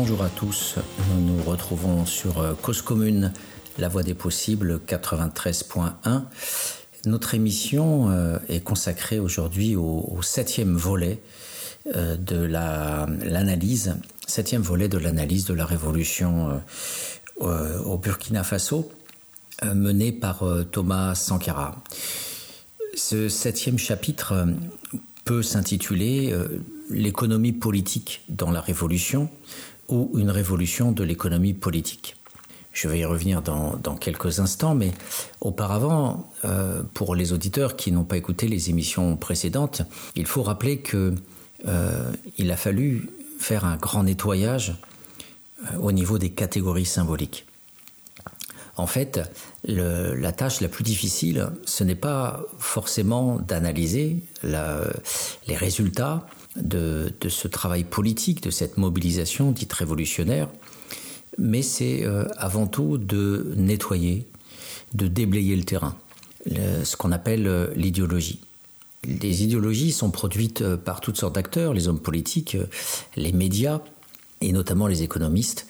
Bonjour à tous, nous nous retrouvons sur euh, Cause Commune, la voie des possibles 93.1. Notre émission euh, est consacrée aujourd'hui au, septième volet euh, de l'analyse, septième volet de l'analyse de la révolution au Burkina Faso, menée par Thomas Sankara. Ce septième chapitre peut s'intituler L'économie politique dans la révolution ou une révolution de l'économie politique. Je vais y revenir dans, quelques instants, mais auparavant, euh, pour les auditeurs qui n'ont pas écouté les émissions précédentes, il faut rappeler que euh, il a fallu faire un grand nettoyage euh, au niveau des catégories symboliques. En fait, la tâche la plus difficile, ce n'est pas forcément d'analyser les résultats de, ce travail politique, de cette mobilisation dite révolutionnaire, mais c'est euh, avant tout de nettoyer, de déblayer le terrain, ce qu'on appelle euh, l'idéologie. Les idéologies sont produites euh, par toutes sortes d'acteurs, les hommes politiques, les médias, et notamment les économistes,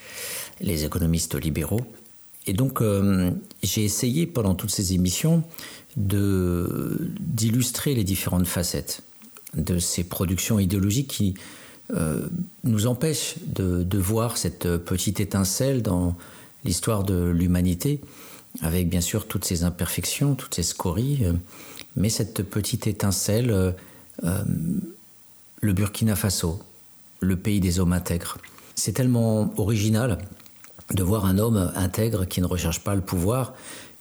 les économistes libéraux. Et donc, j'ai essayé pendant toutes ces émissions d'illustrer les différentes facettes de ces productions idéologiques qui euh, nous empêchent de, voir cette petite étincelle dans l'histoire de l'humanité, avec bien sûr toutes ses imperfections, toutes ses scories, euh, mais cette petite étincelle, euh, le Burkina Faso, le pays des hommes intègres. C'est tellement original de voir un homme intègre qui ne recherche pas le pouvoir,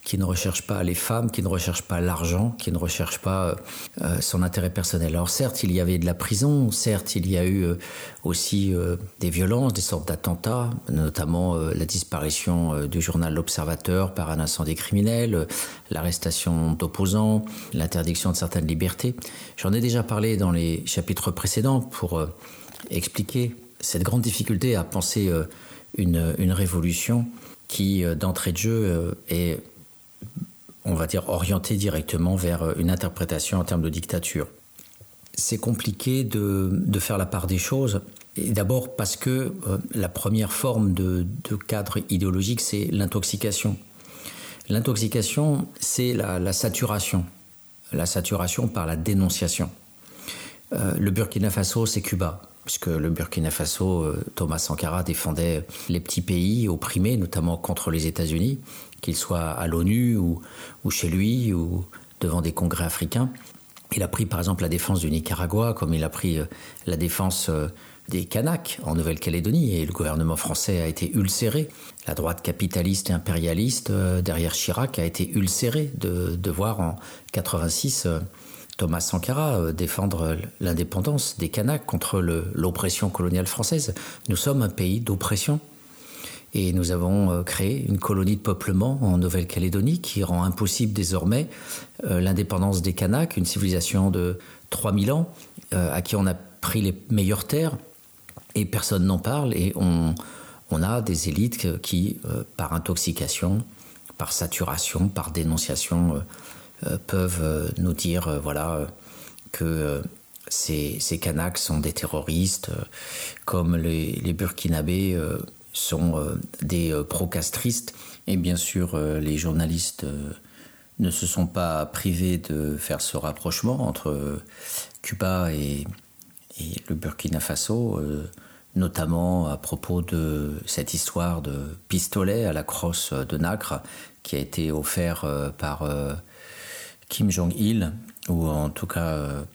qui ne recherche pas les femmes, qui ne recherche pas l'argent, qui ne recherche pas euh, euh, son intérêt personnel. Alors certes, il y avait de la prison, certes, il y a eu euh, aussi des violences, des sortes d'attentats, notamment la disparition du journal L'Observateur par un incendie criminel, l'arrestation d'opposants, l'interdiction de certaines libertés. J'en ai déjà parlé dans les chapitres précédents pour expliquer cette grande difficulté à penser une, une révolution qui, d'entrée de jeu, est on va dire, orienté directement vers euh, une interprétation en termes de dictature. C'est compliqué de, faire la part des choses. D'abord parce que euh, la première forme de, cadre idéologique, c'est l'intoxication. L'intoxication, c'est la, saturation. La saturation par la dénonciation. Euh, le Burkina Faso, c'est Cuba puisque le Burkina Faso, Thomas Sankara défendait les petits pays opprimés, notamment contre les États-Unis qu'il soit à l'ONU ou, chez lui ou devant des congrès africains. Il a pris par exemple la défense du Nicaragua, comme il a pris euh, la défense euh, des Kanaks en Nouvelle-Calédonie, et le gouvernement français a été ulcéré. La droite capitaliste et impérialiste euh, derrière Chirac a été ulcérée de, voir en 86 Thomas Sankara défendre l'indépendance des Kanaks contre l'oppression coloniale française. Nous sommes un pays d'oppression. Et nous avons euh, créé une colonie de peuplement en Nouvelle-Calédonie qui rend impossible désormais euh, l'indépendance des Kanaks, une civilisation de 3000 ans euh, à qui on a pris les meilleures terres. Et personne n'en parle et on, a des élites qui, par intoxication, par saturation, par dénonciation, peuvent nous dire voilà que ces, Kanaks sont des terroristes, comme les Burkinabés sont euh, des euh, pro-castristes. Et bien sûr, euh, les journalistes ne se sont pas privés de faire ce rapprochement entre Cuba et, le Burkina Faso, notamment à propos de cette histoire de pistolet à la crosse de nacre qui a été offert par Kim Jong-il, ou en tout cas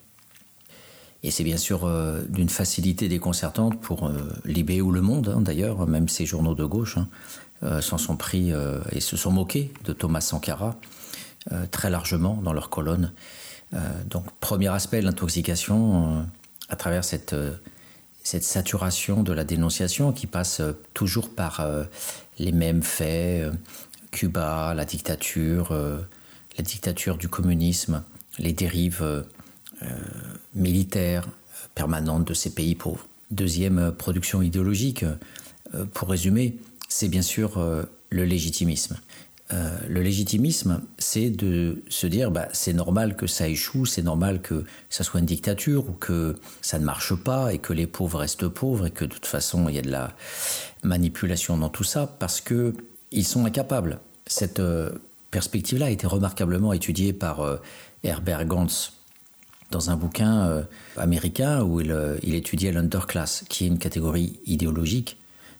et c'est bien sûr euh, d'une facilité déconcertante pour euh, Libé ou Le Monde, hein, d'ailleurs, même ces journaux de gauche hein, euh, s'en sont pris et se sont moqués de Thomas Sankara très largement dans leurs colonnes. donc, premier aspect, l'intoxication à travers cette, cette saturation de la dénonciation qui passe toujours par les mêmes faits, Cuba, la dictature, la dictature du communisme, les dérives euh, militaire permanente de ces pays pauvres. Deuxième euh, production idéologique, euh, pour résumer, c'est bien sûr le légitimisme. euh, le légitimisme, c'est de se dire bah, c'est normal que ça échoue, c'est normal que ça soit une dictature ou que ça ne marche pas et que les pauvres restent pauvres et que de toute façon il y a de la manipulation dans tout ça parce que ils sont incapables. Cette euh, perspective-là a été remarquablement étudiée par euh, Herbert Gantz dans un bouquin américain où il, il étudiait l'underclass, qui est une catégorie idéologique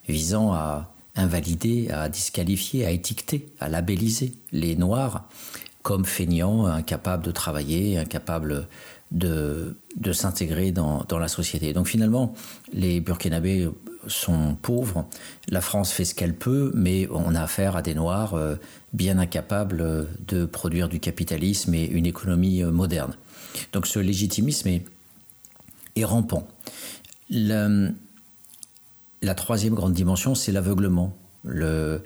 visant à invalider, à disqualifier, à étiqueter, à labelliser les Noirs comme feignants, incapables de travailler, incapables de, de s'intégrer dans, dans, la société. Donc finalement, les Burkinabés sont pauvres, la France fait ce qu'elle peut, mais on a affaire à des Noirs euh, bien incapables de produire du capitalisme et une économie euh, moderne. Donc ce légitimisme est, rampant. La troisième grande dimension, c'est l'aveuglement. Le,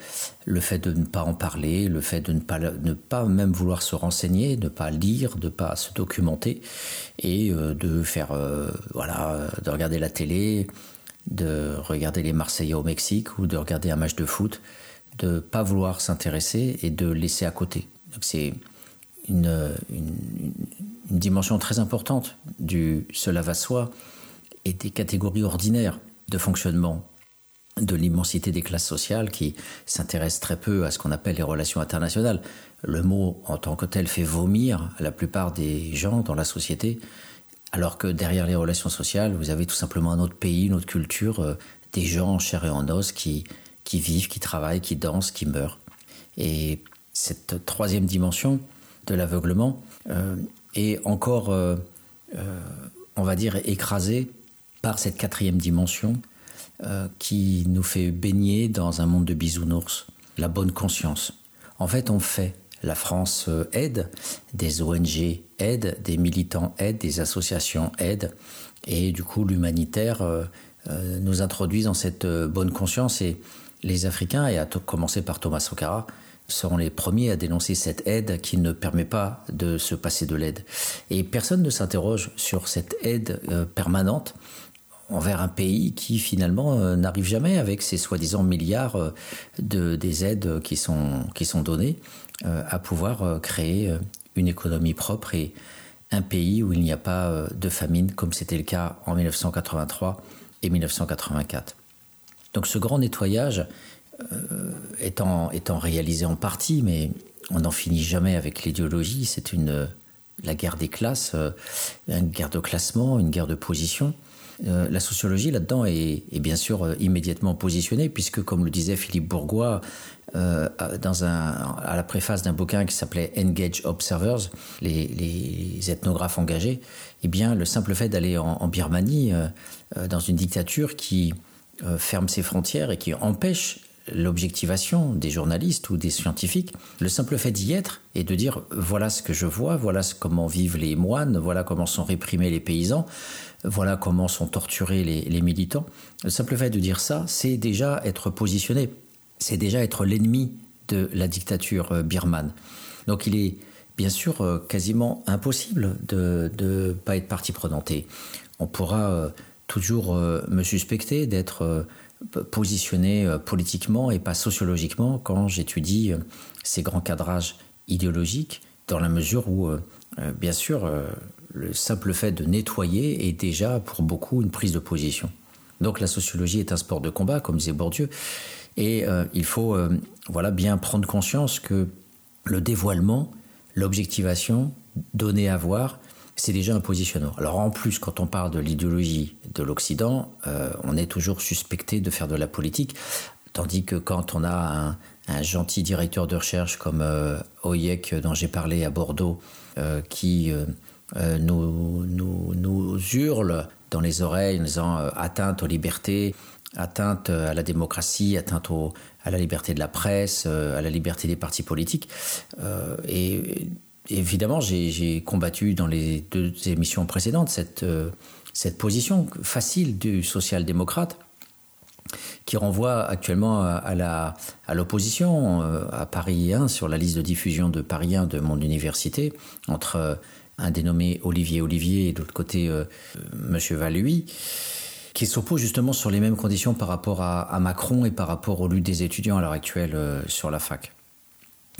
fait de ne pas en parler, le fait de ne pas, ne pas même vouloir se renseigner, de ne pas lire, de ne pas se documenter, et euh, de faire, euh, voilà, de regarder la télé, de regarder les Marseillais au Mexique ou de regarder un match de foot, de ne pas vouloir s'intéresser et de laisser à côté. c'est une, une, une, dimension très importante du cela va soi et des catégories ordinaires de fonctionnement de l'immensité des classes sociales qui s'intéressent très peu à ce qu'on appelle les relations internationales. Le mot en tant que tel fait vomir la plupart des gens dans la société, alors que derrière les relations sociales, vous avez tout simplement un autre pays, une autre culture, euh, des gens en chair et en os qui, qui vivent, qui travaillent, qui dansent, qui meurent. Et cette troisième dimension de l'aveuglement euh, est encore, euh, on va dire, écrasée par cette quatrième dimension euh, qui nous fait baigner dans un monde de bisounours, la bonne conscience. En fait, on fait. La France euh, aide, des ONG aident, des militants aident, des associations aident, et du coup l'humanitaire euh, nous introduit dans cette bonne conscience et les Africains, et à commencer par Thomas Sankara, seront les premiers à dénoncer cette aide qui ne permet pas de se passer de l'aide. Et personne ne s'interroge sur cette aide permanente envers un pays qui finalement euh, n'arrive jamais avec ses soi-disant milliards euh, de, des aides qui sont, qui sont données euh, à pouvoir créer une économie propre et un pays où il n'y a pas de famine comme c'était le cas en 1983 et 1984. Donc ce grand nettoyage étant, étant réalisé en partie, mais on n'en finit jamais avec l'idéologie, c'est la guerre des classes, une guerre de classement, une guerre de position. Euh, la sociologie là-dedans est, bien sûr euh, immédiatement positionnée, puisque, comme le disait Philippe Bourgois euh, à la préface d'un bouquin qui s'appelait Engage Observers, les, ethnographes engagés, eh bien, le simple fait d'aller en, Birmanie, dans une dictature qui ferme ses frontières et qui empêche l'objectivation des journalistes ou des scientifiques, le simple fait d'y être et de dire voilà ce que je vois, voilà comment vivent les moines, voilà comment sont réprimés les paysans, voilà comment sont torturés les, militants. Le simple fait de dire ça, c'est déjà être positionné, c'est déjà être l'ennemi de la dictature euh, birmane. Donc il est bien sûr euh, quasiment impossible de ne pas être partie prenante. on pourra euh, toujours me suspecter d'être positionné politiquement et pas sociologiquement quand j'étudie ces grands cadrages idéologiques, dans la mesure où, bien sûr, le simple fait de nettoyer est déjà pour beaucoup une prise de position. Donc la sociologie est un sport de combat, comme disait Bourdieu, et euh, il faut euh, voilà bien prendre conscience que le dévoilement, l'objectivation, donner à voir, c'est déjà un positionnement. Alors en plus, quand on parle de l'idéologie de l'Occident, euh, on est toujours suspecté de faire de la politique, tandis que quand on a un, gentil directeur de recherche comme Oyek, dont j'ai parlé à Bordeaux, qui euh, nous, hurle dans les oreilles en disant euh, atteinte aux libertés, atteinte à la démocratie, atteinte à la liberté de la presse, euh, à la liberté des partis politiques. et évidemment, j'ai combattu dans les deux émissions précédentes cette, cette position facile du social-démocrate qui renvoie actuellement à, l'opposition à Paris 1 sur la liste de diffusion de Paris 1 de mon université entre un dénommé Olivier Olivier et de l'autre côté euh, Monsieur Valui, qui s'oppose justement sur les mêmes conditions par rapport à, Macron et par rapport aux luttes des étudiants à l'heure actuelle euh, sur la fac.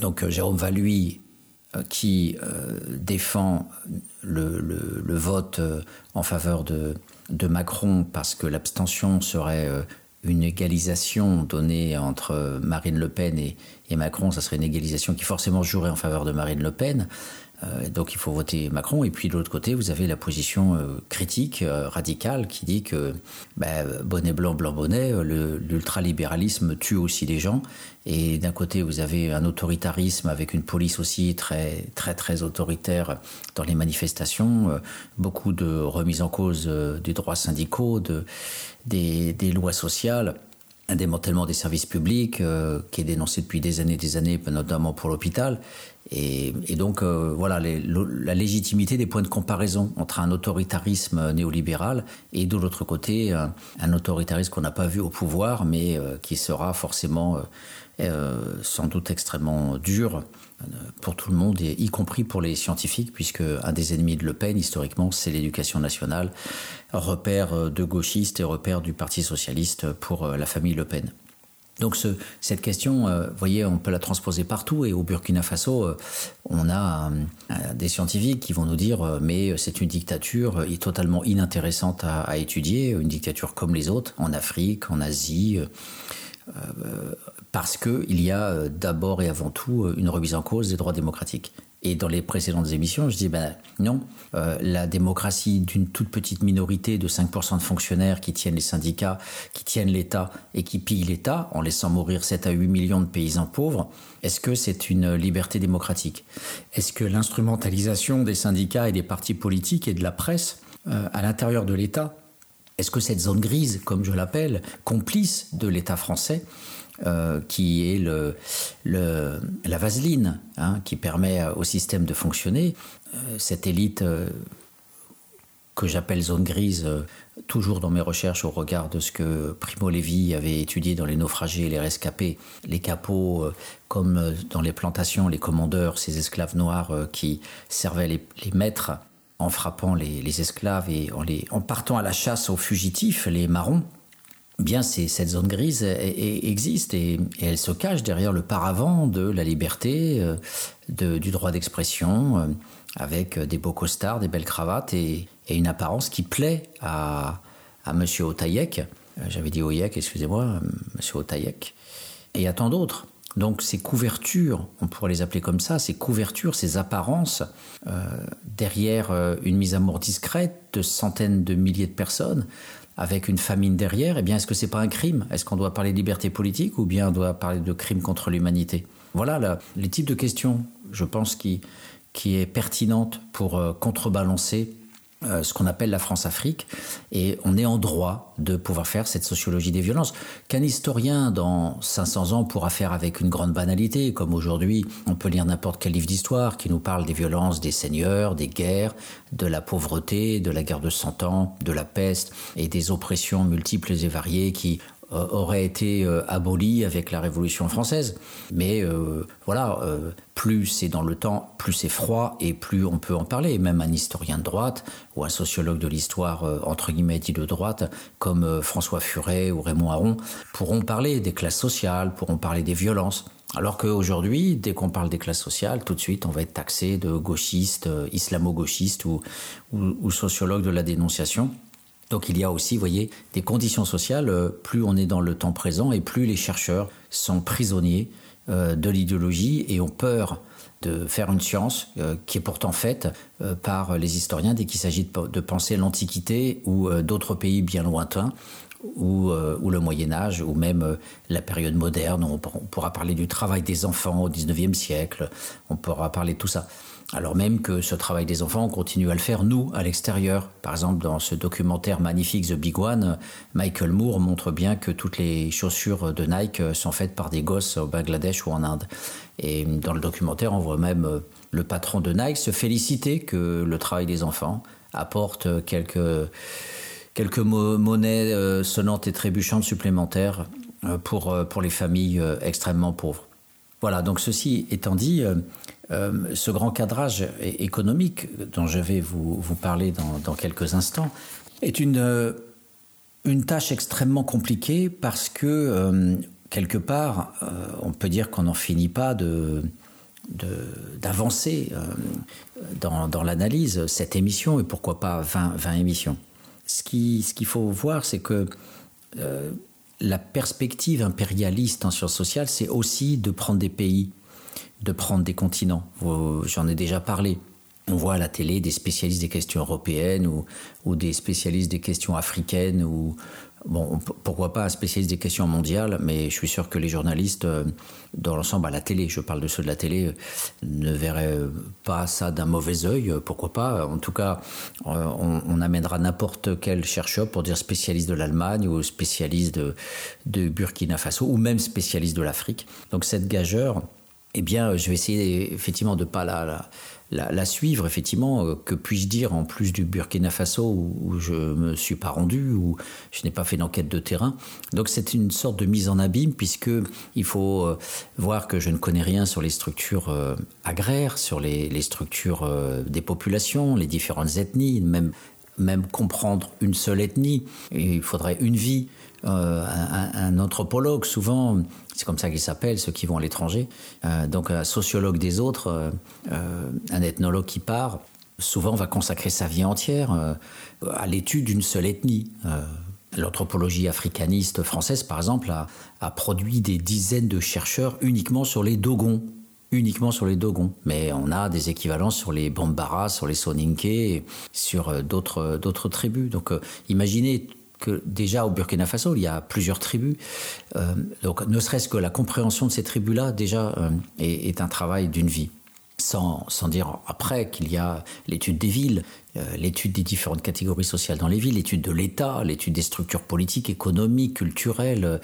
Donc Jérôme Valuy, qui défend le, vote en faveur de, de, Macron parce que l'abstention serait une égalisation donnée entre Marine Le Pen et, et Macron, ça serait une égalisation qui forcément jouerait en faveur de Marine Le Pen. Euh, donc il faut voter Macron. Et puis de l'autre côté, vous avez la position euh, critique, euh, radicale, qui dit que ben, bonnet blanc, blanc bonnet, l'ultralibéralisme tue aussi les gens. Et d'un côté, vous avez un autoritarisme avec une police aussi très, très, très autoritaire dans les manifestations, beaucoup de remises en cause des droits syndicaux, de, des, des lois sociales un démantèlement des services publics qui est dénoncé depuis des années et des années, notamment pour l'hôpital. Et, donc, euh, voilà, la légitimité des points de comparaison entre un autoritarisme néolibéral et de l'autre côté, un, autoritarisme qu'on n'a pas vu au pouvoir, mais euh, qui sera forcément euh, sans doute extrêmement dur pour tout le monde, y compris pour les scientifiques, puisque un des ennemis de Le Pen, historiquement, c'est l'éducation nationale, repère de gauchistes et repère du Parti socialiste pour la famille Le Pen. Donc ce, cette question, euh, vous voyez, on peut la transposer partout. Et au Burkina Faso, euh, on a euh, des scientifiques qui vont nous dire, mais c'est une dictature totalement inintéressante à, étudier, une dictature comme les autres, en Afrique, en Asie, parce qu'il y a d'abord et avant tout une remise en cause des droits démocratiques. Et dans les précédentes émissions, je dis ben non, euh, la démocratie d'une toute petite minorité de 5% de fonctionnaires qui tiennent les syndicats, qui tiennent l'État et qui pillent l'État en laissant mourir 7 à 8 millions de paysans pauvres, est-ce que c'est une liberté démocratique? Est-ce que l'instrumentalisation des syndicats et des partis politiques et de la presse euh, à l'intérieur de l'État, est-ce que cette zone grise, comme je l'appelle, complice de l'État français, euh, qui est le, la vaseline, hein, qui permet au système de fonctionner. Euh, cette élite euh, que j'appelle zone grise, toujours dans mes recherches au regard de ce que Primo Levi avait étudié dans les naufragés et les rescapés, les capots, comme dans les plantations, les commandeurs, ces esclaves noirs qui servaient les, maîtres en frappant les, esclaves et en, partant à la chasse aux fugitifs, les marrons, bien cette zone grise existe et, elle se cache derrière le paravent de la liberté, euh, du droit d'expression, euh, avec des beaux costards, des belles cravates et, une apparence qui plaît à, à M. Otaïek. Euh, j'avais dit Oyek, excusez-moi, M. Otaïek. Et à tant d'autres. Donc ces couvertures, on pourrait les appeler comme ça, ces couvertures, ces apparences, derrière une mise à mort discrète de centaines de milliers de personnes, avec une famine derrière, eh bien, est-ce que c'est pas un crime? Est-ce qu'on doit parler de liberté politique ou bien on doit parler de crime contre l'humanité? Voilà les types de questions, je pense, qui, qui est pertinente pour euh, contrebalancer euh, ce qu'on appelle la France-Afrique, et on est en droit de pouvoir faire cette sociologie des violences, qu'un historien dans 500 ans pourra faire avec une grande banalité, comme aujourd'hui on peut lire n'importe quel livre d'histoire qui nous parle des violences des seigneurs, des guerres, de la pauvreté, de la guerre de Cent Ans, de la peste, et des oppressions multiples et variées qui aurait été euh, aboli avec la Révolution française. Mais euh, voilà, plus c'est dans le temps, plus c'est froid et plus on peut en parler. Même un historien de droite ou un sociologue de l'histoire, entre guillemets, dit de droite, comme François Furet ou Raymond Aron, pourront parler des classes sociales, pourront parler des violences. Alors qu'aujourd'hui, dès qu'on parle des classes sociales, tout de suite, on va être taxé de gauchiste, islamo-gauchiste ou, ou, ou sociologue de la dénonciation. Donc il y a aussi, voyez, des conditions sociales, euh, plus on est dans le temps présent et plus les chercheurs sont prisonniers euh, de l'idéologie et ont peur de faire une science euh, qui est pourtant faite par les historiens dès qu'il s'agit de, penser l'Antiquité ou d'autres pays bien lointains. Ou, le Moyen Âge, ou même la période moderne. On, pourra parler du travail des enfants au XIXe siècle, on pourra parler de tout ça alors même que ce travail des enfants, on continue à le faire, nous, à l'extérieur. Par exemple, dans ce documentaire magnifique The Big One, Michael Moore montre bien que toutes les chaussures de Nike sont faites par des gosses au Bangladesh ou en Inde. Et dans le documentaire, on voit même euh, le patron de Nike se féliciter que le travail des enfants apporte quelques, quelques monnaies euh, sonnantes et trébuchantes supplémentaires euh, pour, pour les familles extrêmement pauvres. Voilà, donc ceci étant dit, euh, ce grand cadrage économique dont je vais vous, parler dans, quelques instants est une, euh, une tâche extrêmement compliquée parce que, euh, quelque part, on peut dire qu'on n'en finit pas d'avancer dans, l'analyse cette émission et pourquoi pas 20, 20 émissions. Ce qu'il ce qu'il faut voir, c'est que la perspective impérialiste en sciences sociales, c'est aussi de prendre des pays, de prendre des continents. J'en ai déjà parlé. On voit à la télé des spécialistes des questions européennes ou, des spécialistes des questions africaines ou, Bon, pourquoi pas un spécialiste des questions mondiales, mais je suis sûr que les journalistes, euh, dans l'ensemble à la télé, je parle de ceux de la télé, euh, ne verraient pas ça d'un mauvais œil. Euh, pourquoi pas En tout cas, on, amènera n'importe quel chercheur pour dire spécialiste de l'Allemagne ou spécialiste de, de Burkina Faso ou même spécialiste de l'Afrique. Donc cette gageure, eh bien, je vais essayer effectivement de pas la, suivre, effectivement, euh, que puis-je dire en plus du Burkina Faso où, je me suis pas rendu, où je n'ai pas fait d'enquête de terrain. Donc c'est une sorte de mise en abîme puisque il faut euh, voir que je ne connais rien sur les structures euh, agraires, sur les, structures des populations, les différentes ethnies, même comprendre une seule ethnie. il faudrait une vie. Un, anthropologue, souvent, c'est comme ça qu'ils s'appellent, ceux qui vont à l'étranger. Euh, donc un sociologue des autres, euh, euh, un ethnologue qui part, souvent va consacrer sa vie entière à l'étude d'une seule ethnie. L'anthropologie africaniste française, par exemple, a, produit des dizaines de chercheurs uniquement sur les Dogons. Uniquement sur les Dogons. Mais on a des équivalences sur les Bambara, sur les Soninké, sur d'autres tribus. Donc imaginez que déjà au Burkina Faso, il y a plusieurs tribus. Euh, donc ne serait-ce que la compréhension de ces tribus-là, déjà, euh, est, un travail d'une vie. Sans, dire après qu'il y a l'étude des villes, euh, l'étude des différentes catégories sociales dans les villes, l'étude de l'État, l'étude des structures politiques, économiques, culturelles,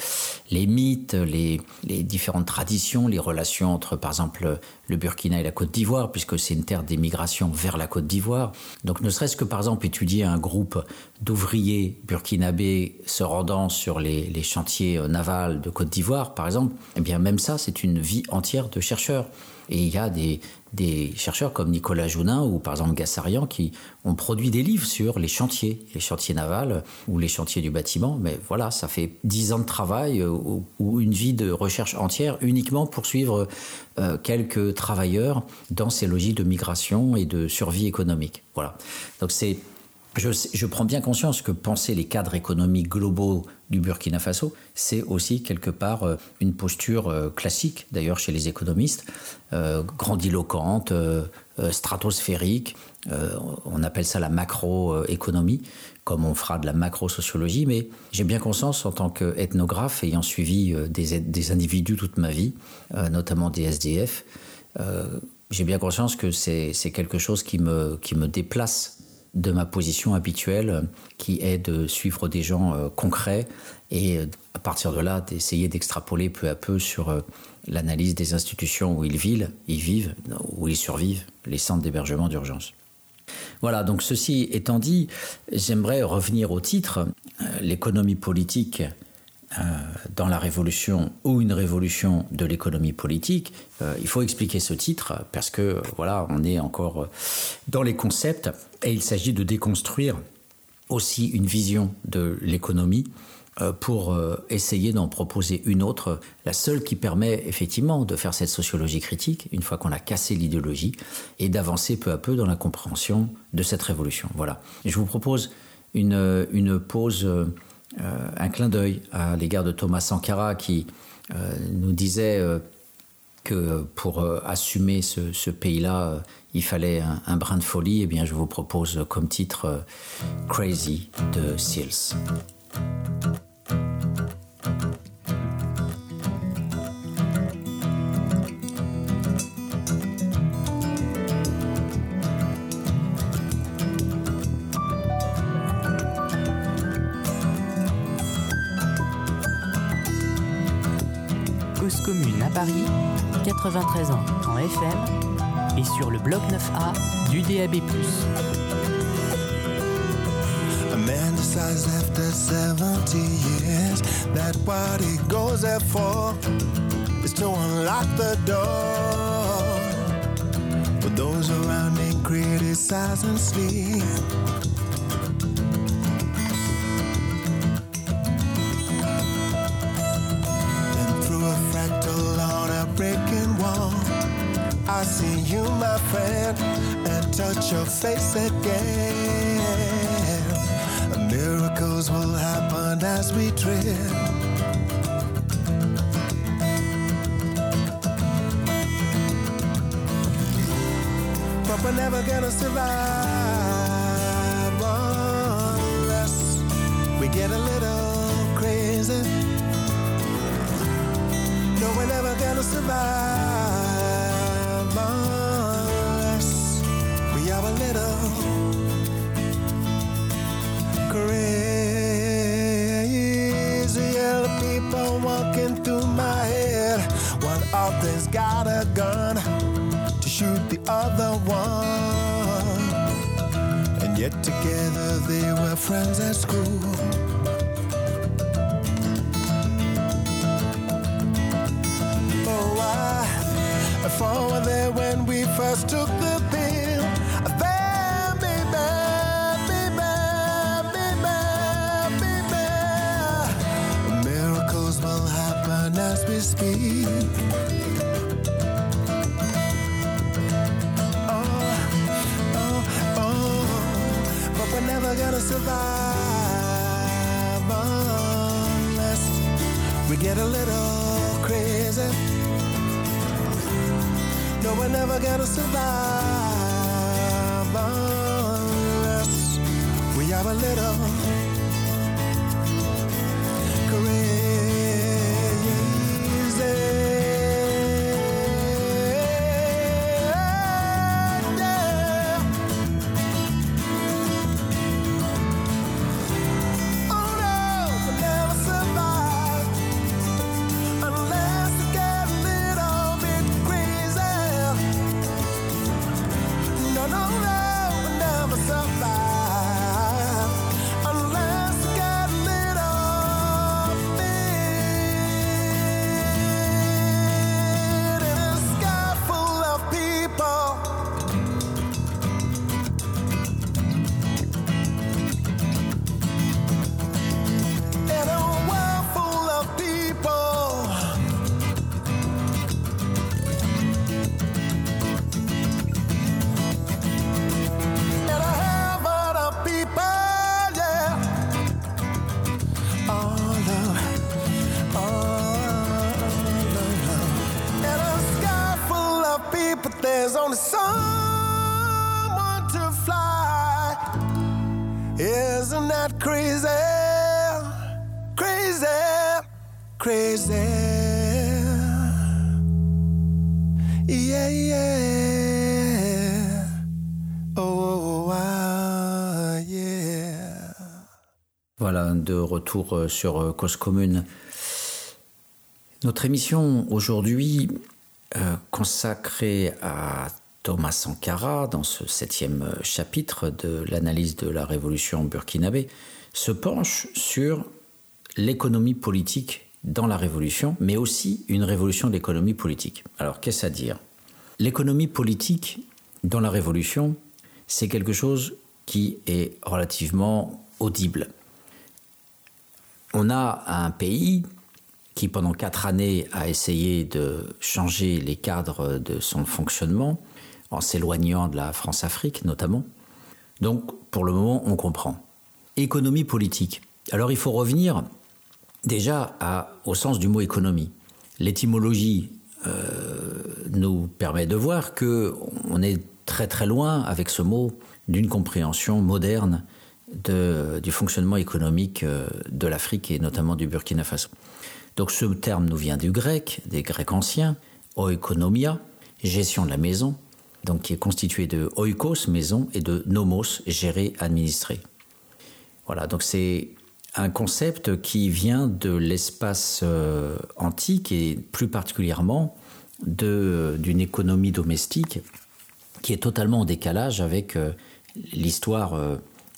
les mythes, les, différentes traditions, les relations entre, par exemple, le Burkina et la Côte d'Ivoire, puisque c'est une terre d'émigration vers la Côte d'Ivoire. Donc ne serait-ce que, par exemple, étudier un groupe d'ouvriers burkinabés se rendant sur les, les chantiers euh, navals de Côte d'Ivoire, par exemple, eh bien même ça, c'est une vie entière de chercheurs. Et il y a des, des chercheurs comme Nicolas Jounin ou par exemple Gassarian qui ont produit des livres sur les chantiers, les chantiers navals ou les chantiers du bâtiment. Mais voilà, ça fait dix ans de travail euh, ou, une vie de recherche entière uniquement pour suivre euh, quelques travailleurs dans ces logiques de migration et de survie économique. Voilà. Donc c'est je, prends bien conscience que penser les cadres économiques globaux du Burkina Faso, c'est aussi quelque part euh, une posture euh, classique, d'ailleurs chez les économistes, euh, grandiloquente, stratosphérique. on appelle ça la macroéconomie, comme on fera de la macro-sociologie, mais j'ai bien conscience en tant qu'ethnographe, ayant suivi des, individus toute ma vie, notamment des SDF, j'ai bien conscience que c'est quelque chose qui me, qui me déplace de ma position habituelle qui est de suivre des gens euh, concrets et euh, à partir de là d'essayer d'extrapoler peu à peu sur euh, l'analyse des institutions où ils vivent, où ils survivent, les centres d'hébergement d'urgence. Voilà, donc ceci étant dit, j'aimerais revenir au titre, l'économie politique euh, dans la révolution ou une révolution de l'économie politique, euh, il faut expliquer ce titre parce que voilà, on est encore dans les concepts et il s'agit de déconstruire aussi une vision de l'économie euh, pour essayer d'en proposer une autre, la seule qui permet effectivement de faire cette sociologie critique, une fois qu'on a cassé l'idéologie, et d'avancer peu à peu dans la compréhension de cette révolution. Voilà. je vous propose une, une pause euh, un clin d'œil à l'égard de Thomas Sankara qui euh, nous disait euh, que pour assumer ce, pays-là, il fallait un, brin de folie. Eh bien, je vous propose comme titre Crazy de Seals. Paris, 93 ans en FM et sur le bloc 9A du DAB+. A man decides after 70 years that what he goes there for is to unlock the door. But those around me criticize and sleep. See you, my friend, and touch your face again. Miracles will happen as we tread. But we're never gonna survive unless we get a little crazy. No, we're never gonna survive. Them's got a gun to shoot the other one. And yet together they were friends at school. Oh, I, for there when we first took the pill. Baby, baby, baby, Miracles will happen as we speak. We're never gonna survive unless we get a little crazy. No, we're never gonna survive unless we are a little. De retour euh, sur euh, Cause Commune. Notre émission aujourd'hui euh, consacrée à Thomas Sankara dans ce septième chapitre de l'analyse de la révolution burkinabé se penche sur l'économie politique dans la révolution, mais aussi une révolution d'économie politique. Alors qu'est-ce à dire? L'économie politique dans la révolution, c'est quelque chose qui est relativement audible. On a un pays qui, pendant quatre années, a essayé de changer les cadres de son fonctionnement, en s'éloignant de la France-Afrique notamment. Donc, pour le moment, on comprend. Économie politique. Alors, il faut revenir déjà au sens du mot économie. L'étymologie euh, nous permet de voir que on est très très loin avec ce mot d'une compréhension moderne du fonctionnement économique euh, de l'Afrique et notamment du Burkina Faso. Donc ce terme nous vient du grec, des grecs anciens, oikonomia, gestion de la maison, donc qui est constitué de oikos, maison, et de nomos, gérer, administrer. Voilà, donc c'est un concept qui vient de l'espace euh, antique et plus particulièrement d'une économie domestique qui est totalement en décalage avec euh, l'histoire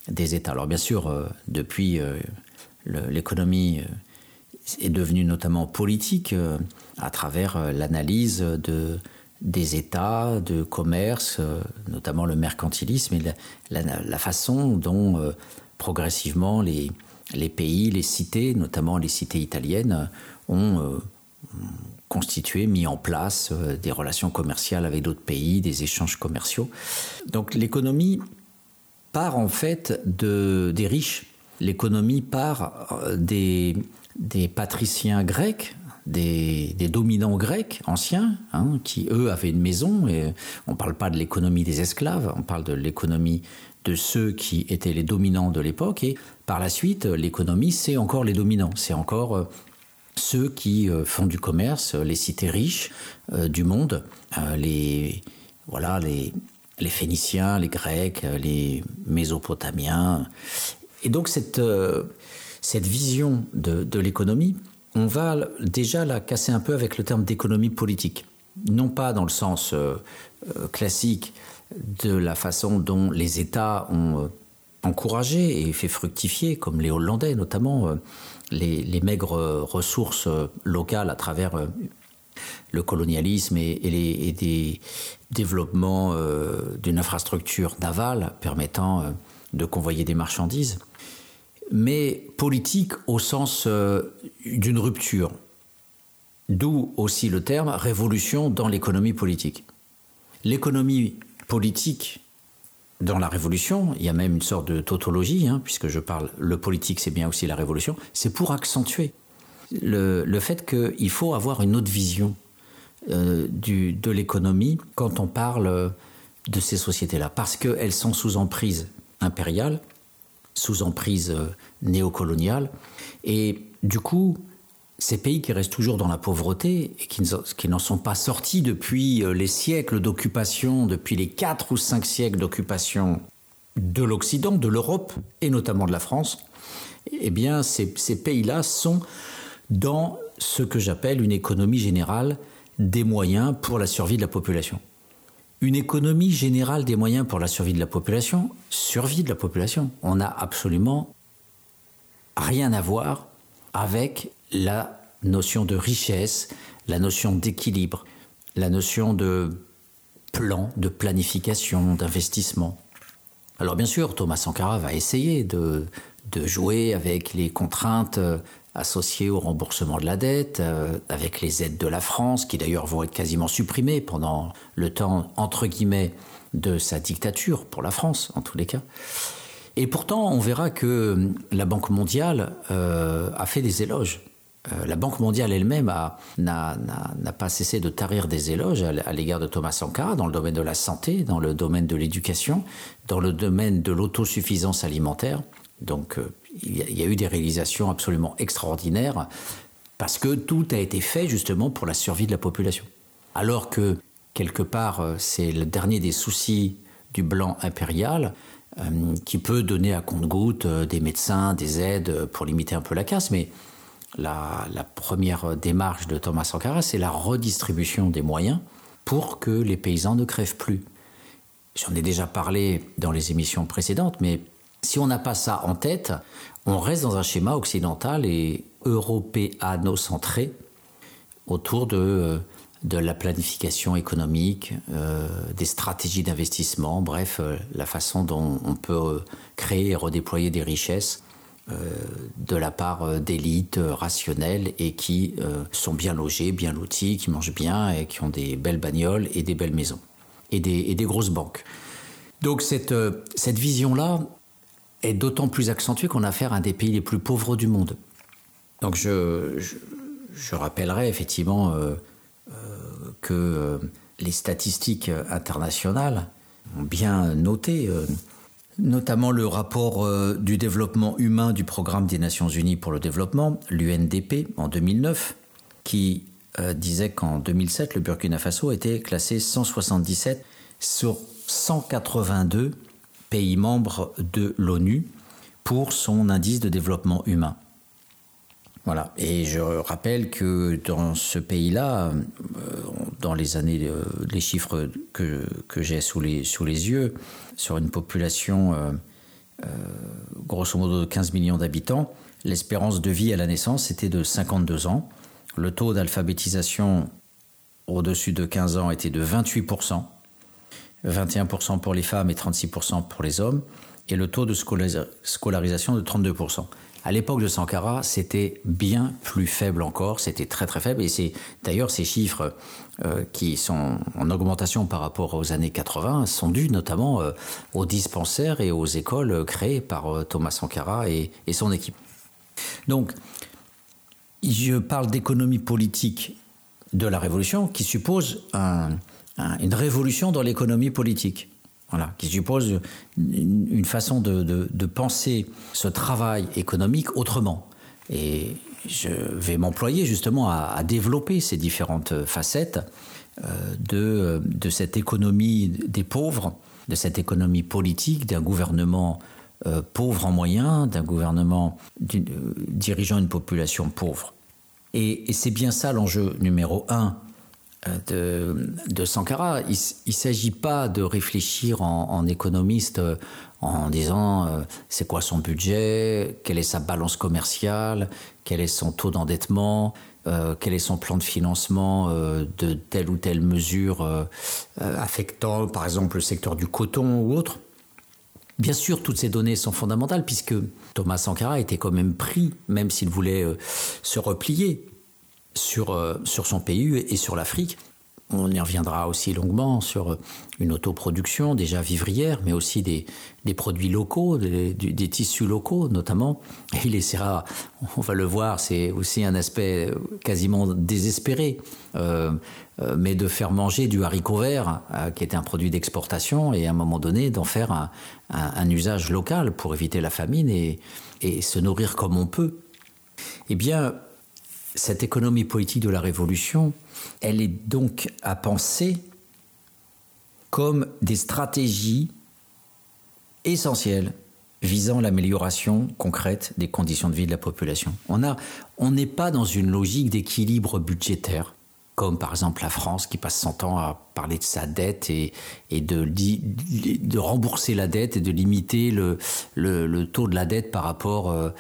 des États. Alors bien sûr, euh, depuis, euh, l'économie euh, est devenue notamment politique à travers l'analyse de, des États, de commerce, notamment le mercantilisme et la, façon dont progressivement les, les, pays, les cités, notamment les cités italiennes, ont constitué, mis en place des relations commerciales avec d'autres pays, des échanges commerciaux. Donc l'économie part en fait de, des riches. L'économie part des, des patriciens grecs, des, dominants grecs anciens, hein, qui eux avaient une maison. Et on ne parle pas de l'économie des esclaves, on parle de l'économie de ceux qui étaient les dominants de l'époque. Et par la suite, l'économie, c'est encore les dominants, c'est encore euh, ceux qui euh, font du commerce, les cités riches euh, du monde, les voilà les, les Phéniciens, les Grecs, les Mésopotamiens. Et donc cette, cette vision de, de l'économie, on va déjà la casser un peu avec le terme d'économie politique. Non pas dans le sens euh, euh, classique de la façon dont les États ont euh, encouragé et fait fructifier, comme les Hollandais notamment, les, maigres ressources locales à travers le colonialisme et, et, des développements d'une infrastructure navale permettant de convoyer des marchandises mais politique au sens euh, d'une rupture. D'où aussi le terme révolution dans l'économie politique. L'économie politique dans la révolution, il y a même une sorte de tautologie, hein, puisque je parle, le politique c'est bien aussi la révolution, c'est pour accentuer le, le fait qu'il faut avoir une autre vision euh, du, de l'économie quand on parle de ces sociétés-là, parce qu'elles sont sous emprise impériale, sous emprise euh, néocoloniale. Et du coup, ces pays qui restent toujours dans la pauvreté et qui, n'en sont pas sortis depuis euh, les siècles d'occupation, depuis les quatre ou cinq siècles d'occupation de l'Occident, de l'Europe et notamment de la France, eh bien, ces, ces pays-là sont dans ce que j'appelle une économie générale des moyens pour la survie de la population une économie générale des moyens pour la survie de la population, survie de la population. On n'a absolument rien à voir avec la notion de richesse, la notion d'équilibre, la notion de plan, de planification, d'investissement. Alors bien sûr, Thomas Sankara va essayer de, de jouer avec les contraintes associés au remboursement de la dette, euh, avec les aides de la France, qui d'ailleurs vont être quasiment supprimées pendant le temps, entre guillemets, de sa dictature, pour la France en tous les cas. Et pourtant, on verra que la Banque mondiale euh, a fait des éloges. Euh, la Banque mondiale elle-même n'a pas cessé de tarir des éloges à, à l'égard de Thomas Sankara dans le domaine de la santé, dans le domaine de l'éducation, dans le domaine de l'autosuffisance alimentaire. Donc euh, il y, a eu des réalisations absolument extraordinaires parce que tout a été fait justement pour la survie de la population. Alors que quelque part euh, c'est le dernier des soucis du blanc impérial euh, qui peut donner à compte-goutte des médecins, des aides pour limiter un peu la casse, mais la, la première démarche de Thomas Sankara, c'est la redistribution des moyens pour que les paysans ne crèvent plus. J'en ai déjà parlé dans les émissions précédentes, mais si on n'a pas ça en tête, on reste dans un schéma occidental et européano-centré autour de, euh, de la planification économique, euh, des stratégies d'investissement, bref, euh, la façon dont on peut créer et redéployer des richesses de la part d'élites rationnelles et qui sont bien logées, bien loties, qui mangent bien et qui ont des belles bagnoles et des belles maisons et des, et des grosses banques. Donc cette, cette vision-là, est d'autant plus accentué qu'on a affaire à un des pays les plus pauvres du monde. Donc je, je, rappellerai effectivement euh, euh, que euh, les statistiques internationales ont bien noté, notamment le rapport du développement humain du Programme des Nations Unies pour le développement, l'UNDP, en 2009, qui disait qu'en 2007, le Burkina Faso était classé 177 sur 182 pays membres de l'ONU pour son indice de développement humain. Voilà. Et je rappelle que dans ce pays-là, euh, dans les années, euh, les chiffres que, que j'ai sous les, sous les yeux, sur une population euh, grosso modo de 15 millions d'habitants, l'espérance de vie à la naissance était de 52 ans. Le taux d'alphabétisation au-dessus de 15 ans était de 28 21% pour les femmes et 36% pour les hommes, et le taux de scolarisation de 32%. À l'époque de Sankara, c'était bien plus faible encore, c'était très très faible. Et c'est d'ailleurs ces chiffres euh, qui sont en augmentation par rapport aux années 80 sont dus notamment euh, aux dispensaires et aux écoles créées par Thomas Sankara et, son équipe. Donc, je parle d'économie politique de la révolution qui suppose une révolution dans l'économie politique. Voilà, qui suppose une, façon de, penser ce travail économique autrement. Et je vais m'employer justement à, développer ces différentes facettes euh, de, de, cette économie des pauvres, de cette économie politique, d'un gouvernement euh, pauvre en moyens, d'un gouvernement euh, dirigeant une population pauvre. Et, c'est bien ça l'enjeu numéro un euh, de, Sankara. Il ne s'agit pas de réfléchir en, économiste euh, en disant euh, c'est quoi son budget, quelle est sa balance commerciale, quel est son taux d'endettement, quel est son plan de financement de telle ou telle mesure affectant par exemple le secteur du coton ou autre. Bien sûr, toutes ces données sont fondamentales puisque Thomas Sankara était quand même pris, même s'il voulait se replier sur, sur son pays et sur l'Afrique. On y reviendra aussi longuement sur une autoproduction déjà vivrière, mais aussi des, produits locaux, des, tissus locaux notamment. Il essaiera, on va le voir, c'est aussi un aspect quasiment désespéré, euh, euh, mais de faire manger du haricot vert, euh, qui était un produit d'exportation, et à un moment donné d'en faire un, usage local pour éviter la famine et, et se nourrir comme on peut. Eh bien, cette économie politique de la Révolution, elle est donc à penser comme des stratégies essentielles visant l'amélioration concrète des conditions de vie de la population. On n'est pas dans une logique d'équilibre budgétaire, comme par exemple la France qui passe son temps à parler de sa dette et, de, rembourser la dette et de limiter le, taux de la dette par rapport euh,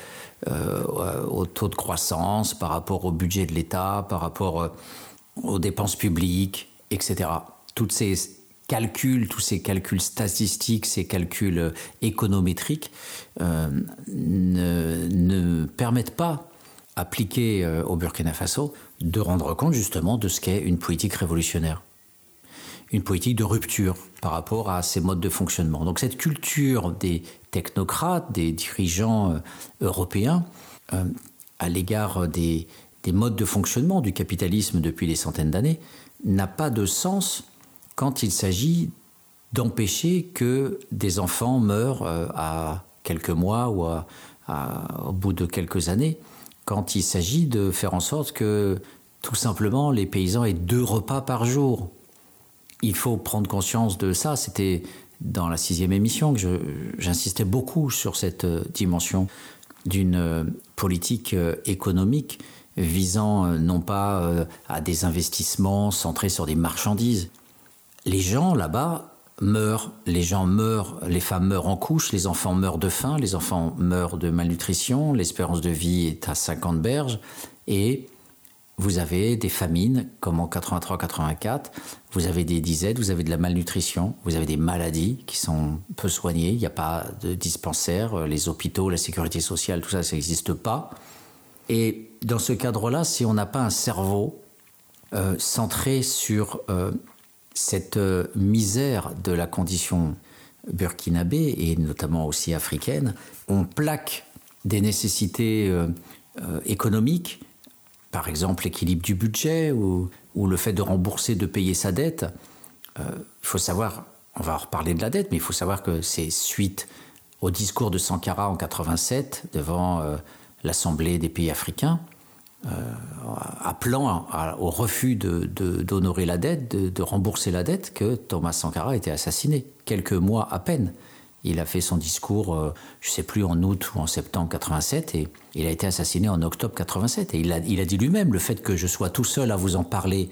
au taux de croissance, par rapport au budget de l'État, par rapport euh, aux dépenses publiques, etc. Toutes ces calculs, tous ces calculs statistiques, ces calculs euh, économétriques euh, ne, permettent pas, appliqués euh, au Burkina Faso, de rendre compte justement de ce qu'est une politique révolutionnaire. Une politique de rupture par rapport à ces modes de fonctionnement. Donc cette culture des technocrates, des dirigeants européens, à l'égard des, des modes de fonctionnement du capitalisme depuis des centaines d'années n'a pas de sens quand il s'agit d'empêcher que des enfants meurent euh, à quelques mois ou au bout de quelques années, quand il s'agit de faire en sorte que tout simplement les paysans aient deux repas par jour. Il faut prendre conscience de ça. C'était dans la sixième émission j'insistais beaucoup sur cette euh, dimension d'une euh, politique économique visant euh, non pas euh, à des investissements centrés sur des marchandises. Les gens là-bas meurent, les gens meurent, les femmes meurent en couche, les enfants meurent de faim, les enfants meurent de malnutrition, l'espérance de vie est à 50 berges, et vous avez des famines, comme en 83-84, vous avez des disettes, vous avez de la malnutrition, vous avez des maladies qui sont peu soignées, il n'y a pas de dispensaire, les hôpitaux, la sécurité sociale, tout ça, ça n'existe pas. Et dans ce cadre-là, si on n'a pas un cerveau euh, centré sur euh, cette euh, misère de la condition burkinabé et notamment aussi africaine, on plaque des nécessités économiques, par exemple l'équilibre du budget ou, le fait de rembourser, de payer sa dette. Il faut savoir, on va reparler de la dette, mais il faut savoir que c'est suite au discours de Sankara en 87 devant l'Assemblée des pays africains, euh, appelant au refus d'honorer de, la dette, de, rembourser la dette, que Thomas Sankara a été assassiné. Quelques mois à peine. Il a fait son discours, euh, je ne sais plus, en août ou en septembre 87, et il a été assassiné en octobre 87. Et il a, il a dit lui-même, le fait que je sois tout seul à vous en parler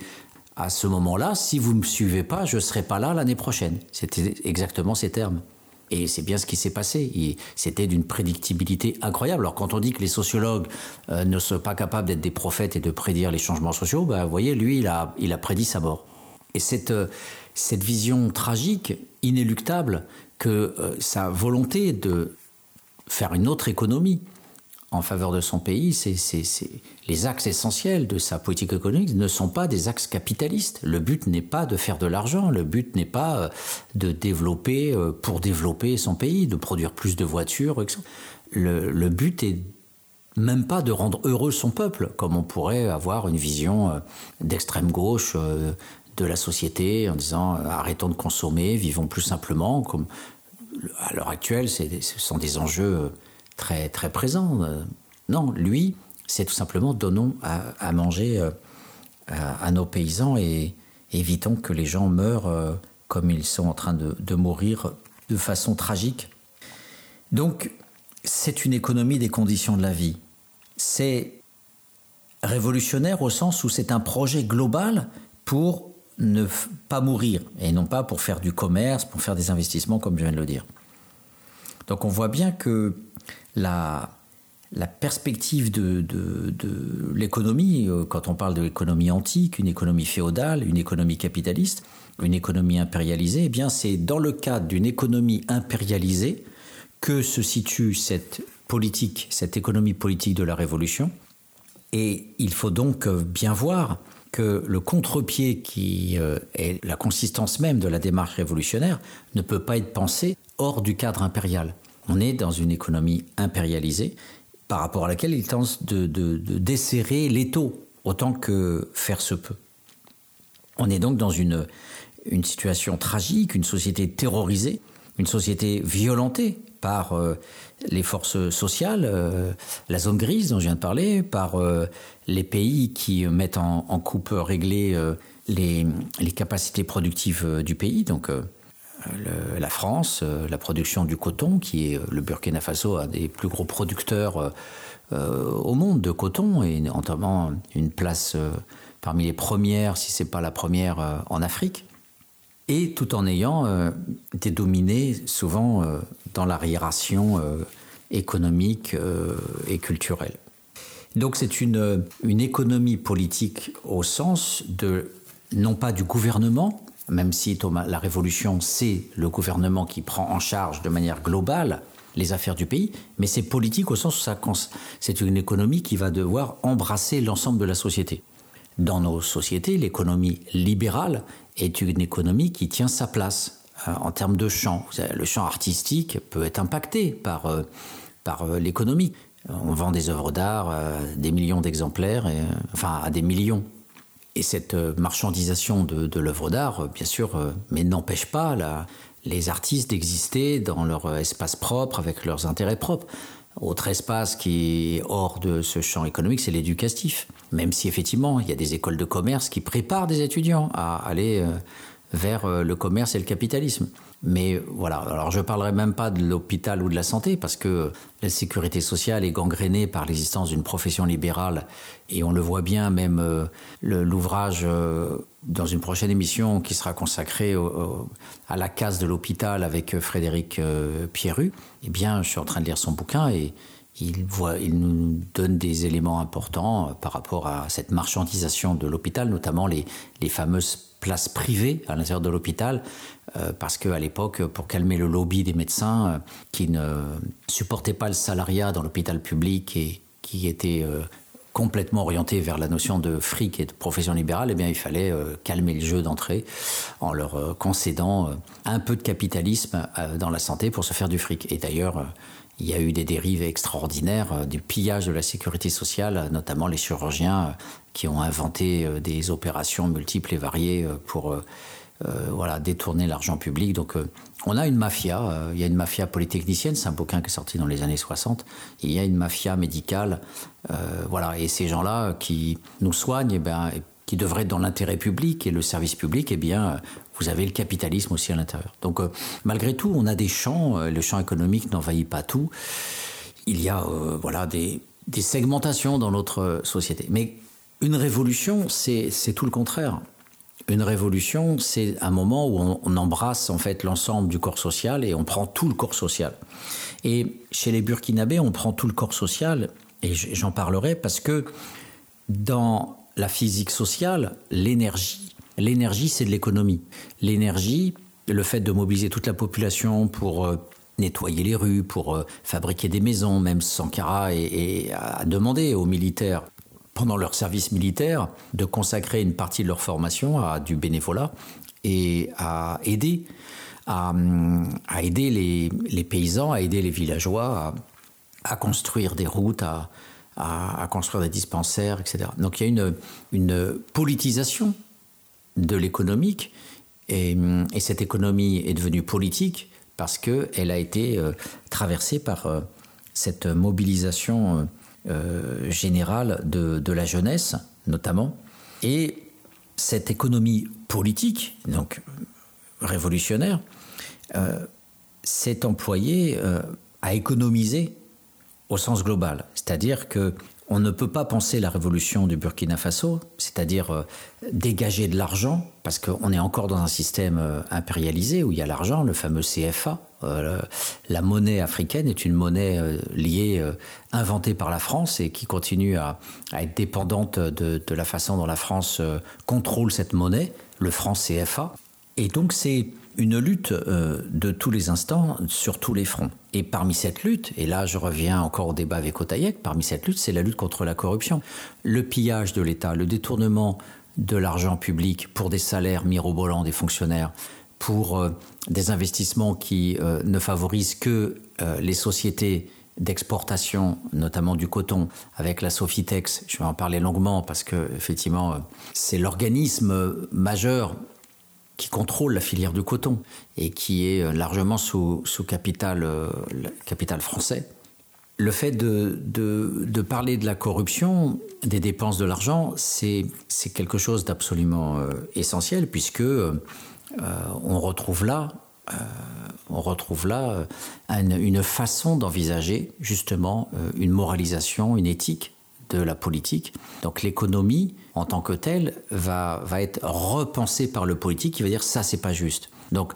à ce moment-là, si vous ne me suivez pas, je ne serai pas là l'année prochaine. C'était exactement ces termes. Et c'est bien ce qui s'est passé. C'était d'une prédictibilité incroyable. Alors quand on dit que les sociologues euh, ne sont pas capables d'être des prophètes et de prédire les changements sociaux, bah, vous voyez, lui, il a, il a prédit sa mort. Et cette, euh, cette vision tragique, inéluctable, que euh, sa volonté de faire une autre économie en faveur de son pays, c'est, les axes essentiels de sa politique économique ne sont pas des axes capitalistes. Le but n'est pas de faire de l'argent, le but n'est pas euh, de développer euh, pour développer son pays, de produire plus de voitures. Le, le but est même pas de rendre heureux son peuple, comme on pourrait avoir une vision d'extrême gauche de la société en disant arrêtons de consommer, vivons plus simplement. Comme à l'heure actuelle, ce sont des enjeux très, très présent. Euh, non, lui, c'est tout simplement donnons à, manger euh, à, nos paysans et évitons que les gens meurent euh, comme ils sont en train de, mourir de façon tragique. Donc, c'est une économie des conditions de la vie. C'est révolutionnaire au sens où c'est un projet global pour ne pas mourir et non pas pour faire du commerce, pour faire des investissements, comme je viens de le dire. Donc on voit bien que la, perspective de, de, l'économie, euh, quand on parle de l'économie antique, une économie féodale, une économie capitaliste, une économie impérialisée, eh bien c'est dans le cadre d'une économie impérialisée que se situe cette politique, cette économie politique de la Révolution. Et il faut donc bien voir que le contre-pied qui euh, est la consistance même de la démarche révolutionnaire ne peut pas être pensé hors du cadre impérial. On est dans une économie impérialisée par rapport à laquelle il tente de, desserrer l'étau autant que faire se peut. On est donc dans une, une situation tragique, une société terrorisée, une société violentée par euh, les forces sociales, euh, la zone grise dont je viens de parler, par euh, les pays qui mettent en, coupe réglée les, capacités productives du pays. Donc la France, la production du coton, qui est le Burkina Faso, un des plus gros producteurs au monde de coton, et notamment une place parmi les premières, si ce n'est pas la première, en Afrique. Et tout en ayant été dominé souvent dans l'arriération économique et culturelle. Donc c'est une, une économie politique au sens de, non pas du gouvernement, même si la révolution, c'est le gouvernement qui prend en charge de manière globale les affaires du pays, mais c'est politique au sens où c'est une économie qui va devoir embrasser l'ensemble de la société. Dans nos sociétés, l'économie libérale est une économie qui tient sa place euh, en termes de champ. Le champ artistique peut être impacté par, euh, par euh, l'économie. On vend des œuvres d'art, des millions d'exemplaires, enfin à des millions et cette euh, marchandisation de, l'œuvre d'art, euh, bien sûr, euh, mais n'empêche pas les artistes d'exister dans leur espace propre, avec leurs intérêts propres. Autre espace qui est hors de ce champ économique, c'est l'éducatif. Même si effectivement, il y a des écoles de commerce qui préparent des étudiants à aller vers le commerce et le capitalisme. Mais voilà, alors je parlerai même pas de l'hôpital ou de la santé parce que la sécurité sociale est gangrénée par l'existence d'une profession libérale et on le voit bien, même euh, l'ouvrage euh, dans une prochaine émission qui sera consacrée à la case de l'hôpital avec Frédéric euh, Pierru. Eh bien, je suis en train de lire son bouquin et il, nous donne des éléments importants par rapport à cette marchandisation de l'hôpital, notamment les fameuses places privées à l'intérieur de l'hôpital, euh, parce qu'à l'époque, pour calmer le lobby des médecins euh, qui ne supportaient pas le salariat dans l'hôpital public et qui étaient euh, complètement orientés vers la notion de fric et de profession libérale, eh bien, il fallait calmer le jeu d'entrée en leur concédant un peu de capitalisme dans la santé pour se faire du fric. Et d'ailleurs, il y a eu des dérives extraordinaires du pillage de la sécurité sociale, notamment les chirurgiens qui ont inventé des opérations multiples et variées pour euh, voilà, détourner l'argent public. Donc euh, on a une mafia, euh, il y a une mafia polytechnicienne, c'est un bouquin qui est sorti dans les années 60, il y a une mafia médicale, voilà, et ces gens-là qui nous soignent, eh ben, qui devraient être dans l'intérêt public et le service public, eh bien, vous avez le capitalisme aussi à l'intérieur. Donc, malgré tout, on a des champs, le champ économique n'envahit pas tout. Il y a, voilà, des, des segmentations dans notre société. Mais une révolution, c'est tout le contraire. Une révolution, c'est un moment où on, embrasse en fait l'ensemble du corps social et on prend tout le corps social. Et chez les Burkinabés, on prend tout le corps social, et j'en parlerai parce que dans la physique sociale, l'énergie, l'énergie c'est de l'économie. L'énergie, le fait de mobiliser toute la population pour euh, nettoyer les rues, pour euh, fabriquer des maisons. Même Sankara et, a demandé aux militaires, pendant leur service militaire, de consacrer une partie de leur formation à du bénévolat et à aider, à, aider les, paysans, à aider les villageois à, construire des routes, à, construire des dispensaires, etc. Donc il y a une, politisation de l'économique et, et, cette économie est devenue politique parce qu'elle a été euh, traversée par euh, cette mobilisation euh, générale de, de, la jeunesse, notamment. Et cette économie politique, donc révolutionnaire, s'est employée à économiser au sens global. C'est-à-dire que on ne peut pas penser la révolution du Burkina Faso, c'est-à-dire euh, dégager de l'argent, parce qu'on est encore dans un système euh, impérialisé où il y a l'argent, le fameux CFA. Euh, la monnaie africaine est une monnaie liée, inventée par la France et qui continue à, être dépendante de, de, la façon dont la France contrôle cette monnaie, le franc CFA. Et donc c'est une lutte euh, de tous les instants sur tous les fronts. Et parmi cette lutte, et là je reviens encore au débat avec Otaïek, parmi cette lutte, c'est la lutte contre la corruption. Le pillage de l'État, le détournement de l'argent public pour des salaires mirobolants des fonctionnaires, pour euh, des investissements qui euh, ne favorisent que les sociétés d'exportation, notamment du coton, avec la Sofitex. Je vais en parler longuement parce que effectivement, c'est l'organisme majeur qui contrôle la filière du coton et qui est euh, largement sous, sous capital, euh, capital français. Le fait de, de, parler de la corruption, des dépenses de l'argent, c'est quelque chose d'absolument euh, essentiel puisque on retrouve là, on retrouve là une, une façon d'envisager justement une moralisation, une éthique de la politique. Donc l'économie, en tant que telle, va, va être repensée par le politique qui va dire ça, c'est pas juste. Donc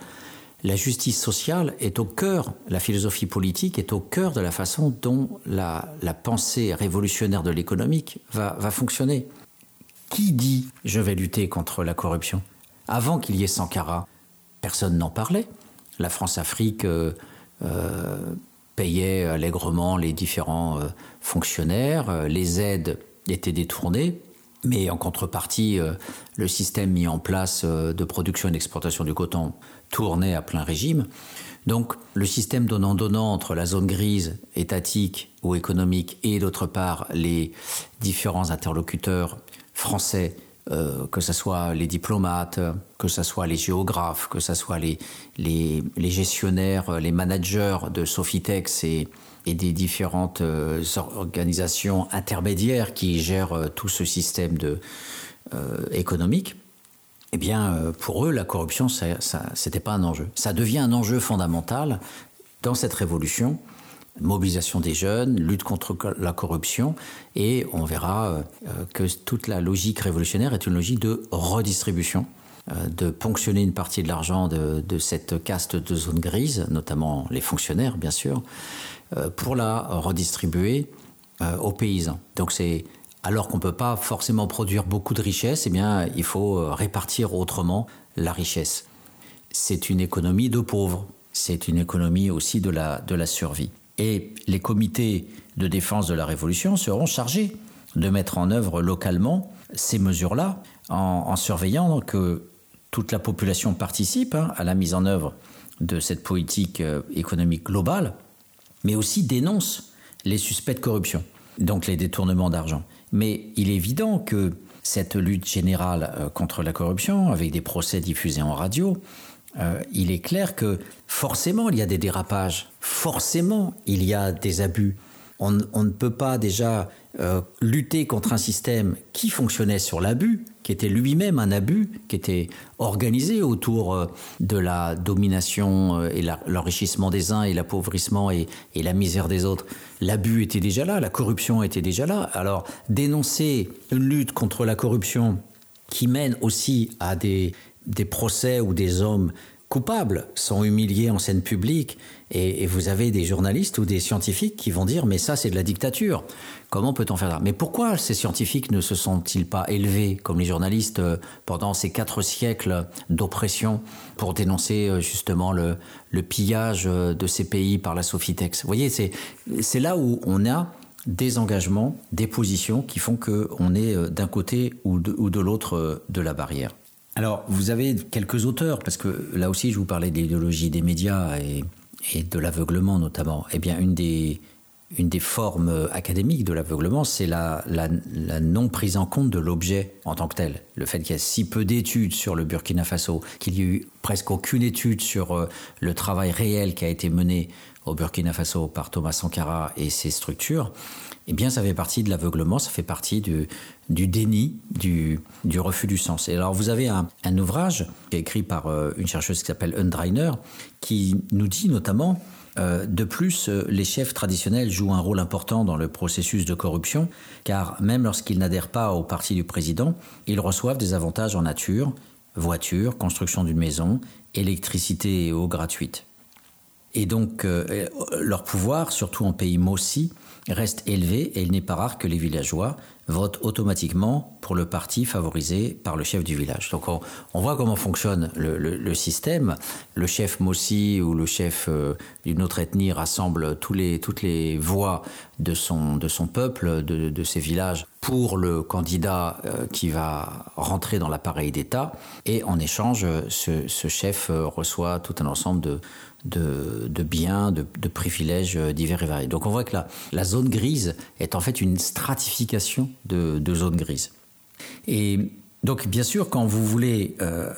la justice sociale est au cœur, la philosophie politique est au cœur de la façon dont la, la pensée révolutionnaire de l'économique va, va fonctionner. Qui dit je vais lutter contre la corruption? Avant qu'il y ait Sankara, personne n'en parlait. La France-Afrique euh, euh, payait allègrement les différents euh, fonctionnaires, les aides étaient détournées, mais en contrepartie, euh, le système mis en place de production et d'exportation du coton tournait à plein régime. Donc le système donnant-donnant entre la zone grise étatique ou économique et d'autre part les différents interlocuteurs français euh, que ce soit les diplomates, que ce soit les géographes, que ce soit les, les, les gestionnaires, les managers de Sofitex et, et des différentes euh, organisations intermédiaires qui gèrent euh, tout ce système de, économique, eh bien, pour eux, la corruption, ça, c'était pas un enjeu. Ça devient un enjeu fondamental dans cette révolution mobilisation des jeunes, lutte contre la corruption, et on verra euh, que toute la logique révolutionnaire est une logique de redistribution, euh, de ponctionner une partie de l'argent de, cette caste de zone grise, notamment les fonctionnaires bien sûr, euh, pour la redistribuer aux paysans. Donc c'est alors qu'on ne peut pas forcément produire beaucoup de richesses, eh bien il faut répartir autrement la richesse. C'est une économie de pauvres, c'est une économie aussi de la, de la survie. Et les comités de défense de la Révolution seront chargés de mettre en œuvre localement ces mesures-là, en, surveillant que toute la population participe hein, à la mise en œuvre de cette politique euh, économique globale, mais aussi dénonce les suspects de corruption, donc les détournements d'argent. Mais il est évident que cette lutte générale euh, contre la corruption, avec des procès diffusés en radio, euh, il est clair que forcément il y a des dérapages, forcément il y a des abus. On, ne peut pas déjà euh, lutter contre un système qui fonctionnait sur l'abus, qui était lui-même un abus, qui était organisé autour euh, de la domination et l'enrichissement des uns et l'appauvrissement et, et, la misère des autres. L'abus était déjà là, la corruption était déjà là. Alors dénoncer une lutte contre la corruption qui mène aussi à des procès où des hommes coupables sont humiliés en scène publique et, vous avez des journalistes ou des scientifiques qui vont dire mais ça c'est de la dictature. Comment peut-on faire ça? Mais pourquoi ces scientifiques ne se sont-ils pas élevés comme les journalistes euh, pendant ces quatre siècles d'oppression pour dénoncer euh, justement le, pillage euh, de ces pays par la Sofitex? Vous voyez, c'est là où on a des engagements, des positions qui font qu'on est d'un côté ou de, ou de l'autre de la barrière. Alors, vous avez quelques auteurs, parce que là aussi, je vous parlais de l'idéologie des médias et, de l'aveuglement notamment. Eh bien, une des, une des formes académiques de l'aveuglement, c'est la, non prise en compte de l'objet en tant que tel. Le fait qu'il y ait si peu d'études sur le Burkina Faso, qu'il y ait eu presque aucune étude sur euh, le travail réel qui a été mené au Burkina Faso par Thomas Sankara et ses structures, eh bien, ça fait partie de l'aveuglement, ça fait partie du, déni, du, refus du sens. Et alors, vous avez un, ouvrage qui est écrit par euh, une chercheuse qui s'appelle Undreiner, qui nous dit notamment euh, de plus, euh, les chefs traditionnels jouent un rôle important dans le processus de corruption, car même lorsqu'ils n'adhèrent pas au parti du président, ils reçoivent des avantages en nature, voiture, construction d'une maison, électricité et eau gratuite. Et donc, leur pouvoir, surtout en pays mossi, reste élevé et il n'est pas rare que les villageois votent automatiquement pour le parti favorisé par le chef du village. Donc on, voit comment fonctionne le, système. Le chef Mossi ou le chef euh, d'une autre ethnie rassemble tous les, toutes les voix de son, de son peuple, de, de ses villages, pour le candidat euh, qui va rentrer dans l'appareil d'État. Et en échange, ce, ce chef euh, reçoit tout un ensemble de, de, biens, de, privilèges euh, divers et variés. Donc on voit que la, zone grise est en fait une stratification de, zones grises. Et donc bien sûr, quand vous voulez euh,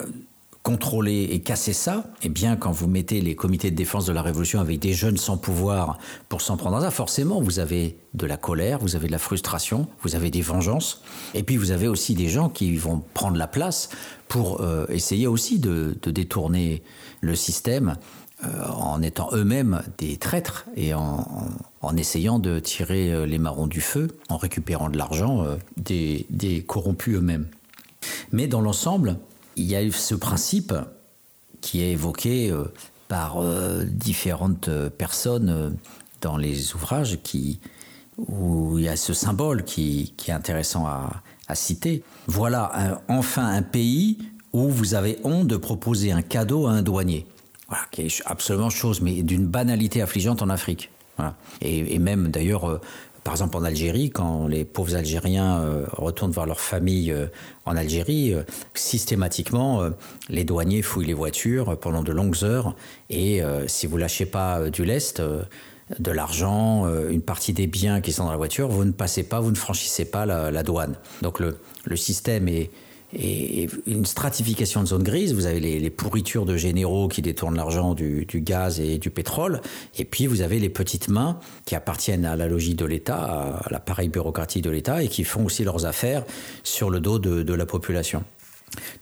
contrôler et casser ça, eh bien quand vous mettez les comités de défense de la révolution avec des jeunes sans pouvoir pour s'en prendre à ça, forcément vous avez de la colère, vous avez de la frustration, vous avez des vengeances, et puis vous avez aussi des gens qui vont prendre la place pour euh, essayer aussi de, détourner le système euh, en étant eux-mêmes des traîtres et en, essayant de tirer euh, les marrons du feu, en récupérant de l'argent des, corrompus eux-mêmes. Mais dans l'ensemble, il y a ce principe qui est évoqué par différentes personnes dans les ouvrages qui, où il y a ce symbole qui, est intéressant à, citer. Voilà enfin un pays où vous avez honte de proposer un cadeau à un douanier. Voilà, qui est absolument chose, mais d'une banalité affligeante en Afrique. Et, même d'ailleurs, euh, par exemple en Algérie, quand les pauvres Algériens euh, retournent voir leur famille euh, en Algérie, systématiquement, les douaniers fouillent les voitures pendant de longues heures. Et si vous lâchez pas du lest, de l'argent, une partie des biens qui sont dans la voiture, vous ne passez pas, vous ne franchissez pas la, la douane. Donc le, le système est et une stratification de zone grise. Vous avez les, pourritures de généraux qui détournent l'argent du, gaz et du pétrole, et puis vous avez les petites mains qui appartiennent à la logique de l'État, à l'appareil bureaucratique de l'État, et qui font aussi leurs affaires sur le dos de, la population.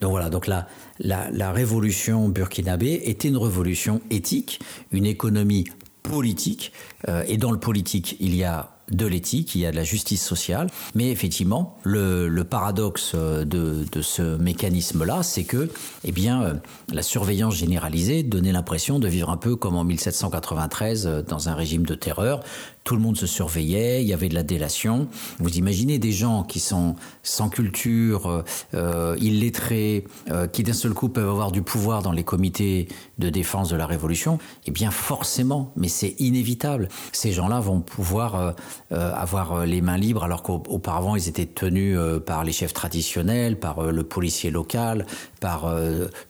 Donc voilà, donc la, la, la révolution burkinabé était une révolution éthique, une économie politique, euh, et dans le politique, il y a de l'éthique, il y a de la justice sociale. Mais effectivement, le, paradoxe euh, de, ce mécanisme-là, c'est que eh bien, euh, la surveillance généralisée donnait l'impression de vivre un peu comme en 1793 euh, dans un régime de terreur. Tout le monde se surveillait, il y avait de la délation. Vous imaginez des gens qui sont sans culture, illettrés, qui d'un seul coup peuvent avoir du pouvoir dans les comités de défense de la Révolution Eh bien forcément, mais c'est inévitable. Ces gens-là vont pouvoir euh, avoir euh, les mains libres alors qu'auparavant ils étaient tenus euh, par les chefs traditionnels, par le policier local, par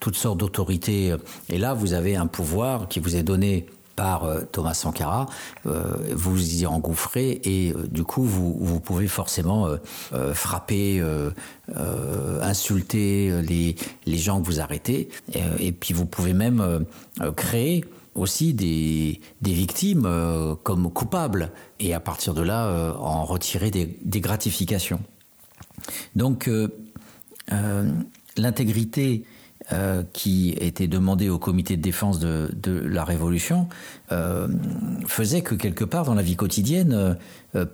toutes sortes d'autorités. Et là, vous avez un pouvoir qui vous est donné par Thomas Sankara, vous y engouffrez et du coup vous, vous pouvez forcément frapper, insulter les, les, gens que vous arrêtez et puis vous pouvez même créer aussi des, des victimes euh, comme coupables et à partir de là euh, en retirer des, des gratifications. Donc euh, l'intégrité qui était demandée au comité de défense de, la Révolution faisait que quelque part dans la vie quotidienne,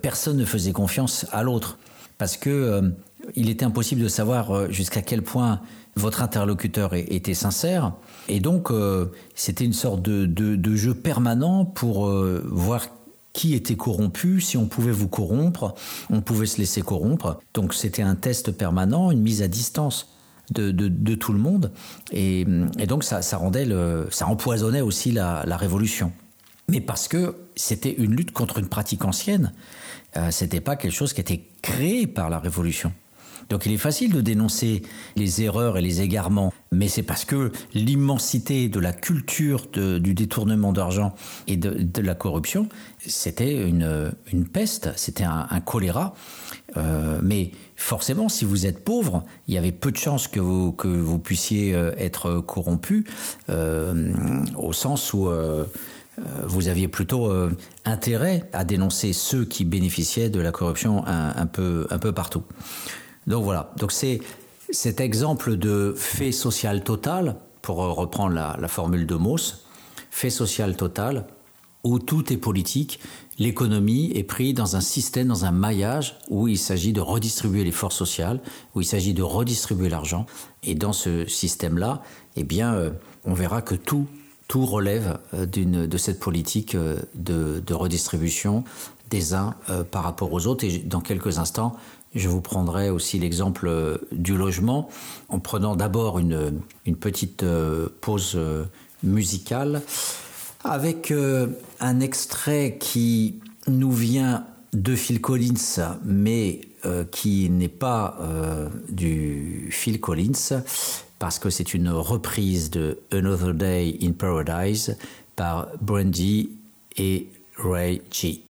personne ne faisait confiance à l'autre parce que il était impossible de savoir jusqu'à quel point votre interlocuteur était sincère. Et donc, euh, c'était une sorte de, jeu permanent pour euh, voir qui était corrompu, si on pouvait vous corrompre, on pouvait se laisser corrompre. Donc, c'était un test permanent, une mise à distance. De, tout le monde. Et, donc ça, rendait ça empoisonnait aussi la, révolution. Mais parce que c'était une lutte contre une pratique ancienne. Euh, c'était pas quelque chose qui était créé par la révolution. Donc il est facile de dénoncer les erreurs et les égarements, mais c'est parce que l'immensité de la culture du détournement d'argent et de, la corruption, c'était une, peste, c'était un, choléra. Euh, mais forcément, si vous êtes pauvre, il y avait peu de chances que vous, puissiez euh, être corrompu, euh, au sens où... vous aviez plutôt intérêt à dénoncer ceux qui bénéficiaient de la corruption un, peu, partout. Donc voilà, donc c'est cet exemple de fait social total, pour reprendre la, formule de Mauss, fait social total, où tout est politique, l'économie est prise dans un système, dans un maillage où il s'agit de redistribuer les forces sociales, où il s'agit de redistribuer l'argent. Et dans ce système-là, eh bien, euh, on verra que tout, tout relève euh, de cette politique euh, de, redistribution des uns par rapport aux autres. Et dans quelques instants, je vous prendrai aussi l'exemple du logement en prenant d'abord une, petite pause musicale avec un extrait qui nous vient de Phil Collins, mais qui n'est pas du Phil Collins, parce que c'est une reprise de Another Day in Paradise par Brandy et Ray G.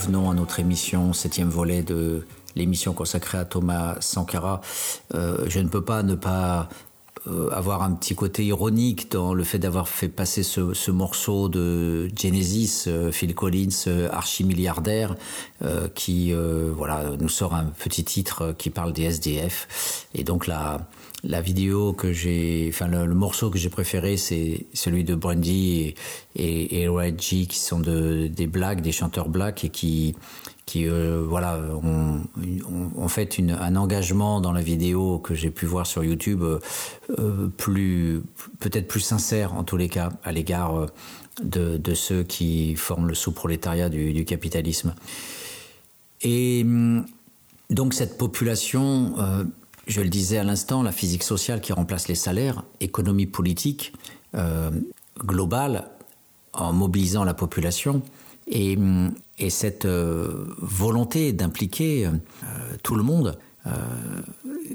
revenons à notre émission, septième volet de l'émission consacrée à Thomas Sankara. Euh, je ne peux pas ne pas avoir un petit côté ironique dans le fait d'avoir fait passer ce, ce morceau de Genesis, euh, Phil Collins, euh, archimilliardaire, euh, qui euh, voilà nous sort un petit titre euh, qui parle des SDF. Et donc la, la vidéo que j'ai, enfin le, morceau que j'ai préféré, c'est celui de Brandy et, et, et qui sont de, des blacks, des chanteurs blacks et qui qui euh, voilà ont, fait un engagement dans la vidéo que j'ai pu voir sur YouTube euh, euh, plus peut-être plus sincère en tous les cas à l'égard de, ceux qui forment le sous-prolétariat du, capitalisme. Et hum, donc cette population, je le disais à l'instant, la physique sociale qui remplace les salaires, économie politique globale en mobilisant la population et, hum, et cette euh, volonté d'impliquer euh, tout le monde euh,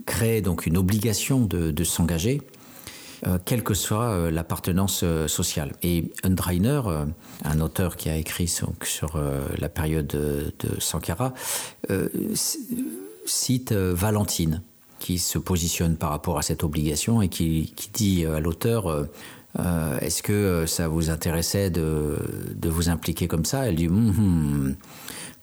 crée donc une obligation de, s'engager quelle que soit l'appartenance sociale. Et Undreiner, un auteur qui a écrit sur, la période de, Sankara, cite Valentine, qui se positionne par rapport à cette obligation et qui dit à l'auteur euh, Est-ce que euh, ça vous intéressait de, vous impliquer comme ça? Elle dit Hum, hum,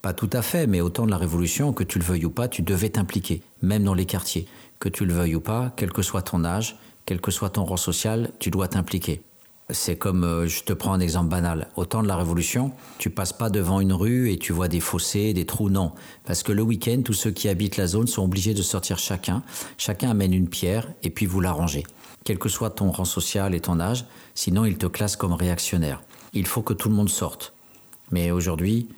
Pas tout à fait, mais au temps de la Révolution, que tu le veuilles ou pas, tu devais t'impliquer, même dans les quartiers. Que tu le veuilles ou pas, quel que soit ton âge, quel que soit ton rang social, tu dois t'impliquer. C'est comme, euh, je te prends un exemple banal, au temps de la Révolution, tu passes pas devant une rue et tu vois des fossés, des trous, non. Parce que le week-end, tous ceux qui habitent la zone sont obligés de sortir chacun, chacun amène une pierre et puis vous l'arrangez. Quel que soit ton rang social et ton âge, sinon ils te classent comme réactionnaire. Il faut que tout le monde sorte. Mais aujourd'hui,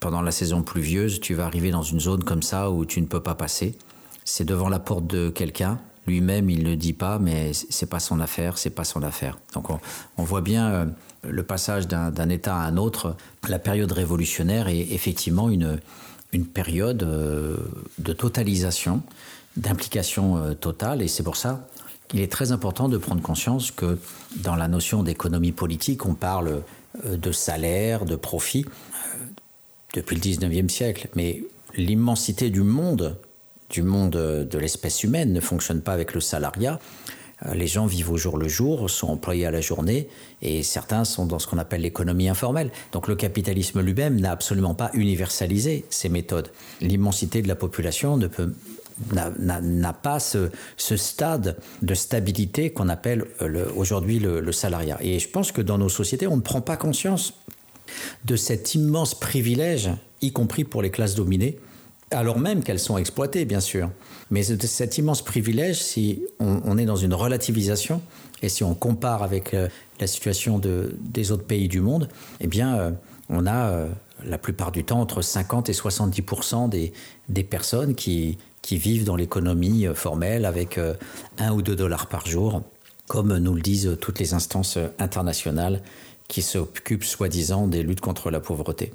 pendant la saison pluvieuse, tu vas arriver dans une zone comme ça où tu ne peux pas passer. C'est devant la porte de quelqu'un. Lui-même, il ne dit pas, mais c'est pas son affaire, c'est pas son affaire. Donc on, voit bien euh, le passage d'un État à un autre. La période révolutionnaire est effectivement une, une période euh, de totalisation, d'implication euh, totale, et c'est pour ça qu'il est très important de prendre conscience que dans la notion d'économie politique, on parle euh, de salaire, de profit, depuis le 19e siècle. Mais l'immensité du monde, du monde de l'espèce humaine, ne fonctionne pas avec le salariat. Euh, Les gens vivent au jour le jour, sont employés à la journée, et certains sont dans ce qu'on appelle l'économie informelle. Donc le capitalisme lui-même n'a absolument pas universalisé ces méthodes. L'immensité de la population ne peut n'a- pas ce, stade de stabilité qu'on appelle euh, aujourd'hui le, salariat. Et je pense que dans nos sociétés, on ne prend pas conscience de cet immense privilège, y compris pour les classes dominées, alors même qu'elles sont exploitées, bien sûr. Mais de cet immense privilège, si on, est dans une relativisation, et si on compare avec euh, la situation de, des autres pays du monde, eh bien, euh, on a la plupart du temps entre 50 et 70 des, des personnes qui, qui vivent dans l'économie euh, formelle avec euh, un ou deux dollars par jour, comme nous le disent toutes les instances euh, internationales qui s'occupent soi-disant des luttes contre la pauvreté.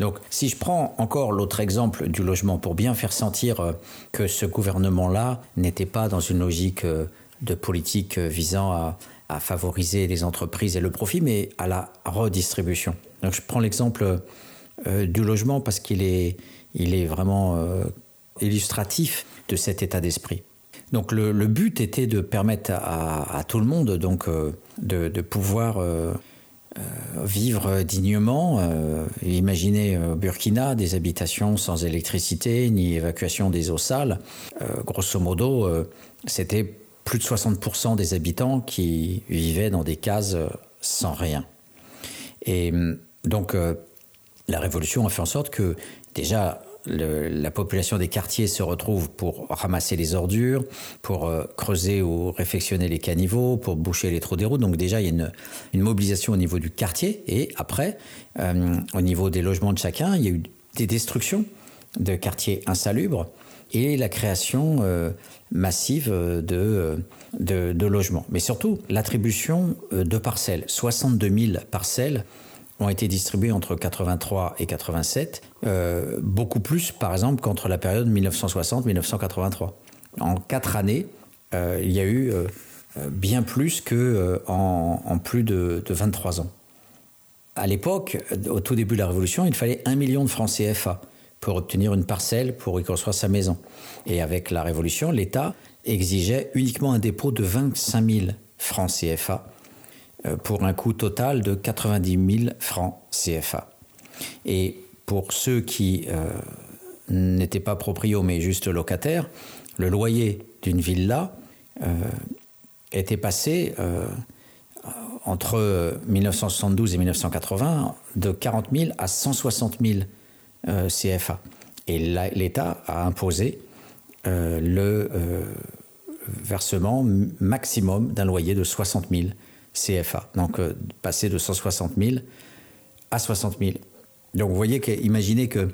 Donc, si je prends encore l'autre exemple du logement pour bien faire sentir que ce gouvernement-là n'était pas dans une logique de politique visant à, favoriser les entreprises et le profit, mais à la redistribution. Donc je prends l'exemple du logement parce qu'il est, il est vraiment illustratif de cet état d'esprit. Donc le, but était de permettre à, tout le monde donc, euh, de, pouvoir vivre dignement. imaginez Burkina des habitations sans électricité ni évacuation des eaux sales. grosso modo, c'était plus de 60% des habitants qui vivaient dans des cases sans rien. Et donc la révolution a fait en sorte que déjà la population des quartiers se retrouve pour ramasser les ordures, pour euh, creuser ou réfectionner les caniveaux, pour boucher les trous des routes. Donc déjà, il y a une, mobilisation au niveau du quartier. Et après, euh, au niveau des logements de chacun, il y a eu des destructions de quartiers insalubres et la création euh, massive de, logements. Mais surtout, l'attribution de parcelles. 62 000 parcelles ont été distribués entre 83 et 87, euh, beaucoup plus par exemple qu'entre la période 1960-1983. En quatre années, euh, il y a eu euh, bien plus que en, plus de, 23 ans. À l'époque, au tout début de la Révolution, il fallait un million de francs CFA pour obtenir une parcelle pour y construire sa maison. Et avec la Révolution, l'État exigeait uniquement un dépôt de 25 000 francs CFA pour un coût total de 90 000 francs CFA. Et pour ceux qui euh, n'étaient pas proprios mais juste locataires, le loyer d'une villa euh, était passé entre 1972 et 1980 de 40 000 à 160 000 CFA. Et l'État a imposé le versement maximum d'un loyer de 60 000 CFA. Donc euh, passer de 160 000 à 60 000. Donc vous voyez imaginez que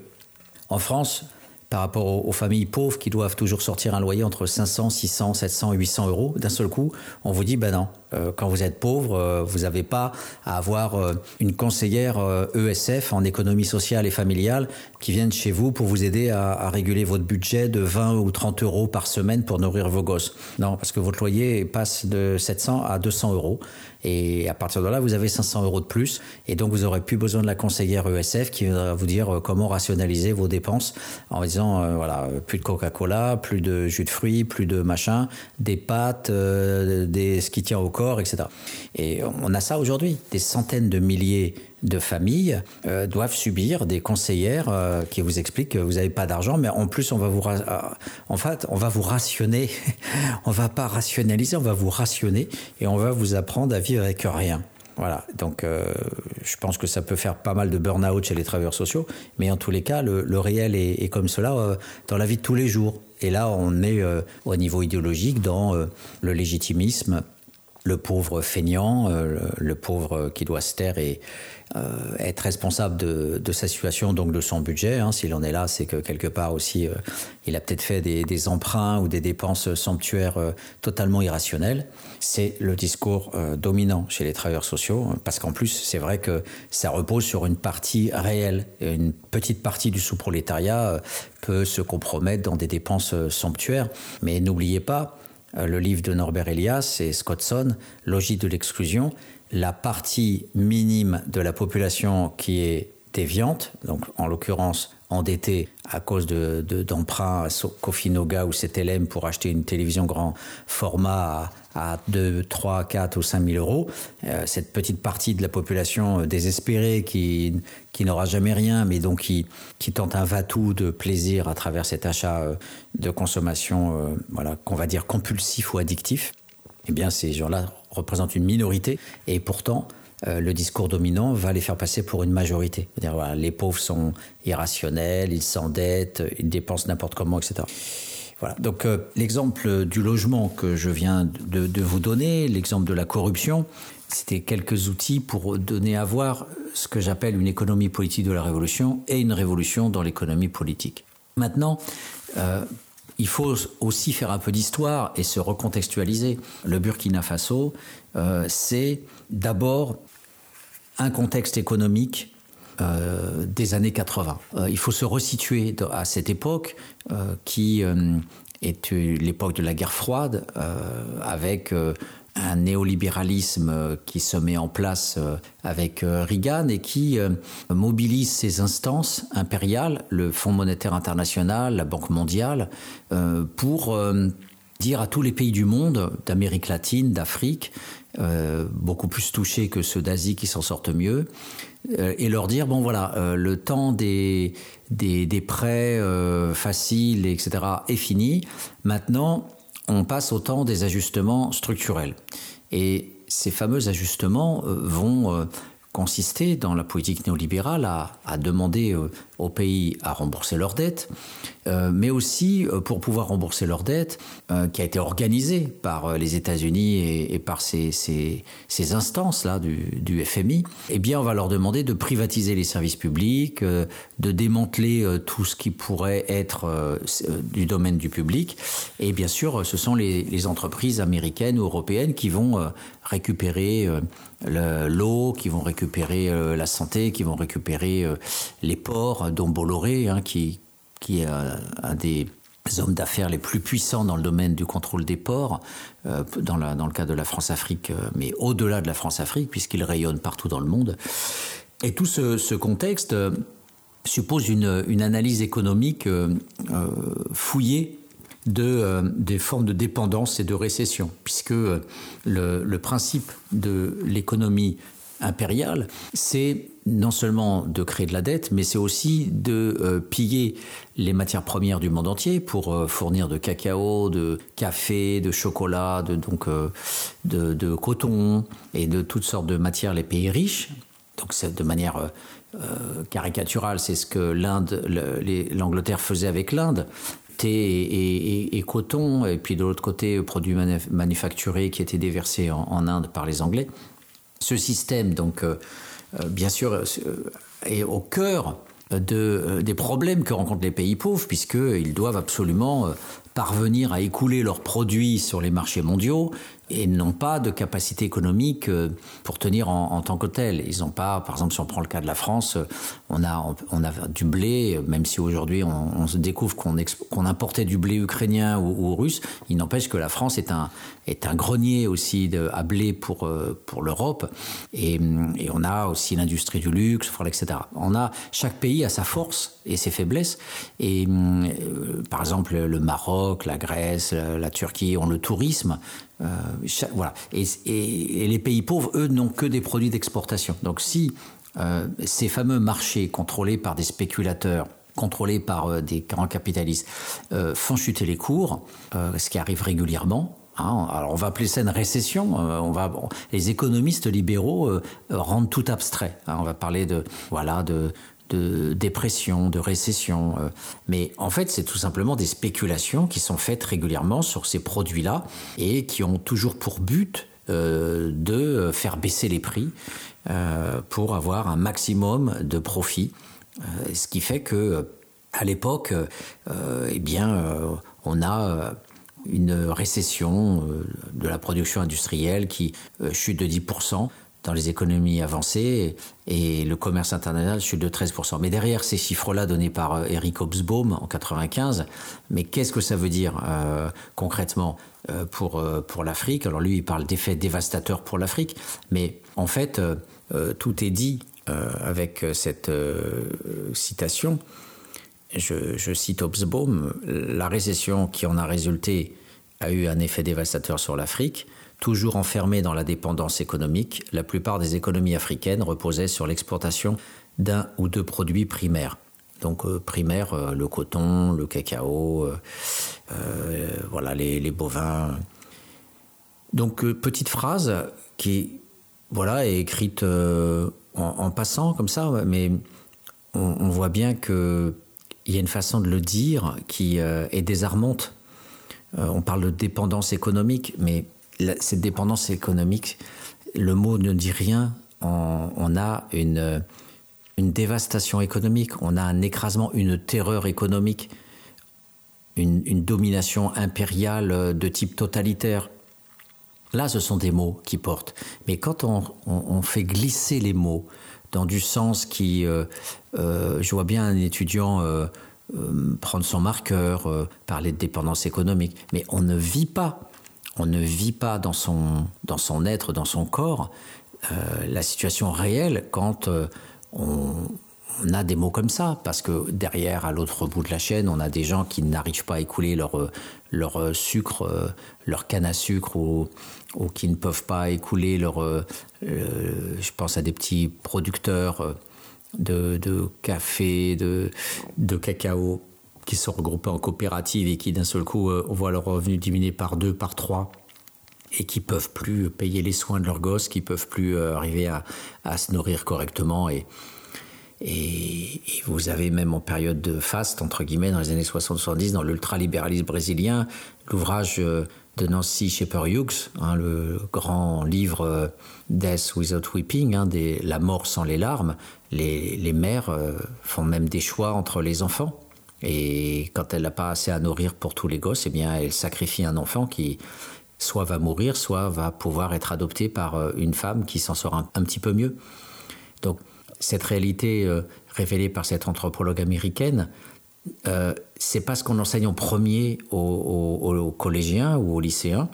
en France, par rapport aux, familles pauvres qui doivent toujours sortir un loyer entre 500, 600, 700 et 800 euros, d'un seul coup, on vous dit, ben non, quand vous êtes pauvre, euh, vous n'avez pas à avoir une conseillère ESF e en économie sociale et familiale qui vienne chez vous pour vous aider à, réguler votre budget de 20 ou 30 euros par semaine pour nourrir vos gosses. Non, parce que votre loyer passe de 700 à 200 euros. Et à partir de là, vous avez 500 euros de plus. Et donc, vous aurez plus besoin de la conseillère ESF qui va vous dire euh, comment rationaliser vos dépenses en disant, euh, voilà, plus de Coca-Cola, plus de jus de fruits, plus de machin, des pâtes, euh, des, ce qui tient au corps, etc. Et on a ça aujourd'hui. Des centaines de milliers de familles euh, doivent subir des conseillères euh, qui vous expliquent que vous n'avez pas d'argent, mais en plus on va vous, euh, en fait, on va vous rationner. on va pas rationaliser, on va vous rationner et on va vous apprendre à vivre avec rien. Voilà, donc je pense que ça peut faire pas mal de burn-out chez les travailleurs sociaux, mais en tous les cas, le, réel est, comme cela dans la vie de tous les jours. Et là, on est au niveau idéologique dans le légitimisme, le pauvre feignant, le, pauvre qui doit se taire et, euh, être responsable de, sa situation, donc de son budget. Hein. S'il en est là, c'est que quelque part aussi, euh, il a peut-être fait des, emprunts ou des dépenses sanctuaires euh, totalement irrationnelles. C'est le discours dominant chez les travailleurs sociaux, hein, parce qu'en plus, c'est vrai que ça repose sur une partie réelle. Une petite partie du sous-prolétariat peut se compromettre dans des dépenses sanctuaires. Mais n'oubliez pas, le livre de Norbert Elias et Scottson, Logique de l'exclusion, la partie minime de la population qui est déviante, donc en l'occurrence endettée à cause de, d'emprunts à Kofinoga ou CTLM pour acheter une télévision grand format à, 2, 3, 4 ou 5 000 euros, euh, cette petite partie de la population désespérée qui, qui n'aura jamais rien, mais donc qui, qui tente un va-tout de plaisir à travers cet achat euh, de consommation, euh, voilà, qu'on va dire compulsif ou addictif, eh bien ces gens-là représentent une minorité. Et pourtant euh, le discours dominant va les faire passer pour une majorité. -dire, voilà, les pauvres sont irrationnels, ils s'endettent, ils dépensent n'importe comment, etc. Voilà. Donc euh, l'exemple du logement que je viens de, vous donner, l'exemple de la corruption, c'était quelques outils pour donner à voir ce que j'appelle une économie politique de la révolution et une révolution dans l'économie politique. Maintenant, euh, il faut aussi faire un peu d'histoire et se recontextualiser. Le Burkina Faso, c'est d'abord un contexte économique euh, des années 80. Euh, il faut se resituer à cette époque qui est l'époque de la guerre froide, avec un néolibéralisme qui se met en place avec Reagan et qui mobilise ses instances impériales, le Fonds monétaire international, la Banque mondiale, pour dire à tous les pays du monde, d'Amérique latine, d'Afrique, euh, beaucoup plus touchés que ceux d'Asie qui s'en sortent mieux, euh, et leur dire, bon voilà, euh, le temps des, des, prêts faciles, etc., est fini. Maintenant, on passe au temps des ajustements structurels. Et ces fameux ajustements vont consister dans la politique néolibérale à demander aux pays à rembourser leurs dettes, euh, mais aussi euh, pour pouvoir rembourser leurs dettes, euh, qui a été organisée par les États-Unis et, par ces, ces, ces instances-là du, FMI, eh bien, on va leur demander de privatiser les services publics, de démanteler tout ce qui pourrait être du domaine du public. Et bien sûr, ce sont les entreprises américaines ou européennes qui vont récupérer l'eau, qui vont récupérer la santé, qui vont récupérer les ports, dont Bolloré, hein, qui, est un des hommes d'affaires les plus puissants dans le domaine du contrôle des ports, euh, dans, le cas de la France-Afrique, euh, mais au-delà de la France-Afrique, puisqu'il rayonne partout dans le monde. Et tout ce, contexte euh, suppose une, analyse économique fouillée de, des formes de dépendance et de récession, puisque le principe de l'économie impériale, c'est non seulement de créer de la dette, mais c'est aussi de euh, piller les matières premières du monde entier pour euh, fournir de cacao, de café, de chocolat, de, donc, euh, de, coton et de toutes sortes de matières les pays riches. Donc c'est de manière caricaturale, c'est ce que l'Inde, l'Angleterre faisait avec l'Inde thé et, coton, et puis de l'autre côté, produits manufacturés qui étaient déversés en, en, Inde par les Anglais. Ce système, donc, euh, bien sûr, euh, est au cœur de, euh, des problèmes que rencontrent les pays pauvres, puisqu'ils doivent absolument parvenir à écouler leurs produits sur les marchés mondiaux et n'ont pas de capacité économique euh, pour tenir en, tant que tel. Ils n'ont pas, par exemple, si on prend le cas de la France, euh, on a, on a du blé, même si aujourd'hui on, se découvre qu'on importait du blé ukrainien ou, russe, il n'empêche que la France est un, est un grenier aussi de, à blé pour, euh, pour l'Europe. Et, et, on a aussi l'industrie du luxe, etc. On a, chaque pays a sa force et ses faiblesses. Et par exemple, le Maroc, la Grèce, la Turquie ont le tourisme. Euh, voilà. Et, les pays pauvres, eux, n'ont que des produits d'exportation. Donc si euh, ces fameux marchés contrôlés par des spéculateurs, contrôlés par euh, des grands capitalistes, font chuter les cours, ce qui arrive régulièrement, hein, alors on va appeler ça une récession. on va, les économistes libéraux rendent tout abstrait. Hein. on va parler de voilà de de dépression, de récession. Euh. Mais en fait, c'est tout simplement des spéculations qui sont faites régulièrement sur ces produits-là et qui ont toujours pour but euh, de faire baisser les prix euh, pour avoir un maximum de profit. ce qui fait que à l'époque, eh bien, on a une récession de la production industrielle qui chute de 10% dans les économies avancées et le commerce international chute de 13%. Mais derrière ces chiffres-là donnés par euh, Eric Hobsbawm en 95, mais qu'est-ce que ça veut dire euh, concrètement euh, pour, pour l'Afrique? Alors lui, il parle d'effets dévastateurs pour l'Afrique, mais en fait, tout est dit avec cette citation. Je, je cite Hobsbawm, la récession qui en a résulté a eu un effet dévastateur sur l'Afrique. Toujours enfermée dans la dépendance économique, la plupart des économies africaines reposaient sur l'exportation d'un ou deux produits primaires. Donc euh, primaire, euh, le coton, le cacao, euh, voilà les, bovins. Donc petite phrase qui voilà est écrite en, passant comme ça, mais on, on voit bien que il y a une façon de le dire qui est désarmante. on parle de dépendance économique, mais cette dépendance économique, le mot ne dit rien. On, a une, une, dévastation économique, on a un écrasement, une terreur économique, une, domination impériale de type totalitaire. Là, ce sont des mots qui portent. Mais quand on, fait glisser les mots dans du sens qui... Euh, euh, je vois bien un étudiant... Euh, prendre son marqueur, parler de dépendance économique, mais on ne vit pas on ne vit pas dans son, être, dans son corps, euh, la situation réelle quand euh, on, a des mots comme ça, parce que derrière, à l'autre bout de la chaîne, on a des gens qui n'arrivent pas à écouler leur, leur sucre, leur canne à sucre, ou, qui ne peuvent pas écouler leur... je pense à des petits producteurs de, café, de cacao, qui sont regroupés en coopérative et qui d'un seul coup, on voit leur revenu diminuer par deux, par trois et qui peuvent plus payer les soins de leurs gosses, qui peuvent plus euh, arriver à, se nourrir correctement et, et, vous avez même en période de faste, entre guillemets, dans les années 60-70, dans l'ultralibéralisme brésilien, l'ouvrage euh, de Nancy Shepherd Hughes, hein, le grand livre euh, Death Without Weeping, hein, La mort sans les larmes, les, les mères font même des choix entre les enfants. Et quand elle n'a pas assez à nourrir pour tous les gosses, eh bien, elle sacrifie un enfant qui, soit va mourir, soit va pouvoir être adopté par euh, une femme qui s'en sort un, petit peu mieux. Donc cette réalité euh, révélée par cette anthropologue américaine, euh, c'est pas ce qu'on enseigne en premier aux, collégiens ou aux lycéens.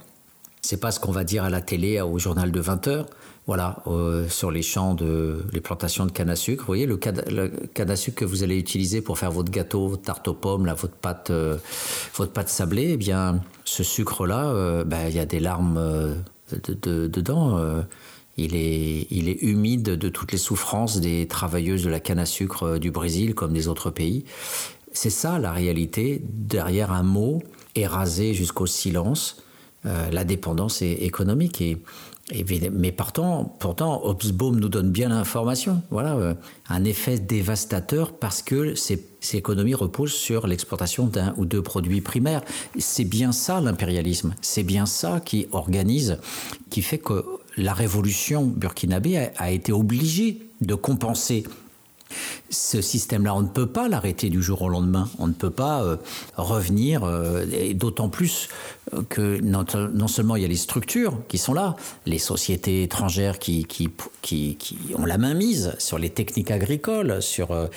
C'est pas ce qu'on va dire à la télé, au journal de 20 heures. Voilà, euh, sur les champs de les plantations de canne à sucre. Vous voyez le, canne à sucre que vous allez utiliser pour faire votre gâteau, votre tarte aux pommes, là, votre pâte, euh, votre pâte sablée. Eh bien, ce sucre-là, euh, ben, il y a des larmes dedans. il est, il est humide de toutes les souffrances des travailleuses de la canne à sucre du Brésil comme des autres pays. C'est ça la réalité derrière un mot érasé jusqu'au silence. la dépendance économique et mais pourtant, pourtant, nous donne bien l'information. Voilà, euh, un effet dévastateur parce que ces, économies reposent sur l'exportation d'un ou deux produits primaires. C'est bien ça l'impérialisme. C'est bien ça qui organise, qui fait que la révolution burkinabé a été obligée de compenser ce système-là, on ne peut pas l'arrêter du jour au lendemain. On ne peut pas euh, revenir, euh, et d'autant plus euh, que non, seulement il y a les structures qui sont là, les sociétés étrangères qui, ont la main mise sur les techniques agricoles, sur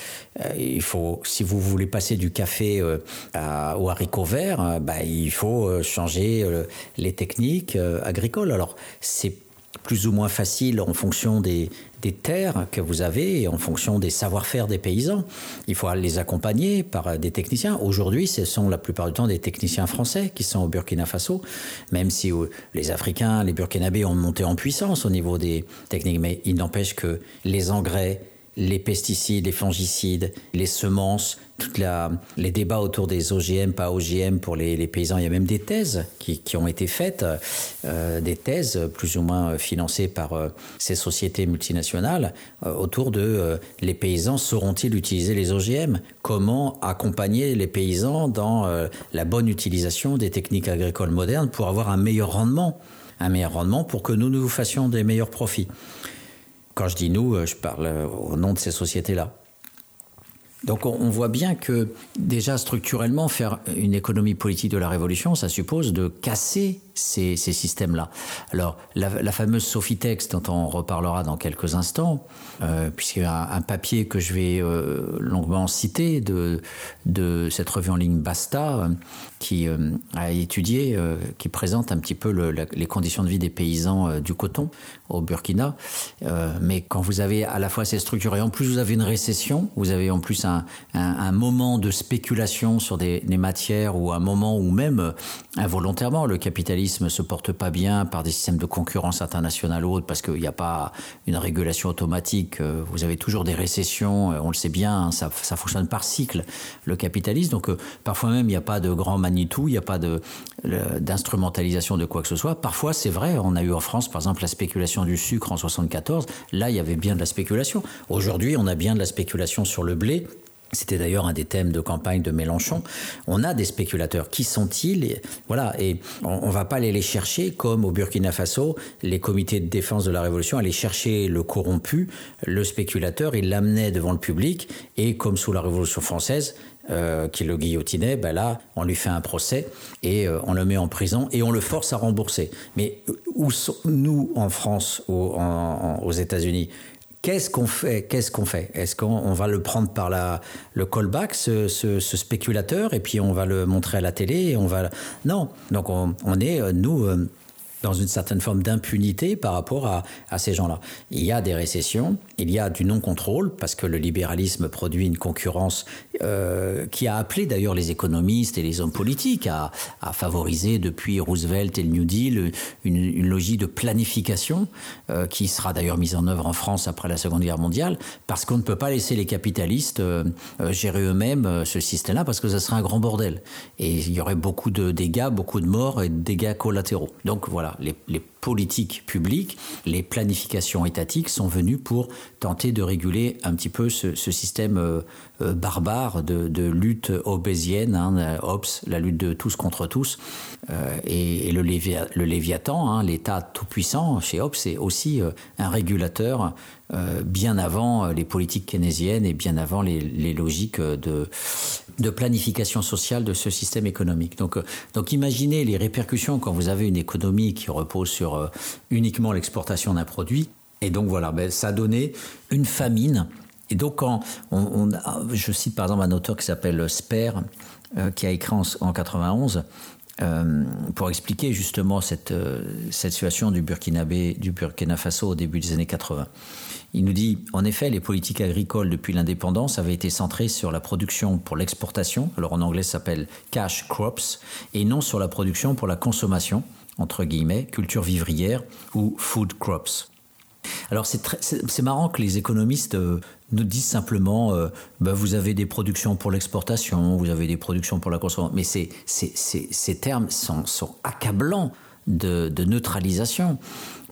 il faut si vous voulez passer du café au haricot vert, bah, il faut changer les techniques agricoles. Alors c'est plus ou moins facile en fonction des, des terres que vous avez en fonction des savoir-faire des paysans. Il faut les accompagner par des techniciens. Aujourd'hui, ce sont la plupart du temps des techniciens français qui sont au Burkina Faso, même si euh, les Africains, les Burkinabés ont monté en puissance au niveau des techniques. Mais il n'empêche que les engrais, les pesticides, les fongicides, les semences, les débats autour des OGM, pas OGM pour les, paysans. Il y a même des thèses qui, ont été faites, euh, des thèses plus ou moins financées par euh, ces sociétés multinationales euh, autour de les paysans sauront-ils utiliser les OGM Comment accompagner les paysans dans la bonne utilisation des techniques agricoles modernes pour avoir un meilleur rendement? Un meilleur rendement pour que nous nous fassions des meilleurs profits. Quand je dis nous, je parle au nom de ces sociétés-là. Donc on voit bien que déjà structurellement, faire une économie politique de la révolution, ça suppose de casser ces, systèmes-là. Alors, la, fameuse Sophitex, dont on reparlera dans quelques instants, euh, puisqu'il y a un, papier que je vais euh, longuement citer de, de cette revue en ligne Basta, euh, qui euh, a étudié, qui présente un petit peu les conditions de vie des paysans du coton au Burkina. mais quand vous avez à la fois ces structures et en plus vous avez une récession, vous avez en plus un, moment de spéculation sur des, matières ou un moment où même involontairement le capitalisme se porte pas bien par des systèmes de concurrence internationale ou autres, parce qu'il n'y a pas une régulation automatique. Euh, vous avez toujours des récessions, euh, on le sait bien, hein, ça, ça fonctionne par cycle, le capitalisme. Donc euh, parfois même, il n'y a pas de grand Manitou, il n'y a pas d'instrumentalisation de, de quoi que ce soit. Parfois, c'est vrai, on a eu en France, par exemple, la spéculation du sucre en 74. Là, il y avait bien de la spéculation. Aujourd'hui, on a bien de la spéculation sur le blé c'était d'ailleurs un des thèmes de campagne de Mélenchon. On a des spéculateurs. Qui sont-ils? Voilà. Et on, ne va pas aller les chercher comme au Burkina Faso, les comités de défense de la révolution allaient chercher le corrompu, le spéculateur, ils l'amenaient devant le public et comme sous la révolution française, euh, qui le guillotinait, ben là, on lui fait un procès et euh, on le met en prison et on le force à rembourser. Mais où nous, en France ou aux États-Unis, Qu'est-ce qu'on fait Qu'est-ce qu'on fait? Est-ce qu'on va le prendre par la, le callback, ce, ce, spéculateur, et puis on va le montrer à la télé et on va non. Donc on, on est euh, nous euh, dans une certaine forme d'impunité par rapport à, à ces gens-là. Il y a des récessions, il y a du non-contrôle, parce que le libéralisme produit une concurrence euh, qui a appelé d'ailleurs les économistes et les hommes politiques à, à, favoriser depuis Roosevelt et le New Deal une, logique de planification euh, qui sera d'ailleurs mise en œuvre en France après la Seconde Guerre mondiale, parce qu'on ne peut pas laisser les capitalistes euh, gérer eux-mêmes ce système-là, parce que ça serait un grand bordel. Et il y aurait beaucoup de dégâts, beaucoup de morts et de dégâts collatéraux. Donc voilà, les, politiques publiques, les planifications étatiques sont venues pour tenter de réguler un petit peu ce, système euh, barbare de, lutte obésienne, hein, OPS, la lutte de tous contre tous. Euh, et, le, lévia, le Léviathan, hein, l'État tout-puissant chez OPS, c'est aussi euh, un régulateur euh, bien avant les politiques keynésiennes et bien avant les, logiques de, planification sociale de ce système économique. Donc, euh, imaginez les répercussions quand vous avez une économie qui repose sur euh, uniquement l'exportation d'un produit. Et donc voilà, ben, ça a donné une famine. Et donc on, je cite par exemple un auteur qui s'appelle Sper, euh, qui a écrit en, en 91, euh, pour expliquer justement cette, euh, cette situation du Burkinabé, du Burkina Faso au début des années 80. Il nous dit, en effet, les politiques agricoles depuis l'indépendance avaient été centrées sur la production pour l'exportation, alors en anglais ça s'appelle cash crops, et non sur la production pour la consommation, entre guillemets, culture vivrière ou food crops. Alors c'est marrant que les économistes euh, nous disent simplement euh, ben vous avez des productions pour l'exportation, vous avez des productions pour la consommation, mais ces, ces, ces, ces termes sont, sont accablants de, neutralisation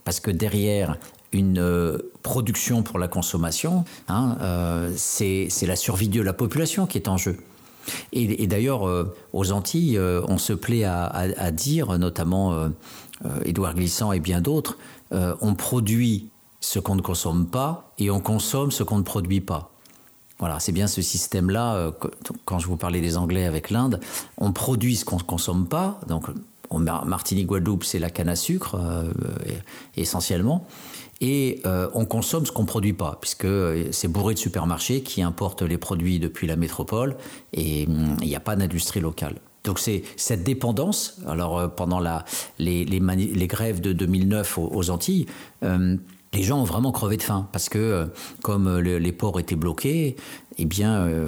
parce que derrière une euh, production pour la consommation, hein, euh, c'est la survie de la population qui est en jeu. Et, d'ailleurs, aux Antilles, on se plaît à, à, dire, notamment Édouard Glissant et bien d'autres, on produit ce qu'on ne consomme pas et on consomme ce qu'on ne produit pas. Voilà, c'est bien ce système-là. Euh, quand je vous parlais des Anglais avec l'Inde, on produit ce qu'on ne consomme pas. Donc, Martinique, Guadeloupe, c'est la canne à sucre euh, essentiellement et euh, on consomme ce qu'on produit pas puisque c'est bourré de supermarchés qui importent les produits depuis la métropole et hum, il n'y a pas d'industrie locale. Donc c'est cette dépendance. Alors euh, pendant la, les, grèves de 2009 aux, Antilles, euh, les gens ont vraiment crevé de faim parce que euh, comme le, les ports étaient bloqués, eh bien, euh,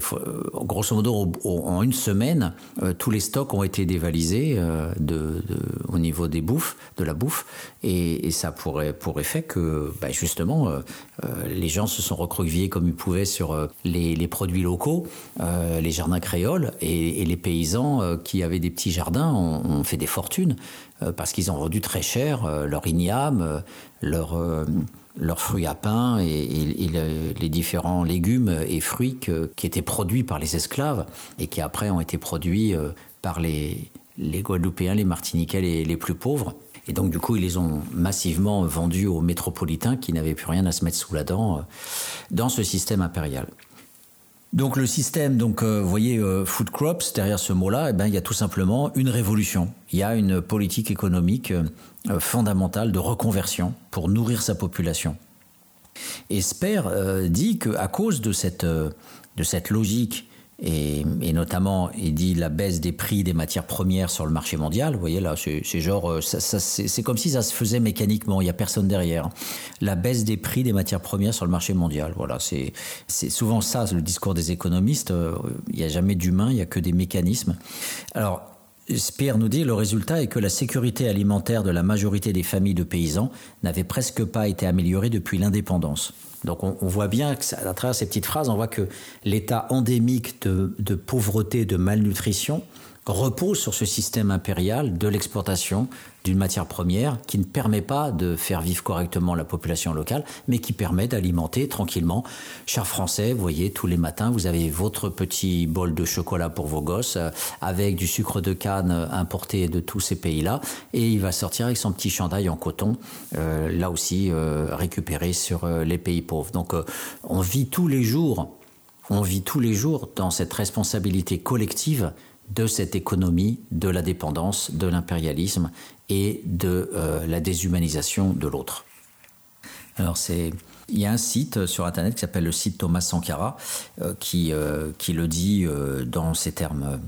grosso modo, en une semaine, euh, tous les stocks ont été dévalisés euh, au niveau des bouffes, de la bouffe, et, ça pourrait pour effet que, bah, justement, euh, euh, les gens se sont recroquevillés comme ils pouvaient sur euh, les, produits locaux, euh, les jardins créoles, et, les paysans euh, qui avaient des petits jardins ont, ont fait des fortunes euh, parce qu'ils ont vendu très cher euh, leur igname, euh, leur euh, leurs fruits à pain et, et, et le, les différents légumes et fruits qui étaient produits par les esclaves et qui après ont été produits euh, par les, les Guadeloupéens, les Martiniquais les, les plus pauvres. Et donc, du coup, ils les ont massivement vendus aux métropolitains qui n'avaient plus rien à se mettre sous la dent euh, dans ce système impérial. Donc le système, donc euh, voyez, euh, food crops derrière ce mot-là, eh ben il y a tout simplement une révolution. Il y a une politique économique euh, fondamentale de reconversion pour nourrir sa population. Et Sper dit que à cause de cette logique et, notamment il dit la baisse des prix des matières premières sur le marché mondial. Vous voyez là, c'est genre euh, c'est comme si ça se faisait mécaniquement. Il y a personne derrière. La baisse des prix des matières premières sur le marché mondial. Voilà, c'est souvent ça le discours des économistes. Euh, il n'y a jamais d'humain, il y a que des mécanismes. Alors Speer nous dit le résultat est que la sécurité alimentaire de la majorité des familles de paysans n'avait presque pas été améliorée depuis l'indépendance. Donc on, voit bien que à travers ces petites phrases, on voit que l'état endémique de, de pauvreté, de malnutrition repose sur ce système impérial de l'exportation d'une matière première qui ne permet pas de faire vivre correctement la population locale, mais qui permet d'alimenter tranquillement. Chers Français, vous voyez, tous les matins, vous avez votre petit bol de chocolat pour vos gosses, euh, avec du sucre de canne importé de tous ces pays-là, et il va sortir avec son petit chandail en coton, euh, là aussi euh, récupéré sur euh, les pays pauvres. Donc euh, on vit tous les jours, on vit tous les jours dans cette responsabilité collective de cette économie de la dépendance, de l'impérialisme et de euh, la déshumanisation de l'autre. Alors Il y a un site sur Internet qui s'appelle le site Thomas Sankara qui, qui le dit dans ces termes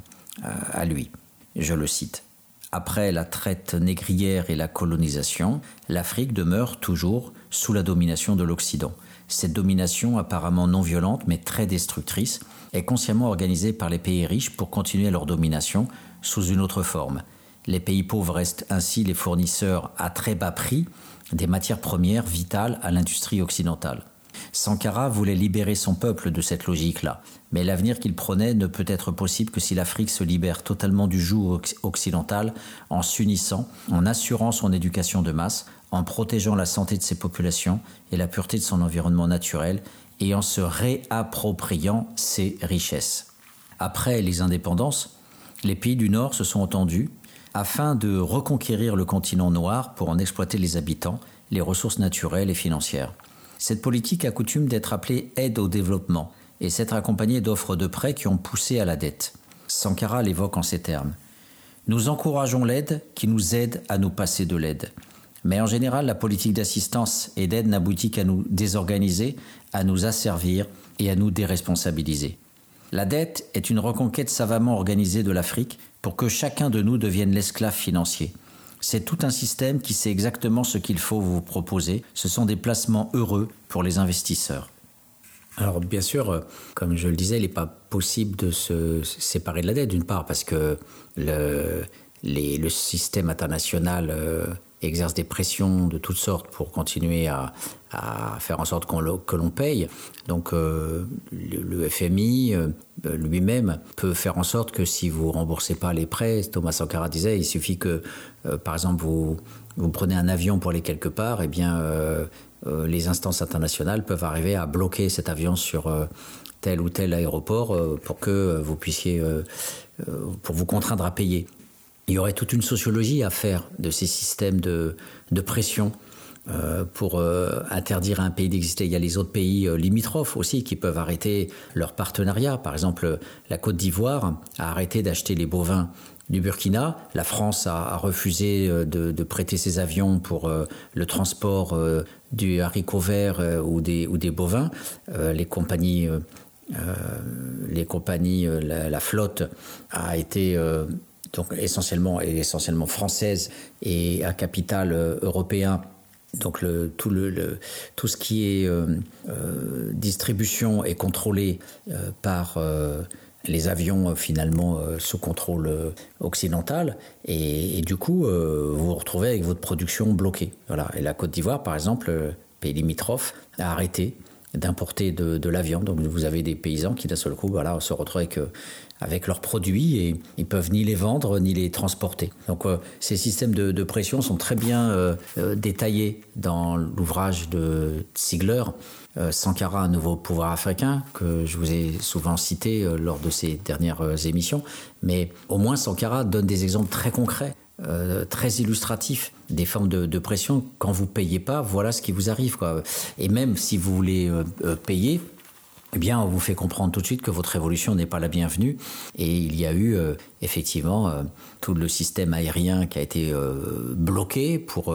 à lui. Je le cite. Après la traite négrière et la colonisation, l'Afrique demeure toujours sous la domination de l'Occident. Cette domination, apparemment non violente mais très destructrice, est consciemment organisée par les pays riches pour continuer leur domination sous une autre forme. Les pays pauvres restent ainsi les fournisseurs à très bas prix des matières premières vitales à l'industrie occidentale. Sankara voulait libérer son peuple de cette logique-là, mais l'avenir qu'il prenait ne peut être possible que si l'Afrique se libère totalement du joug occidental en s'unissant, en assurant son éducation de masse, en protégeant la santé de ses populations et la pureté de son environnement naturel, et en se réappropriant ses richesses. Après les indépendances, les pays du Nord se sont entendus afin de reconquérir le continent noir pour en exploiter les habitants, les ressources naturelles et financières. Cette politique a coutume d'être appelée aide au développement et s'être accompagnée d'offres de prêts qui ont poussé à la dette. Sankara l'évoque en ces termes. Nous encourageons l'aide qui nous aide à nous passer de l'aide. Mais en général, la politique d'assistance et d'aide n'aboutit qu'à nous désorganiser, à nous asservir et à nous déresponsabiliser. La dette est une reconquête savamment organisée de l'Afrique pour que chacun de nous devienne l'esclave financier. C'est tout un système qui sait exactement ce qu'il faut vous proposer. Ce sont des placements heureux pour les investisseurs. Alors bien sûr, comme je le disais, il n'est pas possible de se séparer de la dette, d'une part parce que le, le système international euh, exerce des pressions de toutes sortes pour continuer à, faire en sorte que l'on paye. Donc euh, le, FMI euh, lui-même peut faire en sorte que si vous remboursez pas les prêts, Thomas Sankara disait, il suffit que, euh, par exemple, vous, vous prenez un avion pour aller quelque part, et eh bien les instances internationales peuvent arriver à bloquer cet avion sur tel ou tel aéroport pour que vous puissiez, pour vous contraindre à payer il y aurait toute une sociologie à faire de ces systèmes de, pression euh, pour euh, interdire à un pays d'exister. Il y a les autres pays euh, limitrophes aussi qui peuvent arrêter leur partenariat. Par exemple, la Côte d'Ivoire a arrêté d'acheter les bovins du Burkina. La France a, refusé de, prêter ses avions pour le transport du haricot vert ou, des, bovins. les compagnies... la, flotte a été donc essentiellement, essentiellement française et à capital euh, européen. Donc le, tout, le, tout ce qui est euh, euh, distribution est contrôlé par les avions finalement sous contrôle occidental et, du coup vous vous retrouvez avec votre production bloquée. Voilà. Et la Côte d'Ivoire par exemple, pays limitrophe, a arrêté d'importer de, de, la viande. Donc vous avez des paysans qui d'un seul coup voilà, se retrouvent avec avec leurs produits et ils peuvent ni les vendre ni les transporter. Donc euh, ces systèmes de, pression sont très bien euh, euh, détaillés dans l'ouvrage de Ziegler, Sankara, un nouveau pouvoir africain, que je vous ai souvent cité lors de ces dernières émissions. Mais au moins Sankara donne des exemples très concrets. très illustratifs des formes de, pression. Quand vous payez pas, voilà ce qui vous arrive. Quoi. Et même si vous voulez payer, eh bien, on vous fait comprendre tout de suite que votre révolution n'est pas la bienvenue. Et il y a eu euh, effectivement euh, tout le système aérien qui a été euh, bloqué pour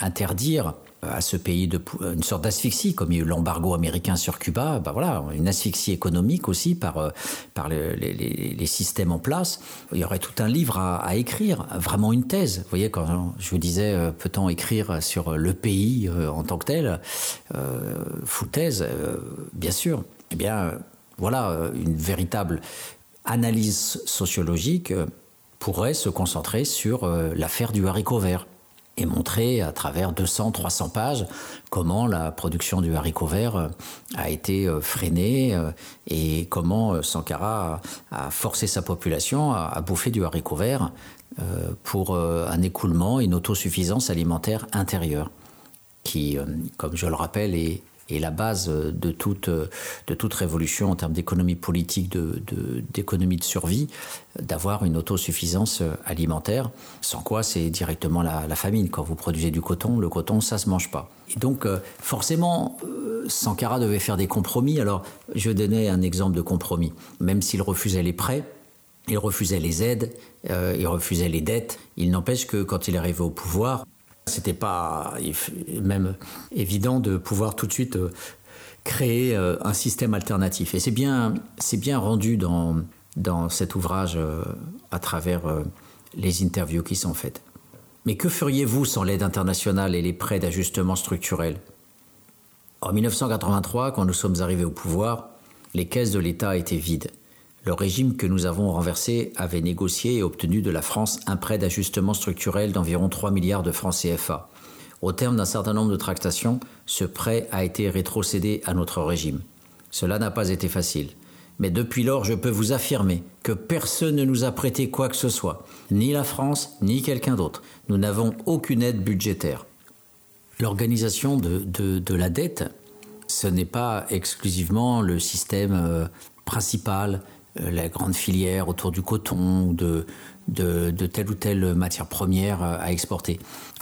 interdire à ce pays une sorte d'asphyxie, comme il y a eu l'embargo américain sur Cuba, ben voilà, une asphyxie économique aussi par, par les, systèmes en place. Il y aurait tout un livre à, écrire, vraiment une thèse. Vous voyez, quand je vous disais, peut-on écrire sur le pays en tant que tel Full thèse, bien sûr eh bien, voilà, euh, une véritable analyse sociologique euh, pourrait se concentrer sur euh, l'affaire du haricot vert et montrer à travers 200, 300 pages comment la production du haricot vert a été freinée et comment Sankara a forcé sa population à bouffer du haricot vert pour un écoulement, une autosuffisance alimentaire intérieure qui, comme je le rappelle, est et la base de toute, de toute révolution en termes d'économie politique, d'économie de, de, survie, d'avoir une autosuffisance alimentaire, sans quoi c'est directement la, famine. Quand vous produisez du coton, le coton, ça se mange pas. Et donc, euh, forcément, euh, Sankara devait faire des compromis. Alors, je donner un exemple de compromis. Même s'il refusait les prêts, il refusait les aides, euh, il refusait les dettes, il n'empêche que quand il est arrivé au pouvoir, C'était pas même évident de pouvoir tout de suite euh, créer euh, un système alternatif. Et c'est bien, bien rendu dans, dans cet ouvrage euh, à travers les interviews qui sont faites. Mais que feriez-vous sans l'aide internationale et les prêts d'ajustement structurel En 1983, quand nous sommes arrivés au pouvoir, les caisses de l'État étaient vides. Le régime que nous avons renversé avait négocié et obtenu de la France un prêt d'ajustement structurel d'environ 3 milliards de francs CFA. Au terme d'un certain nombre de tractations, ce prêt a été rétrocédé à notre régime. Cela n'a pas été facile. Mais depuis lors, je peux vous affirmer que personne ne nous a prêté quoi que ce soit, ni la France, ni quelqu'un d'autre. Nous n'avons aucune aide budgétaire. L'organisation de, la dette, ce n'est pas exclusivement le système euh, principal la grande filière autour du coton ou de, de, telle ou telle matière première euh, à exporter.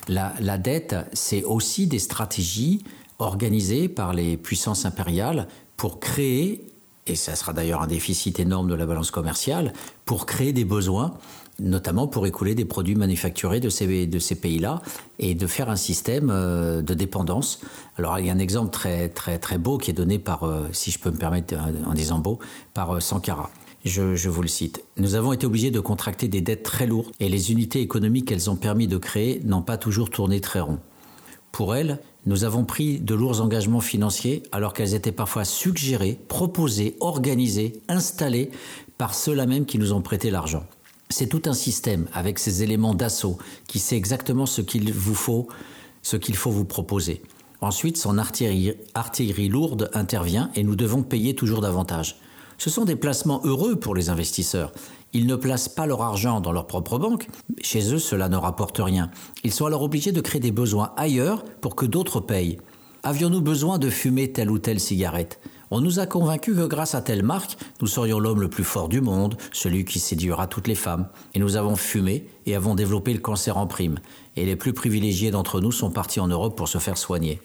La, la dette, c'est aussi des stratégies organisées par les puissances impériales pour créer, et ça sera d'ailleurs un déficit énorme de la balance commerciale, pour créer des besoins notamment pour écouler des produits manufacturés de ces, de ces pays-là et de faire un système euh, de dépendance. Alors il y a un exemple très, très, très beau qui est donné par, si je peux me permettre en disant beau, par Sankara. Je, vous le cite. Nous avons été obligés de contracter des dettes très lourdes et les unités économiques qu'elles ont permis de créer n'ont pas toujours tourné très rond. Pour elles, nous avons pris de lourds engagements financiers alors qu'elles étaient parfois suggérées, proposées, organisées, installées par ceux-là même qui nous ont prêté l'argent. C'est tout un système avec ces éléments d'assaut qui sait exactement ce qu'il vous faut, ce qu'il faut vous proposer. Ensuite, son artillerie lourde intervient et nous devons payer toujours davantage. Ce sont des placements heureux pour les investisseurs. Ils ne placent pas leur argent dans leur propre banque. Chez eux, cela ne rapporte rien. Ils sont alors obligés de créer des besoins ailleurs pour que d'autres payent. Avions-nous besoin de fumer telle ou telle cigarette? On nous a convaincus que grâce à telle marque, nous serions l'homme le plus fort du monde, celui qui séduira toutes les femmes. Et nous avons fumé et avons développé le cancer en prime. Et les plus privilégiés d'entre nous sont partis en Europe pour se faire soigner.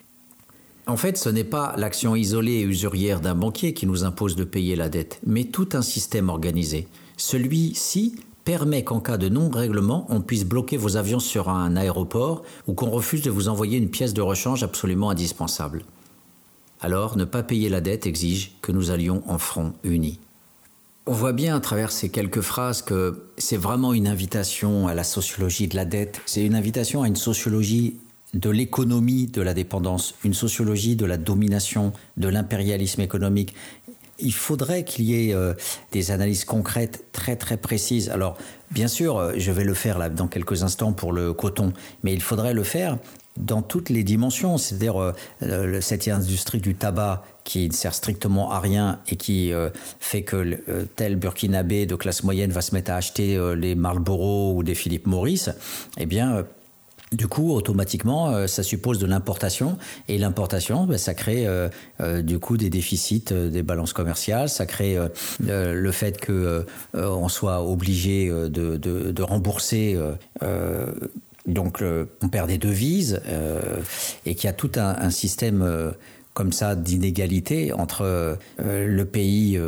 En fait, ce n'est pas l'action isolée et usurière d'un banquier qui nous impose de payer la dette, mais tout un système organisé. Celui-ci permet qu'en cas de non-règlement, on puisse bloquer vos avions sur un aéroport ou qu'on refuse de vous envoyer une pièce de rechange absolument indispensable. Alors, ne pas payer la dette exige que nous allions en front unis. On voit bien à travers ces quelques phrases que c'est vraiment une invitation à la sociologie de la dette, c'est une invitation à une sociologie de l'économie de la dépendance, une sociologie de la domination, de l'impérialisme économique. Il faudrait qu'il y ait euh, des analyses concrètes très très précises. Alors, bien sûr, euh, je vais le faire là dans quelques instants pour le coton, mais il faudrait le faire dans toutes les dimensions, c'est-à-dire euh, cette industrie du tabac qui ne sert strictement à rien et qui fait que tel burkinabé de classe moyenne va se mettre à acheter les Marlboro ou des Philippe Maurice, eh bien du coup, automatiquement, euh, ça suppose de l'importation. Et l'importation, ben, ça crée euh, euh, du coup des déficits des balances commerciales. Ça crée le fait que on soit obligé de, de rembourser. donc, on perd des devises et qu'il y a tout un, un système comme ça d'inégalité entre le pays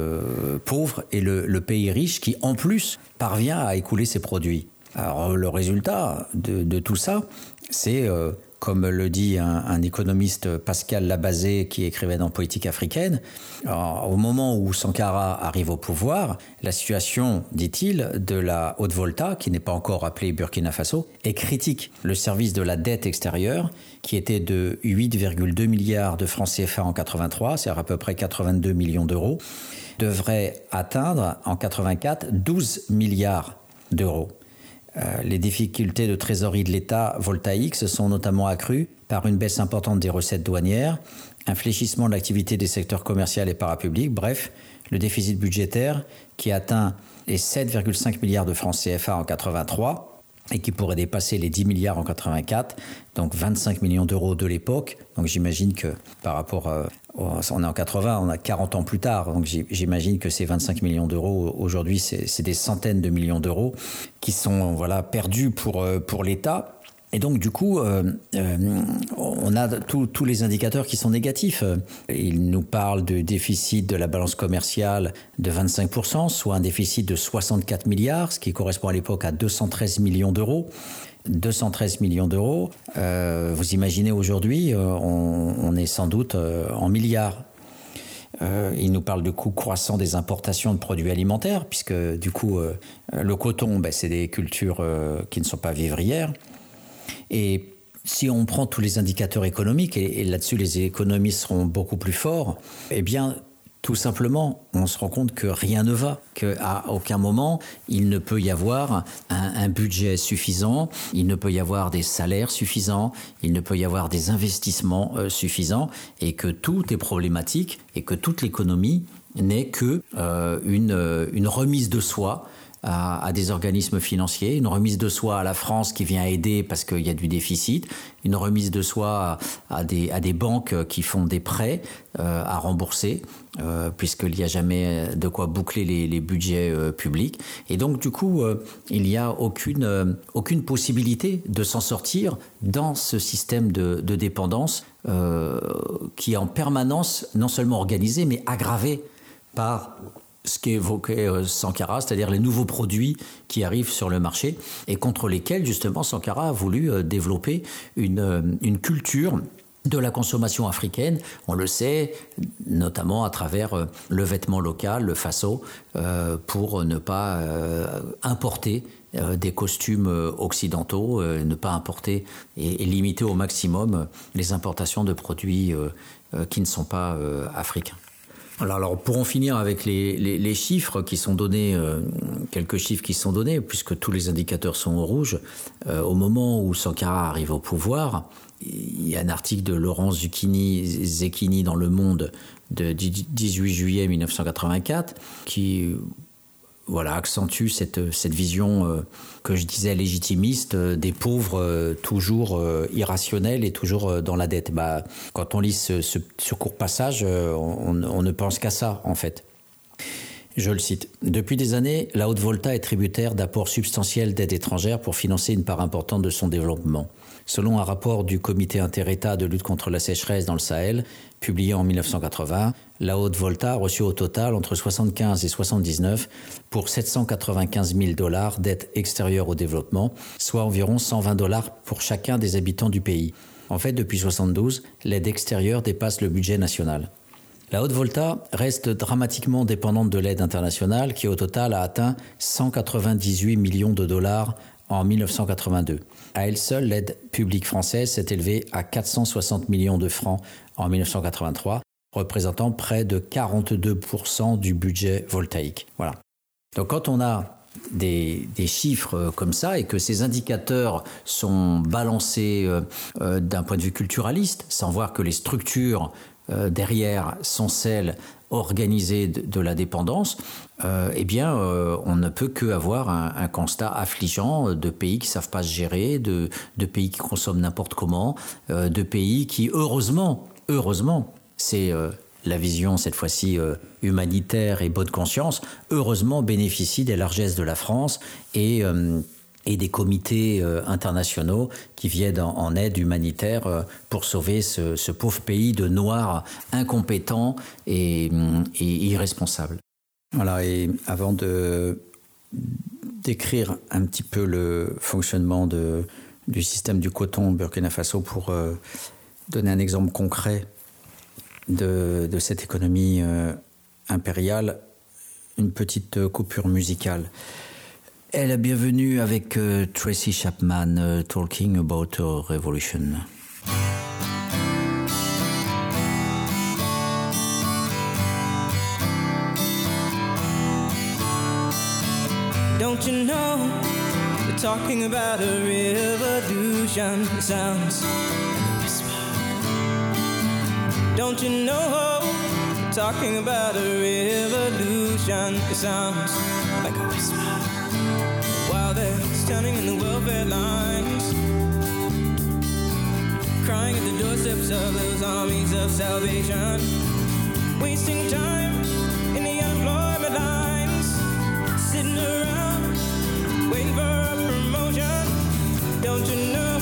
pauvre et le, le, pays riche qui, en plus, parvient à écouler ses produits. Alors le résultat de, tout ça, c'est, euh, comme le dit un, économiste Pascal Labazé qui écrivait dans Politique africaine, au moment où Sankara arrive au pouvoir, la situation, dit-il, de la Haute-Volta, qui n'est pas encore appelée Burkina Faso, est critique. Le service de la dette extérieure, qui était de 8,2 milliards de francs CFA en 83, c'est à peu près 82 millions d'euros, devrait atteindre en 84 12 milliards d'euros. Euh, les difficultés de trésorerie de l'État voltaïque se sont notamment accrues par une baisse importante des recettes douanières, un fléchissement de l'activité des secteurs commercial et parapublic, bref, le déficit budgétaire qui atteint les 7,5 milliards de francs CFA en 83 et qui pourrait dépasser les 10 milliards en 84, donc 25 millions d'euros de l'époque. Donc j'imagine que par rapport, à, on est en 80, on a 40 ans plus tard, donc j'imagine que ces 25 millions d'euros aujourd'hui, c'est des centaines de millions d'euros qui sont voilà perdus pour, euh, pour l'État. Et donc, du coup, euh, euh, on a tous les indicateurs qui sont négatifs. Il nous parle de déficit de la balance commerciale de 25%, soit un déficit de 64 milliards, ce qui correspond à l'époque à 213 millions d'euros. 213 millions d'euros. Euh, vous imaginez aujourd'hui, on, on, est sans doute en milliards. il nous parle de coûts croissants des importations de produits alimentaires, puisque du coup, le coton, ben, c'est des cultures qui ne sont pas vivrières. Et si on prend tous les indicateurs économiques, et, là-dessus les économistes seront beaucoup plus forts, eh bien, tout simplement, on se rend compte que rien ne va, qu'à aucun moment il ne peut y avoir un, budget suffisant, il ne peut y avoir des salaires suffisants, il ne peut y avoir des investissements euh, suffisants, et que tout est problématique, et que toute l'économie n'est que euh, une remise de soi à, des organismes financiers, une remise de soi à la France qui vient aider parce qu'il y a du déficit, une remise de soi à, des, à des, banques qui font des prêts euh, à rembourser, euh, puisqu'il n'y a jamais de quoi boucler les, budgets euh, publics. Et donc, du coup, il n'y a aucune, aucune possibilité de s'en sortir dans ce système de, de dépendance qui est en permanence non seulement organisé, mais aggravé par ce qu'évoquait euh, Sankara, c'est-à-dire les nouveaux produits qui arrivent sur le marché et contre lesquels justement Sankara a voulu euh, développer une, euh, une culture de la consommation africaine, on le sait, notamment à travers le vêtement local, le faso, pour ne pas importer des costumes occidentaux, ne pas importer et, limiter au maximum les importations de produits qui ne sont pas africains. Alors, pour en finir avec les, chiffres qui sont donnés, euh, quelques chiffres qui sont donnés, puisque tous les indicateurs sont au rouge, euh, au moment où Sankara arrive au pouvoir, il y a un article de Laurence Zucchini, Zecchini dans Le Monde de 18 juillet 1984 qui voilà, accentue cette, cette vision euh, que je disais légitimiste euh, des pauvres euh, toujours irrationnels et toujours dans la dette. Bah, quand on lit ce, court passage, on, ne pense qu'à ça en fait. Je le cite. Depuis des années, la Haute-Volta est tributaire d'apports substantiels d'aide étrangère pour financer une part importante de son développement. Selon un rapport du Comité inter-État de lutte contre la sécheresse dans le Sahel, publié en 1980, la Haute-Volta a reçu au total entre 75 et 79 pour 795 000 dollars d'aide extérieure au développement, soit environ 120 dollars pour chacun des habitants du pays. En fait, depuis 72, l'aide extérieure dépasse le budget national. La Haute-Volta reste dramatiquement dépendante de l'aide internationale qui au total a atteint 198 millions de dollars en 1982. À elle seule, l'aide publique française s'est élevée à 460 millions de francs en 1983, représentant près de 42% du budget voltaïque. Voilà. Donc quand on a des, chiffres comme ça et que ces indicateurs sont balancés euh, euh, d'un point de vue culturaliste, sans voir que les structures euh, derrière sont celles organisées de, la dépendance, eh bien, on ne peut qu'avoir un, un, constat affligeant de pays qui savent pas se gérer, de, pays qui consomment n'importe comment, de pays qui, heureusement, heureusement, c'est euh, la vision cette fois-ci euh, humanitaire et bonne conscience, heureusement bénéficie des largesses de la France et, euh, des comités internationaux qui viennent en, aide humanitaire pour sauver ce, pauvre pays de noirs incompétents et, irresponsables. Voilà, et avant de décrire un petit peu le fonctionnement du système du coton au Burkina Faso pour donner un exemple concret de, cette économie euh, impériale, une petite euh, coupure musicale. Elle est bienvenue avec euh, Tracy Chapman, Talking About a Revolution. Don't you know, talking about a revolution sounds Don't you know? Talking about a revolution, it sounds like a whisper? now standing in the welfare lines. Crying at the doorsteps of those armies of salvation. Wasting time in the unemployment lines. Sitting around waiting for a promotion. Don't you know,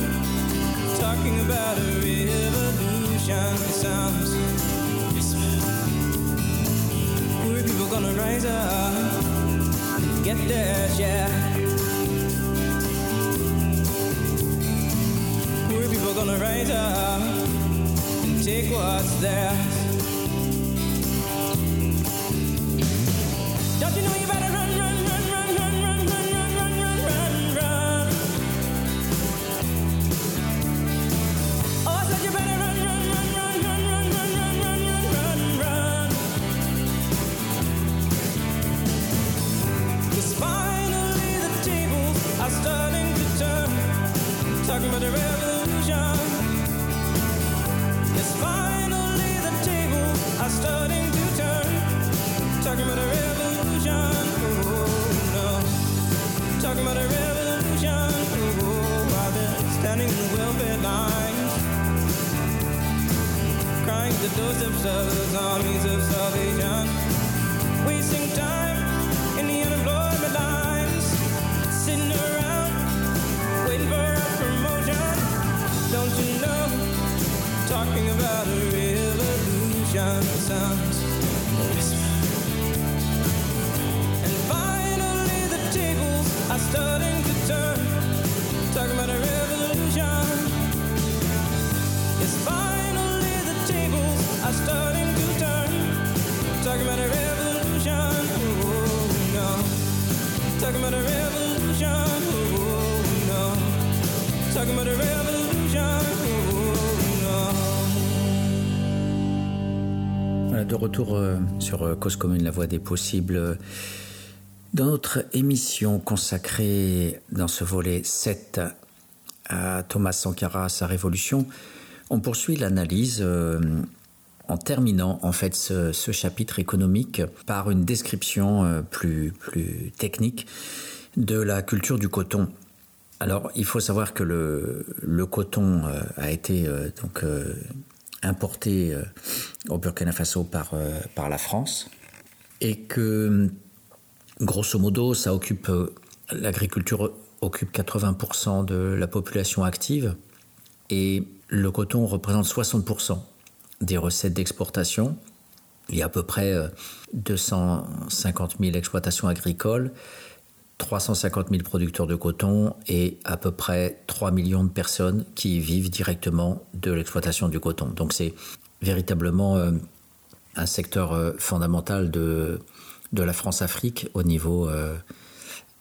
talking about a revolution. Sounds Poor people gonna rise up get their share and take what's theirs. Don't you know you euh, Cause commune, la voie des possibles. euh, Dans notre émission consacrée dans ce volet 7 à Thomas Sankara, sa révolution, on poursuit l'analyse euh, en terminant en fait ce, ce chapitre économique par une description plus, plus technique de la culture du coton. Alors, il faut savoir que le, le coton a été donc importé euh, au Burkina Faso par, euh, par la France et que grosso modo, ça occupe euh, l'agriculture occupe 80% de la population active et le coton représente 60% des recettes d'exportation. Il y a à peu près euh, 250 000 exploitations agricoles, 350 000 producteurs de coton et à peu près 3 millions de personnes qui vivent directement de l'exploitation du coton. Donc c'est véritablement euh, un secteur euh, fondamental de, la France-Afrique au niveau, euh,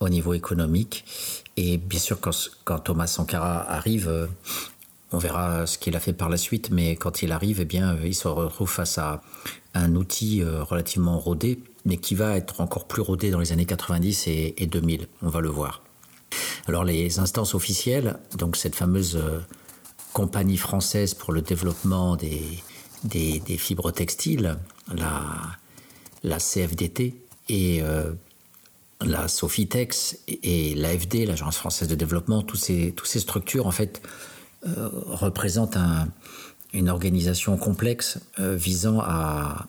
au niveau économique. Et bien sûr, quand, Thomas Sankara arrive, on verra ce qu'il a fait par la suite, mais quand il arrive, eh bien, euh, il se retrouve face à un outil euh, relativement rodé, mais qui va être encore plus rodé dans les années 90 et, et 2000. On va le voir. Alors les instances officielles, donc cette fameuse euh, compagnie française pour le développement des, fibres textiles, la, CFDT et la Sofitex et, et l'AFD, l'Agence française de développement, toutes ces structures en fait euh, représentent un, une organisation complexe euh, visant à,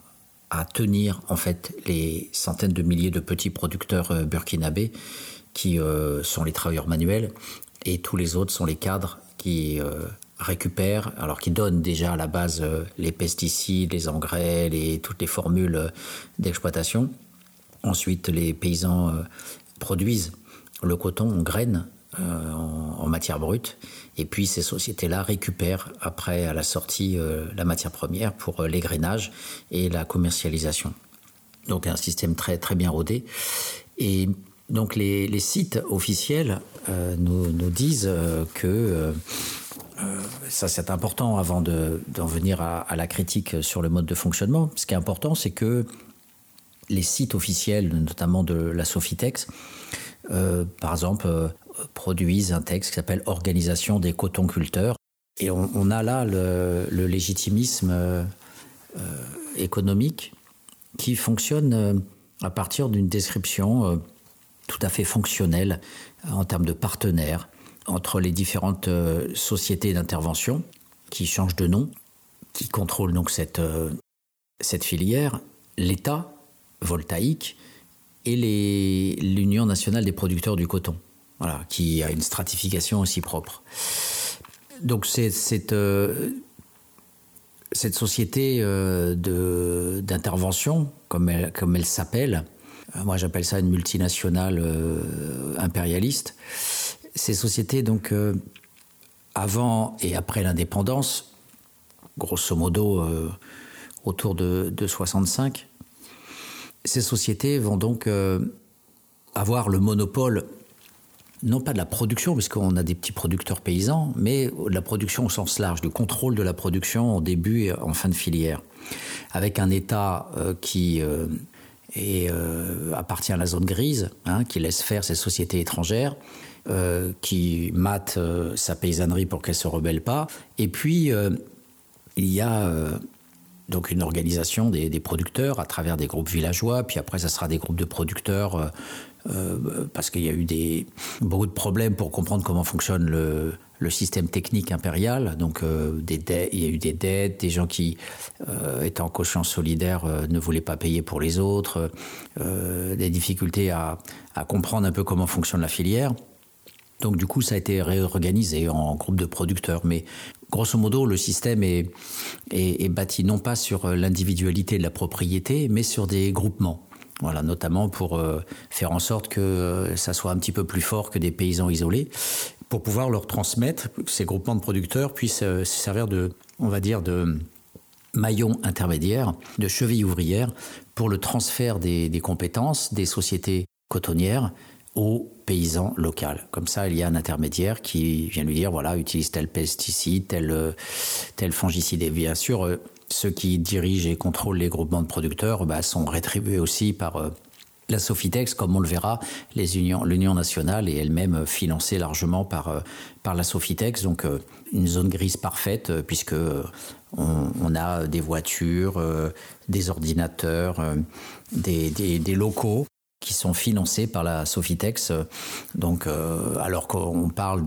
tenir en fait les centaines de milliers de petits producteurs euh, burkinabés qui sont les travailleurs manuels et tous les autres sont les cadres qui récupèrent, alors qui donnent déjà à la base les pesticides, les engrais, les, toutes les formules d'exploitation. Ensuite, les paysans produisent le coton en graines, euh, en, matière brute, et puis ces sociétés-là récupèrent après à la sortie euh, la matière première pour euh, l'égrainage et la commercialisation. Donc un système très très bien rodé. Et donc les, sites officiels euh, nous, disent que ça c'est important avant de- d'en venir à, la critique sur le mode de fonctionnement. Ce qui est important, c'est que les sites officiels, notamment de la Sofitex, par exemple, produisent un texte qui s'appelle Organisation des cotonculteurs. Et on, a là le, légitimisme euh, économique qui fonctionne euh, à partir d'une description euh, tout à fait fonctionnelle en termes de partenaires entre les différentes sociétés d'intervention qui changent de nom, qui contrôlent donc cette, cette filière, l'État voltaïque et l'Union nationale des producteurs du coton, voilà, qui a une stratification aussi propre. Donc c'est euh, cette société euh, d'intervention, comme elle, comme elle s'appelle, moi j'appelle ça une multinationale impérialiste. Ces sociétés, donc, avant et après l'indépendance, grosso modo autour de, de 65, ces sociétés vont donc avoir le monopole non pas de la production, parce qu'on a des petits producteurs paysans, mais de la production au sens large, du contrôle de la production au début et en fin de filière, avec un État euh, qui euh, euh, appartient à la zone grise, hein, qui laisse faire ces sociétés étrangères, qui mate sa paysannerie pour qu'elle se rebelle pas, et puis il y a donc une organisation des, des, producteurs à travers des groupes villageois, puis après ça sera des groupes de producteurs euh, parce qu'il y a eu des, beaucoup de problèmes pour comprendre comment fonctionne le, système technique impérial. Donc, euh, il y a eu des dettes, des gens qui euh, étaient en conscience solidaire ne voulaient pas payer pour les autres, des difficultés à, comprendre un peu comment fonctionne la filière. Donc, du coup, ça a été réorganisé en groupe de producteurs. Mais grosso modo, le système est bâti non pas sur l'individualité de la propriété, mais sur des groupements. Voilà, notamment pour euh, faire en sorte que euh, ça soit un petit peu plus fort que des paysans isolés, pour pouvoir leur transmettre, ces groupements de producteurs puissent euh, se servir de, on va dire, de maillons intermédiaires, de chevilles ouvrières, pour le transfert des, compétences des sociétés cotonnières aux paysans locaux. Comme ça, il y a un intermédiaire qui vient lui dire, voilà, utilise tel pesticide, tel, tel fongicide. Et bien sûr, ceux qui dirigent et contrôlent les groupements de producteurs bah, sont rétribués aussi par euh, la Sofitex, comme on le verra, l'Union nationale est elle-même financée largement par, euh, par la Sofitex, donc euh, une zone grise parfaite, puisque on, a des voitures, des ordinateurs, des, des, locaux qui sont financés par la Sofitex. Donc, alors qu'on parle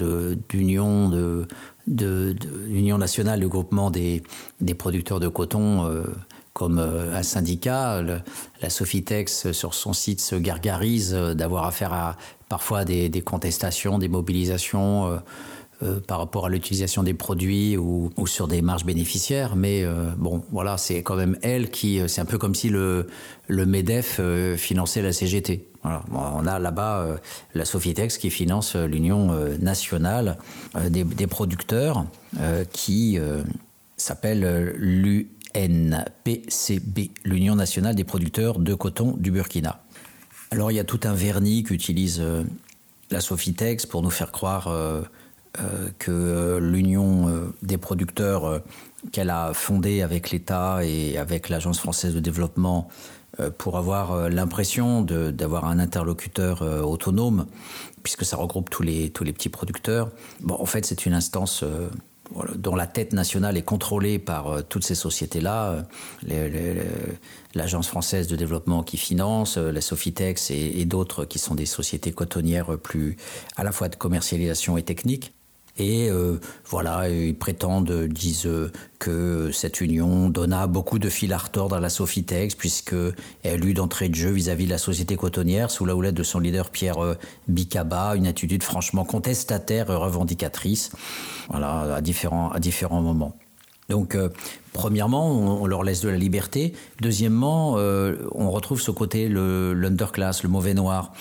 d'union de, de, l'Union nationale, le groupement des, des producteurs de coton, euh, comme euh, un syndicat. la Sofitex, sur son site, se gargarise euh, d'avoir affaire à parfois des, des contestations, des mobilisations euh, par rapport à l'utilisation des produits ou, sur des marges bénéficiaires. Mais euh, bon, voilà, c'est quand même elle qui. Euh, c'est un peu comme si le, le MEDEF finançait la CGT. On a là-bas la Sofitex qui finance l'Union nationale des, producteurs qui s'appelle l'UNPCB, l'Union nationale des producteurs de coton du Burkina. Alors il y a tout un vernis qu'utilise la Sofitex pour nous faire croire euh, que euh, l'union euh, des producteurs qu'elle a fondée avec l'État et avec l'Agence française de développement pour avoir l'impression d'avoir un interlocuteur autonome, puisque ça regroupe tous les, tous les petits producteurs. Bon, en fait, c'est une instance dont la tête nationale est contrôlée par toutes ces sociétés-là, l'Agence française de développement qui finance, la Sofitex et, et d'autres qui sont des sociétés cotonnières plus à la fois de commercialisation et technique. Et euh, voilà, ils prétendent, disent que cette union donna beaucoup de fil à retordre à la Sofitex, puisqu'elle eut d'entrée de jeu vis-à-vis de la société cotonnière, sous la houlette de son leader Pierre euh, Bicaba, une attitude franchement contestataire et revendicatrice, voilà, à différents, moments. Donc, euh, premièrement, on, leur laisse de la liberté. Deuxièmement, on retrouve ce côté, l'underclass, le, mauvais noir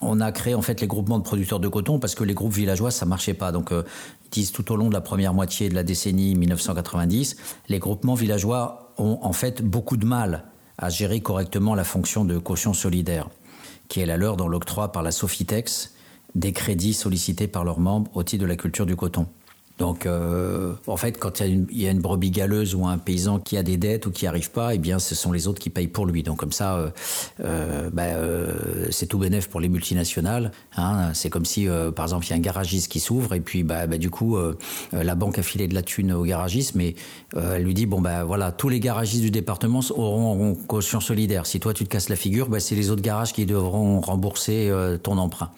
on a créé en fait les groupements de producteurs de coton parce que les groupes villageois ça marchait pas. Donc euh, ils disent tout au long de la première moitié de la décennie 1990, les groupements villageois ont en fait beaucoup de mal à gérer correctement la fonction de caution solidaire, qui est la leur dans l'octroi par la Sofitex des crédits sollicités par leurs membres au titre de la culture du coton. Donc, euh, en fait, quand il y, a une brebis galeuse ou un paysan qui a des dettes ou qui arrive pas, eh bien, ce sont les autres qui payent pour lui. Donc, comme ça, euh, euh, bah, c'est tout bénéf pour les multinationales. Hein. C'est comme si, par exemple, il y a un garagiste qui s'ouvre et puis, bah, bah du coup, la banque a filé de la thune au garagiste, mais elle lui dit bon, bah voilà, tous les garagistes du département auront caution solidaire. Si toi tu te casses la figure, bah, c'est les autres garages qui devront rembourser ton emprunt.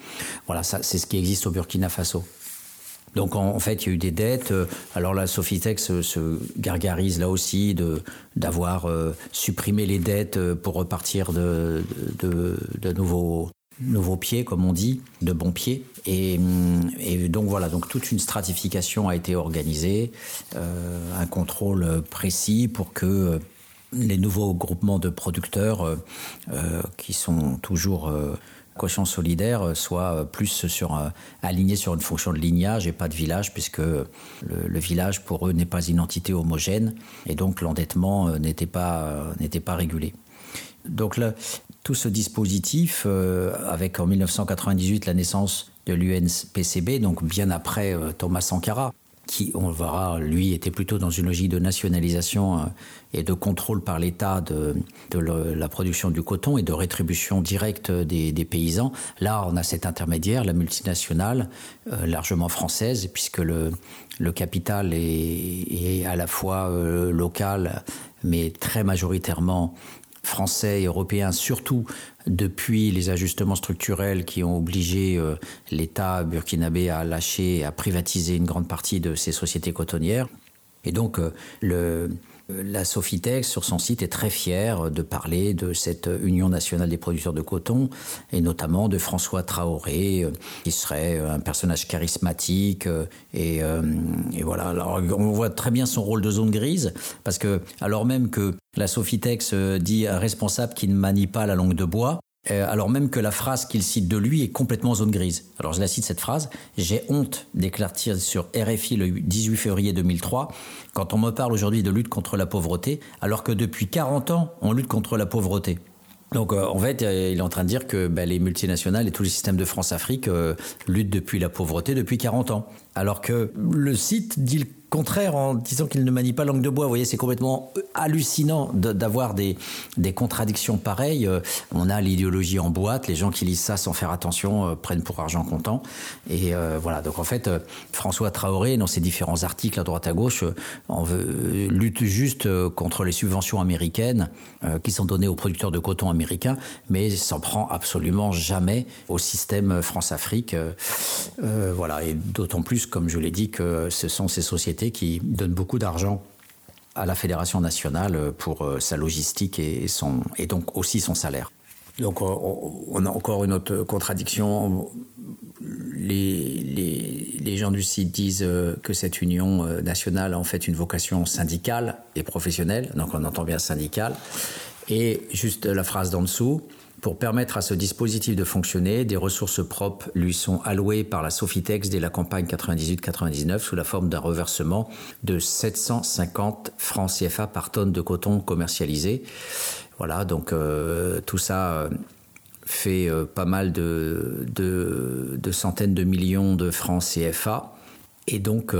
Voilà, ça, c'est ce qui existe au Burkina Faso. Donc en, fait, il y a eu des dettes. Euh, alors la Sofitex se, gargarise là aussi de d'avoir euh, supprimé les dettes euh, pour repartir de, de, nouveaux nouveaux pieds, comme on dit, de bons pieds. Et, et, donc voilà, donc toute une stratification a été organisée, un contrôle précis pour que les nouveaux groupements de producteurs qui sont toujours Solidaire euh, soit euh, plus sur, euh, aligné sur une fonction de lignage et pas de village, puisque le, village, pour eux, n'est pas une entité homogène, et donc l'endettement n'était pas, n'était pas régulé. Donc tout ce dispositif, avec en 1998 la naissance de l'UNPCB, donc bien après Thomas Sankara, qui, on le verra, lui, était plutôt dans une logique de nationalisation euh, et de contrôle par l'État de, la production du coton et de rétribution directe des, paysans. Là, on a cet intermédiaire, la multinationale, euh, largement française, puisque le, capital est, à la fois euh, local, mais très majoritairement français et européens, surtout depuis les ajustements structurels qui ont obligé euh, l'État burkinabé à lâcher, à privatiser une grande partie de ses sociétés cotonnières. Et donc, euh, le, la Sofitex, sur son site, est très fière de parler de cette Union nationale des producteurs de coton, et notamment de François Traoré, euh, qui serait un personnage charismatique. Et, et, voilà, alors on voit très bien son rôle de zone grise, parce que, alors même que la Sofitex dit un responsable qui ne manie pas la langue de bois, euh, alors même que la phrase qu'il cite de lui est complètement zone grise. Alors je la cite cette phrase. J'ai honte, déclare-t-il sur RFI le 18 février 2003, quand on me parle aujourd'hui de lutte contre la pauvreté, alors que depuis 40 ans, on lutte contre la pauvreté. Donc euh, en fait, euh, il est en train de dire que ben, les multinationales et tous les systèmes de France-Afrique luttent depuis la pauvreté depuis 40 ans. Alors que le site dit le contraire en disant qu'il ne manie pas langue de bois. Vous voyez, c'est complètement hallucinant d'avoir des, des contradictions pareilles. Euh, on a l'idéologie en boîte, les gens qui lisent ça sans faire attention euh, prennent pour argent comptant. Et euh, voilà, donc en fait, François Traoré, dans ses différents articles à droite à gauche, lutte juste contre les subventions américaines qui sont données aux producteurs de coton américains, mais s'en prend absolument jamais au système France-Afrique. voilà, et d'autant plus, comme je l'ai dit, que ce sont ces sociétés qui donne beaucoup d'argent à la fédération nationale pour euh, sa logistique et, son, et donc aussi son salaire. Donc on a encore une autre contradiction. Les, les, gens du site disent euh, que cette union euh, nationale a en fait une vocation syndicale et professionnelle, donc on entend bien syndicale. Et juste la phrase d'en dessous, pour permettre à ce dispositif de fonctionner, des ressources propres lui sont allouées par la Sofitex dès la campagne 98-99 sous la forme d'un reversement de 750 francs CFA par tonne de coton commercialisé. Voilà, donc euh, tout ça euh, fait euh, pas mal de, centaines de millions de francs CFA. Et donc,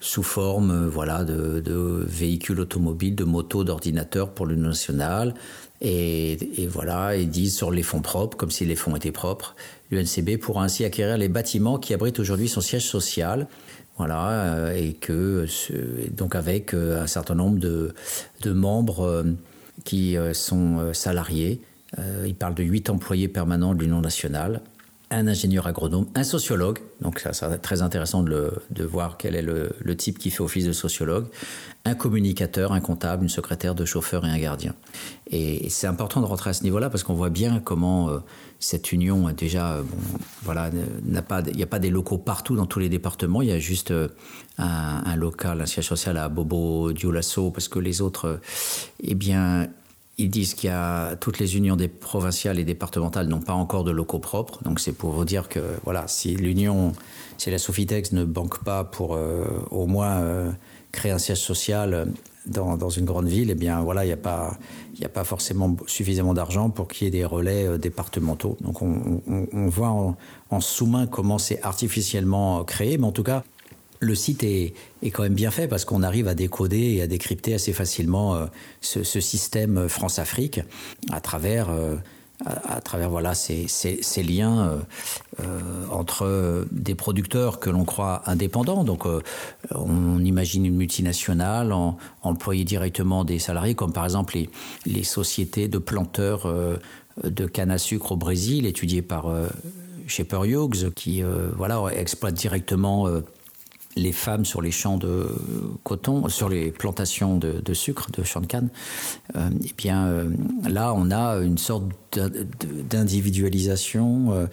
sous forme voilà, de, de, véhicules automobiles, de motos, d'ordinateurs pour l'Union nationale, et, voilà, ils disent sur les fonds propres, comme si les fonds étaient propres, l'UNCB pourra ainsi acquérir les bâtiments qui abritent aujourd'hui son siège social. Voilà, euh, et que donc avec euh, un certain nombre de, membres euh, qui sont salariés. il parle de huit employés permanents de l'Union nationale un ingénieur agronome, un sociologue, donc ça serait très intéressant de, voir quel est le, type qui fait office de sociologue, un communicateur, un comptable, une secrétaire, deux chauffeurs et un gardien. Et c'est important de rentrer à ce niveau-là parce qu'on voit bien comment euh, cette union déjà, euh, voilà, il n'y a pas des locaux partout dans tous les départements. Il y a juste euh, un, un, local, un siège social à Bobo Dioulasso parce que les autres, eh bien, ils disent qu'il y a toutes les unions des provinciales et départementales n'ont pas encore de locaux propres. Donc c'est pour vous dire que voilà, si l'union, si la Sofitex ne banque pas pour euh, au moins euh, créer un siège social dans, une grande ville, eh bien voilà, il n'y a pas il a pas forcément suffisamment d'argent pour qu'il y ait des relais euh, départementaux. Donc on, on, on voit en, en sous-main comment c'est artificiellement créé, mais en tout cas le site est, quand même bien fait parce qu'on arrive à décoder et à décrypter assez facilement euh, ce, système France-Afrique à travers, euh, à, travers voilà, ces, liens euh, entre des producteurs que l'on croit indépendants. Donc on imagine une multinationale en, directement des salariés, comme par exemple les, les sociétés de planteurs de canne à sucre au Brésil, étudiées par Shepherd Hughes, qui voilà, exploite directement les femmes sur les champs de coton, sur les plantations de, sucre, de champs de canne, euh, eh bien euh, là on a une sorte d'individualisation, euh,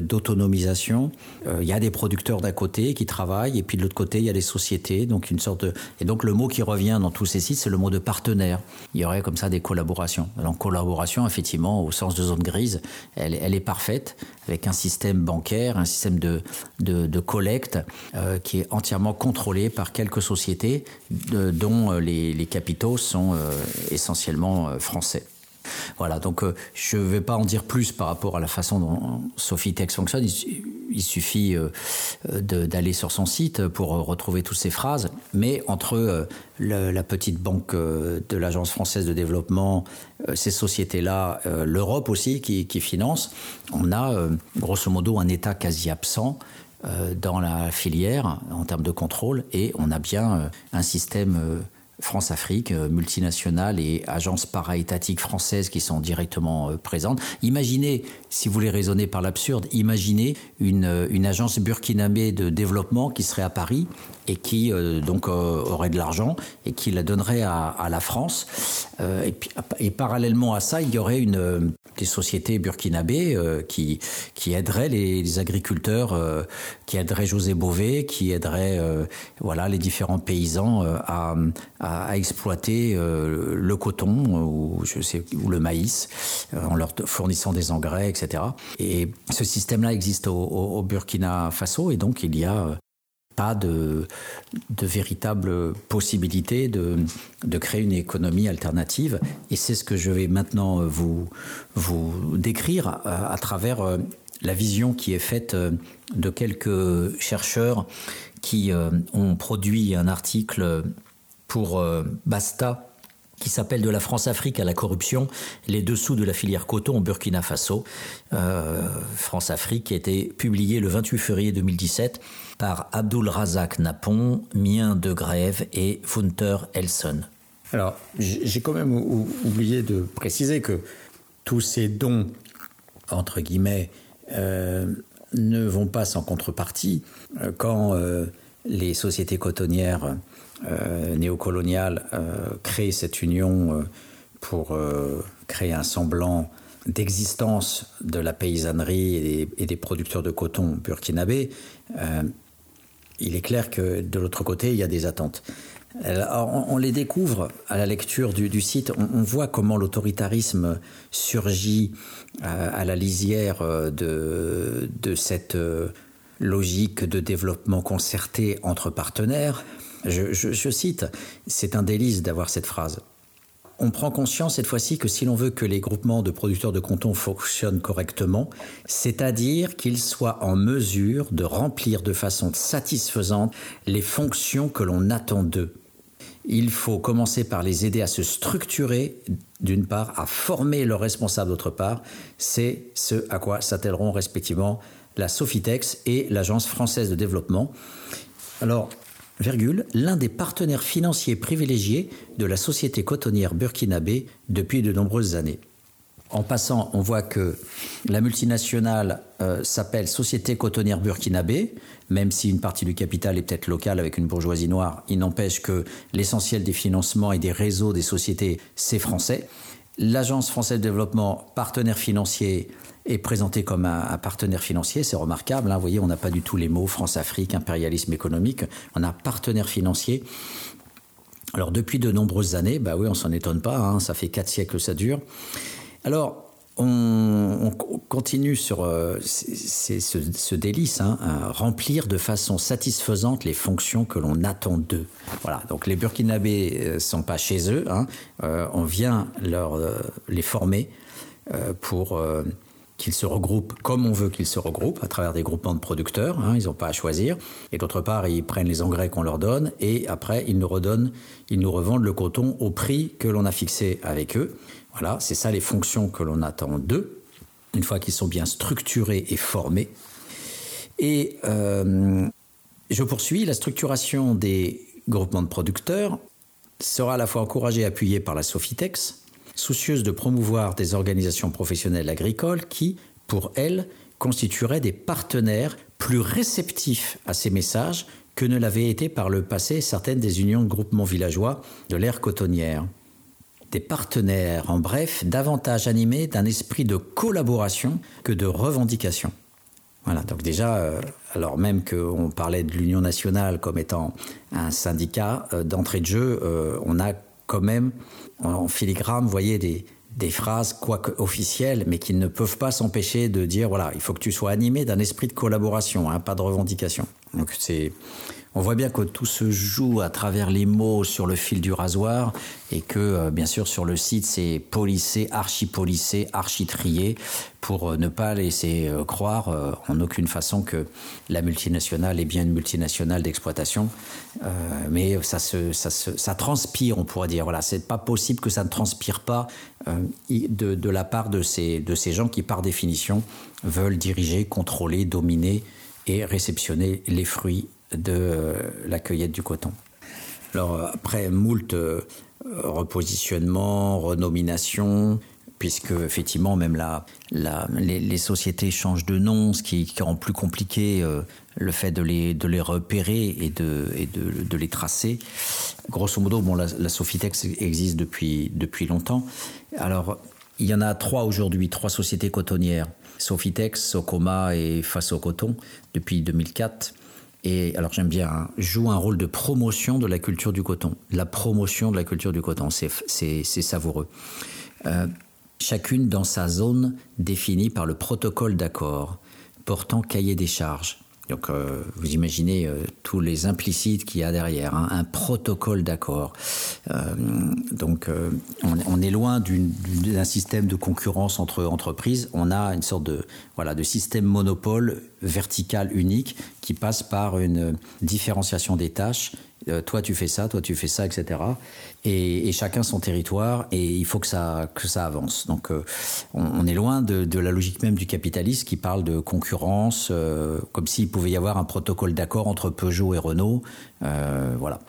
d'autonomisation. Euh, il y a des producteurs d'un côté qui travaillent, et puis de l'autre côté, il y a des sociétés. Donc une sorte de... Et donc le mot qui revient dans tous ces sites, c'est le mot de partenaire. Il y aurait comme ça des collaborations. Donc collaboration, effectivement, au sens de zone grise, elle, elle est parfaite, avec un système bancaire, un système de, de, de collecte euh, qui est entièrement contrôlé par quelques sociétés dont les, les, capitaux sont euh, essentiellement français. Voilà, donc euh, je ne vais pas en dire plus par rapport à la façon dont Sophitex fonctionne. Il, suffit euh, d'aller sur son site pour retrouver toutes ces phrases. Mais entre euh, la petite banque euh, de l'Agence française de développement, euh, ces sociétés-là, euh, l'Europe aussi qui, finance, on a grosso modo un État quasi absent dans la filière en termes de contrôle et on a bien un système France-Afrique, euh, multinationales et agences para-étatiques françaises qui sont directement euh, présentes. Imaginez, si vous voulez raisonner par l'absurde, imaginez une, euh, une agence burkinabé de développement qui serait à Paris et qui euh, donc euh, aurait de l'argent et qui la donnerait à, à la France. Euh, et, puis, et parallèlement à ça, il y aurait une, des sociétés burkinabées qui, qui aideraient les, agriculteurs, qui aideraient José Bové, qui aideraient voilà, les différents paysans à, à, exploiter le coton ou, je sais, ou le maïs en leur fournissant des engrais, etc. Et ce système-là existe au Burkina Faso et donc il y a de, de véritable possibilité de, créer une économie alternative. Et c'est ce que je vais maintenant vous, vous décrire à, à travers euh, la vision qui est faite euh, de quelques chercheurs qui euh, ont produit un article pour Basta qui s'appelle De la France-Afrique à la corruption, les dessous de la filière coton au Burkina Faso. Euh, France-Afrique qui a été publié le 28 février 2017 par Abdul Razak Napon, Mien de Grève et Funter Elson. Alors, j'ai quand même oublié de préciser que tous ces dons, entre guillemets, euh, ne vont pas sans contrepartie. Quand euh, les sociétés cotonnières euh, néocoloniale euh, crée cette union euh, pour euh, créer un semblant d'existence de la paysannerie et des, et des producteurs de coton burkinabé, euh, il est clair que de l'autre côté, il y a des attentes. On, les découvre à la lecture du, site, on, voit comment l'autoritarisme surgit euh, à la lisière de, de cette euh, logique de développement concerté entre partenaires, je cite, c'est un délice d'avoir cette phrase. On prend conscience cette fois-ci que si l'on veut que les groupements de producteurs de coton fonctionnent correctement, c'est-à-dire qu'ils soient en mesure de remplir de façon satisfaisante les fonctions que l'on attend d'eux. Il faut commencer par les aider à se structurer d'une part, à former leurs responsables d'autre part, c'est ce à quoi s'attelleront respectivement la Sofitex et l'Agence française de développement. Alors, l'un des partenaires financiers privilégiés de la société cotonnière burkinabé depuis de nombreuses années. En passant, on voit que la multinationale euh, s'appelle Société cotonnière burkinabé, même si une partie du capital est peut-être locale avec une bourgeoisie noire, il n'empêche que l'essentiel des financements et des réseaux des sociétés, c'est français. L'Agence française de développement, partenaire financier, est présenté comme un, un partenaire financier, c'est remarquable. Hein, vous voyez, on n'a pas du tout les mots France-Afrique, impérialisme économique, on a partenaire financier. Alors depuis de nombreuses années, bah oui, on s'en étonne pas, hein, ça fait quatre siècles que ça dure. Alors, on, on continue sur euh, ce, ce délice, hein, remplir de façon satisfaisante les fonctions que l'on attend d'eux. Voilà, donc les Burkinabés euh, sont pas chez eux, euh, on vient leur, euh, les former pour... Qu'ils se regroupent comme on veut qu'ils se regroupent à travers des groupements de producteurs hein, ils n'ont pas à choisir. Et d'autre part ils prennent les engrais qu'on leur donne et après ils nous redonnent ils nous revendent le coton au prix que l'on a fixé avec eux. Voilà c'est ça les fonctions que l'on attend d'eux une fois qu'ils sont bien structurés et formés. Et euh, je poursuis. La structuration des groupements de producteurs sera à la fois encouragée et appuyée par la Sofitex soucieuse de promouvoir des organisations professionnelles agricoles qui, pour elles, constitueraient des partenaires plus réceptifs à ces messages que ne l'avaient été par le passé certaines des unions de groupements villageois de l'ère cotonnière. des partenaires, en bref, davantage animés d'un esprit de collaboration que de revendication. Voilà, donc déjà, euh, alors même qu'on parlait de l'Union nationale comme étant un syndicat, euh, d'entrée de jeu, euh, on a quand même en filigrane, vous voyez, des, des phrases, quoique officielles, mais qui ne peuvent pas s'empêcher de dire, voilà, il faut que tu sois animé d'un esprit de collaboration, hein, pas de revendication. Donc c'est on voit bien que tout se joue à travers les mots sur le fil du rasoir et que, euh, bien sûr, sur le site, c'est policé, archi-policé, archi-trié pour euh, ne pas laisser euh, croire en aucune façon que la multinationale est bien une multinationale d'exploitation. mais ça, se, ça, se, ça transpire, on pourrait dire. Voilà, c'est pas possible que ça ne transpire pas de, la part de ces gens qui, par définition, veulent diriger, contrôler, dominer et réceptionner les fruits de euh, la cueillette du coton. Alors après moult euh, repositionnements, renominations, puisque effectivement même la, les, sociétés changent de nom, ce qui, rend plus compliqué euh, le fait de les, de les repérer et, de, et de, de les tracer. Grosso modo, bon, la, la, Sofitex existe depuis, depuis longtemps. Alors, il y en a trois aujourd'hui, trois sociétés cotonnières. Sofitex, Socoma et Faso Coton, depuis 2004 et alors j'aime bien, hein, joue un rôle de promotion de la culture du coton. La promotion de la culture du coton, c'est savoureux. Euh, chacune dans sa zone définie par le protocole d'accord portant cahier des charges. Donc euh, vous imaginez euh, tous les implicites qu'il y a derrière, hein, un protocole d'accord. Donc on, on, est loin d'un système de concurrence entre entreprises. On a une sorte de voilà de système monopole vertical unique qui passe par une différenciation des tâches euh, toi tu fais ça, toi tu fais ça, etc. Et, chacun son territoire, et il faut que ça, que ça avance. Donc euh, on, est loin de, la logique même du capitalisme qui parle de concurrence, euh, comme s'il pouvait y avoir un protocole d'accord entre Peugeot et Renault. voilà.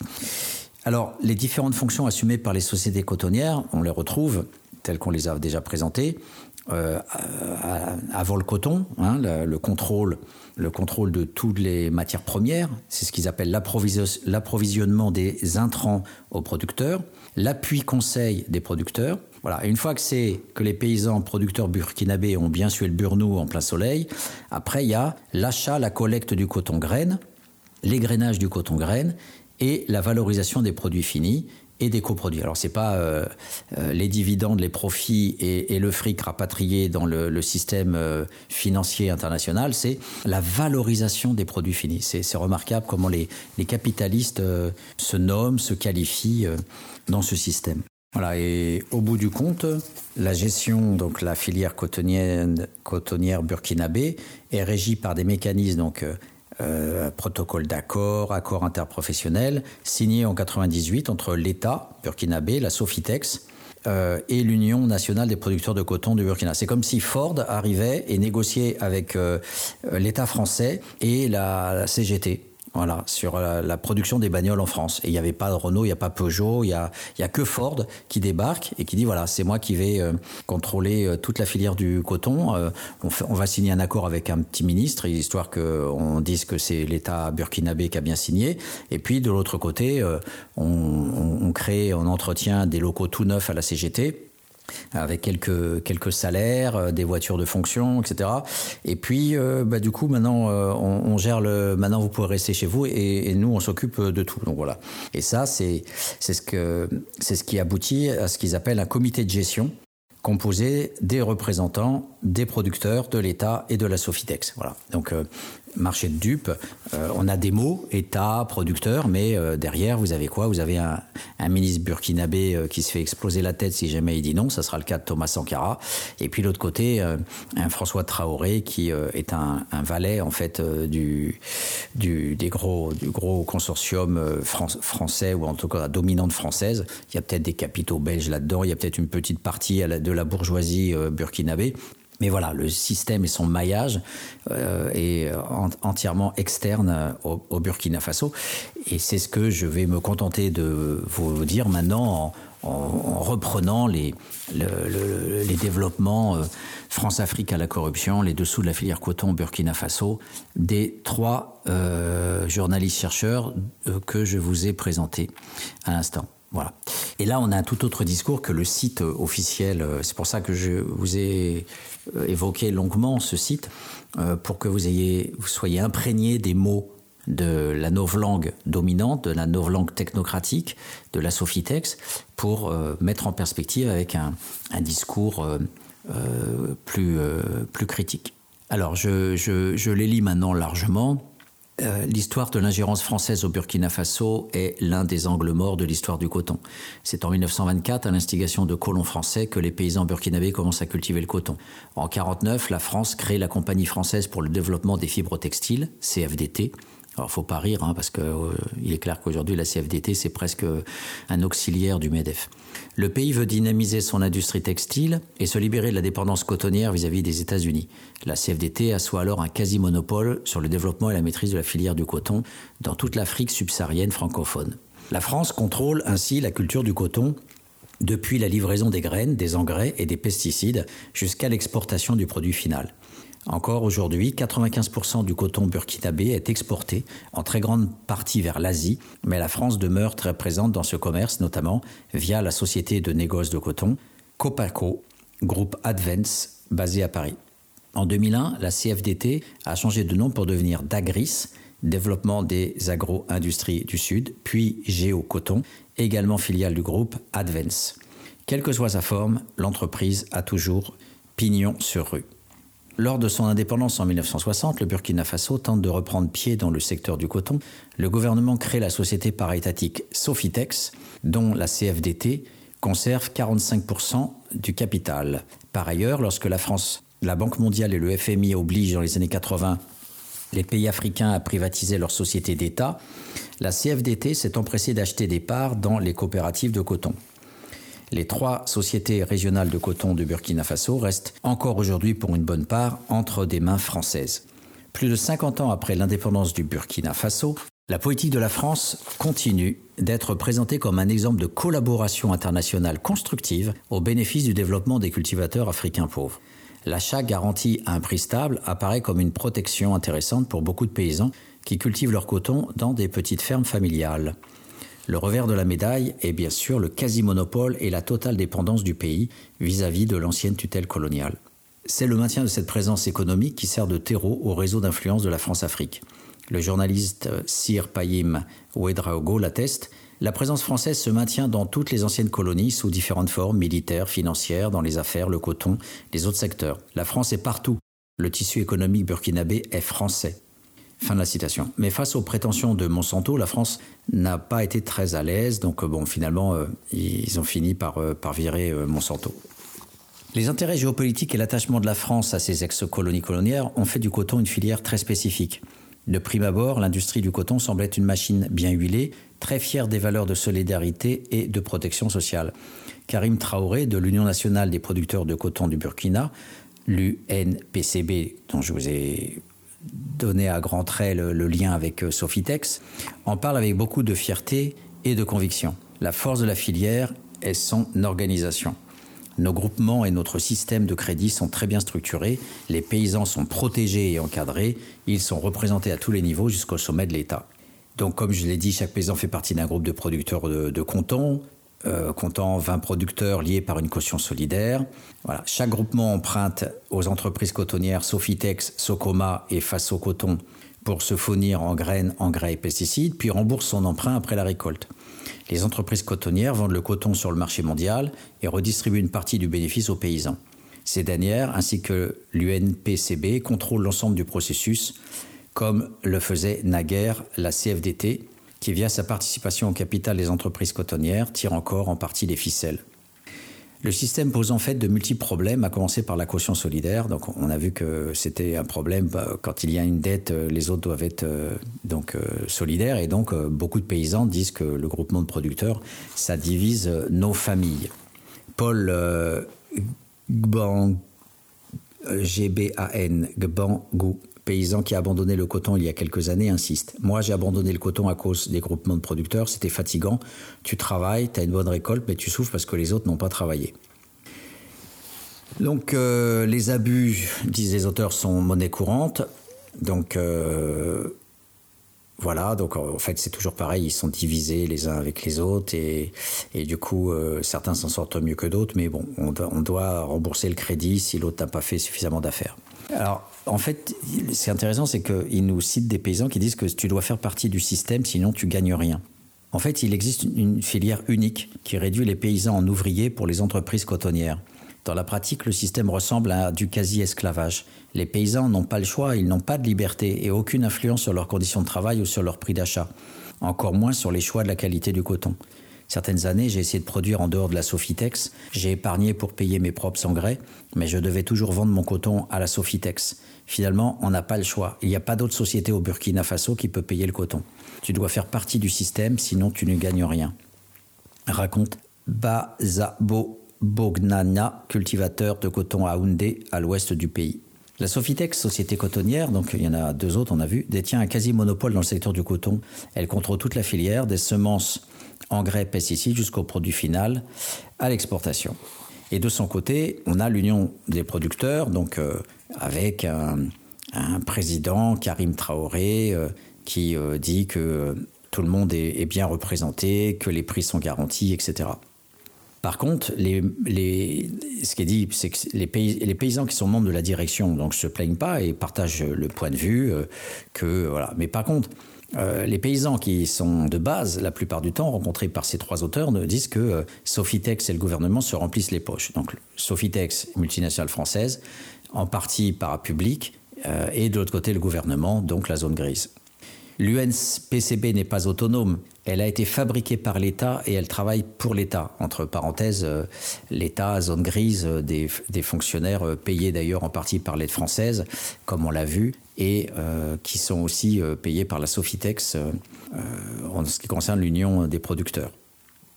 Alors les différentes fonctions assumées par les sociétés cotonnières, on les retrouve telles qu'on les a déjà présentées. Avant le coton, le contrôle le contrôle de toutes les matières premières, c'est ce qu'ils appellent l'approvisionnement des intrants aux producteurs, l'appui conseil des producteurs. Voilà, une fois que c'est que les paysans producteurs burkinabés ont bien sué le burnou en plein soleil, après il y a l'achat, la collecte du coton graine, l'égrainage du coton graine et la valorisation des produits finis et des coproduits. Alors c'est pas euh, euh, les dividendes, les profits et, le fric rapatrié dans le, système euh, financier international, c'est la valorisation des produits finis. C'est remarquable comment les, capitalistes se nomment, se qualifient dans ce système. Voilà, et au bout du compte, la gestion, donc la filière cotonnière, cotonnière burkinabé, est régie par des mécanismes donc euh, protocole d'accord, accord interprofessionnel, signé en 98 entre l'État burkinabé, la Sofitex, euh, et l'Union nationale des producteurs de coton du Burkina. C'est comme si Ford arrivait et négociait avec euh, l'État français et la CGT. Voilà, sur la, production des bagnoles en France. Et il n'y avait pas Renault, il n'y a pas Peugeot, il n'y a, y a que Ford qui débarque et qui dit voilà, c'est moi qui vais euh, contrôler euh, toute la filière du coton. Euh, on, on, va signer un accord avec un petit ministre, histoire qu'on dise que c'est l'État burkinabé qui a bien signé. Et puis de l'autre côté, on, on, on crée, on entretient des locaux tout neufs à la CGT avec quelques quelques salaires, euh, des voitures de fonction, etc. Et puis, euh, bah, du coup, maintenant, euh, on, gère le. Maintenant, vous pouvez rester chez vous et, nous, on s'occupe de tout. Donc voilà. Et ça, c'est c'est ce que c'est ce qui aboutit à ce qu'ils appellent un comité de gestion composé des représentants des producteurs, de l'État et de la Sofitex. Voilà. Donc marché de dupes, euh, on a des mots, État, producteur, mais euh, derrière, vous avez quoi? Vous avez un, ministre burkinabé euh, qui se fait exploser la tête si jamais il dit non, ça sera le cas de Thomas Sankara. Et puis l'autre côté, un François Traoré qui est un, valet en fait du, des gros, du gros consortium français ou en tout cas la dominante française. Il y a peut-être des capitaux belges là-dedans, il y a peut-être une petite partie de la bourgeoisie burkinabé. Mais voilà, le système et son maillage euh, est entièrement externe euh, au, Burkina Faso. Et c'est ce que je vais me contenter de vous dire maintenant en, reprenant les, les développements euh, France-Afrique à la corruption, les dessous de la filière coton Burkina Faso, des trois journalistes chercheurs que je vous ai présentés à l'instant. Voilà. Et là, on a un tout autre discours que le site officiel. C'est pour ça que je vous ai évoqué longuement ce site, pour que vous, ayez, vous soyez imprégné des mots de la novlangue dominante, de la novlangue technocratique, de la Sophitex, pour euh, mettre en perspective avec un, discours euh, euh, plus, critique. Alors, je, je, les lis maintenant largement. L'histoire de l'ingérence française au Burkina Faso est l'un des angles morts de l'histoire du coton. C'est en 1924, à l'instigation de colons français, que les paysans burkinabés commencent à cultiver le coton. En 1949, la France crée la Compagnie française pour le développement des fibres textiles, CFDT, alors, faut pas rire, hein, parce qu'il euh, est clair qu'aujourd'hui, la CFDT, c'est presque un auxiliaire du MEDEF. Le pays veut dynamiser son industrie textile et se libérer de la dépendance cotonnière vis-à-vis des États-Unis. La CFDT assoit alors un quasi-monopole sur le développement et la maîtrise de la filière du coton dans toute l'Afrique subsaharienne francophone. La France contrôle ainsi la culture du coton depuis la livraison des graines, des engrais et des pesticides jusqu'à l'exportation du produit final. Encore aujourd'hui, 95% du coton burkinabé est exporté en très grande partie vers l'Asie, mais la France demeure très présente dans ce commerce, notamment via la société de négoce de coton Copaco, groupe Advance, basé à Paris. En 2001, la CFDT a changé de nom pour devenir Dagris, Développement des agro-industries du Sud, puis Géo Coton, également filiale du groupe Advance. Quelle que soit sa forme, l'entreprise a toujours pignon sur rue. Lors de son indépendance en 1960, le Burkina Faso tente de reprendre pied dans le secteur du coton. Le gouvernement crée la société paraétatique Sofitex, dont la CFDT conserve 45% du capital. Par ailleurs, lorsque la France, la Banque mondiale et le FMI obligent dans les années 80 les pays africains à privatiser leurs sociétés d'État, la CFDT s'est empressée d'acheter des parts dans les coopératives de coton. Les trois sociétés régionales de coton de Burkina Faso restent encore aujourd'hui pour une bonne part entre des mains françaises. Plus de 50 ans après l'indépendance du Burkina Faso, la politique de la France continue d'être présentée comme un exemple de collaboration internationale constructive au bénéfice du développement des cultivateurs africains pauvres. L'achat garanti à un prix stable apparaît comme une protection intéressante pour beaucoup de paysans qui cultivent leur coton dans des petites fermes familiales. Le revers de la médaille est bien sûr le quasi-monopole et la totale dépendance du pays vis-à-vis de l'ancienne tutelle coloniale. C'est le maintien de cette présence économique qui sert de terreau au réseau d'influence de la France-Afrique. Le journaliste Sir Payim Ouedraogo l'atteste, la présence française se maintient dans toutes les anciennes colonies sous différentes formes militaires, financières, dans les affaires, le coton, les autres secteurs. La France est partout. Le tissu économique burkinabé est français. Fin de la citation. Mais face aux prétentions de Monsanto, la France n'a pas été très à l'aise. Donc, euh, bon, finalement, euh, ils ont fini par, euh, par virer Monsanto. Les intérêts géopolitiques et l'attachement de la France à ses ex-colonies colonières ont fait du coton une filière très spécifique. De prime abord, l'industrie du coton semble être une machine bien huilée, très fière des valeurs de solidarité et de protection sociale. Karim Traoré, de l'Union nationale des producteurs de coton du Burkina, l'UNPCB, dont je vous ai donner à grands traits le, lien avec euh, Sofitex, en parle avec beaucoup de fierté et de conviction. La force de la filière est son organisation. Nos groupements et notre système de crédit sont très bien structurés, les paysans sont protégés et encadrés, ils sont représentés à tous les niveaux jusqu'au sommet de l'État. Donc comme je l'ai dit, chaque paysan fait partie d'un groupe de producteurs de, de euh, comptant 20 producteurs liés par une caution solidaire. Voilà. Chaque groupement emprunte aux entreprises cotonnières Sofitex, Socoma et Faso Coton pour se fournir en graines, engrais et pesticides, puis rembourse son emprunt après la récolte. Les entreprises cotonnières vendent le coton sur le marché mondial et redistribuent une partie du bénéfice aux paysans. Ces dernières, ainsi que l'UNPCB, contrôlent l'ensemble du processus, comme le faisait naguère la CFDT, qui, via sa participation au capital des entreprises cotonnières, tire encore en partie les ficelles. Le système pose en fait de multiples problèmes, à commencer par la caution solidaire. Donc, on a vu que c'était un problème. Bah, quand il y a une dette, euh, les autres doivent être euh, donc euh, solidaires. Et donc, beaucoup de paysans disent que le groupement de producteurs, ça divise nos familles. Paul Gban, G-B-A-N, Gban-Gou, paysan qui a abandonné le coton il y a quelques années insiste. Moi, j'ai abandonné le coton à cause des groupements de producteurs. C'était fatigant. Tu travailles, tu as une bonne récolte, mais tu souffres parce que les autres n'ont pas travaillé. Donc, euh, les abus, disent les auteurs, sont monnaie courante. Donc, euh, voilà, donc en fait c'est toujours pareil, ils sont divisés les uns avec les autres et, du coup euh, certains s'en sortent mieux que d'autres, mais bon, on doit rembourser le crédit si l'autre n'a pas fait suffisamment d'affaires. Alors en fait, c'est intéressant, c'est qu'ils nous citent des paysans qui disent que tu dois faire partie du système, sinon tu gagnes rien. En fait, il existe une filière unique qui réduit les paysans en ouvriers pour les entreprises cotonnières. Dans la pratique, le système ressemble à du quasi-esclavage. Les paysans n'ont pas le choix, ils n'ont pas de liberté et aucune influence sur leurs conditions de travail ou sur leur prix d'achat, encore moins sur les choix de la qualité du coton. Certaines années, j'ai essayé de produire en dehors de la Sofitex, j'ai épargné pour payer mes propres engrais, mais je devais toujours vendre mon coton à la Sofitex. Finalement, on n'a pas le choix. Il n'y a pas d'autre société au Burkina Faso qui peut payer le coton. Tu dois faire partie du système, sinon tu ne gagnes rien. Raconte Bazabo Bognana, cultivateur de coton à Houndé, à l'ouest du pays. La Sofitex, société cotonnière, donc il y en a deux autres, on a vu, détient un quasi-monopole dans le secteur du coton. Elle contrôle toute la filière, des semences, engrais, pesticides, jusqu'au produit final, à l'exportation. Et de son côté, on a l'Union des producteurs, donc euh, avec un, président, Karim Traoré, euh, qui euh, dit que tout le monde est, bien représenté, que les prix sont garantis, etc. Par contre, ce qui est dit, c'est que les, les, paysans qui sont membres de la direction donc se plaignent pas et partagent le point de vue que voilà. Mais par contre, euh, les paysans qui sont de base, la plupart du temps rencontrés par ces trois auteurs, disent que euh, Sofitex et le gouvernement se remplissent les poches. Donc Sofitex, multinationale française, en partie parapublique, euh, et de l'autre côté le gouvernement, donc la zone grise. L'UNPCB n'est pas autonome. Elle a été fabriquée par l'État et elle travaille pour l'État. Entre parenthèses, euh, l'État, zone grise, euh, des, fonctionnaires payés d'ailleurs en partie par l'aide française, comme on l'a vu, et qui sont aussi payés par la Sofitex en ce qui concerne l'Union des producteurs.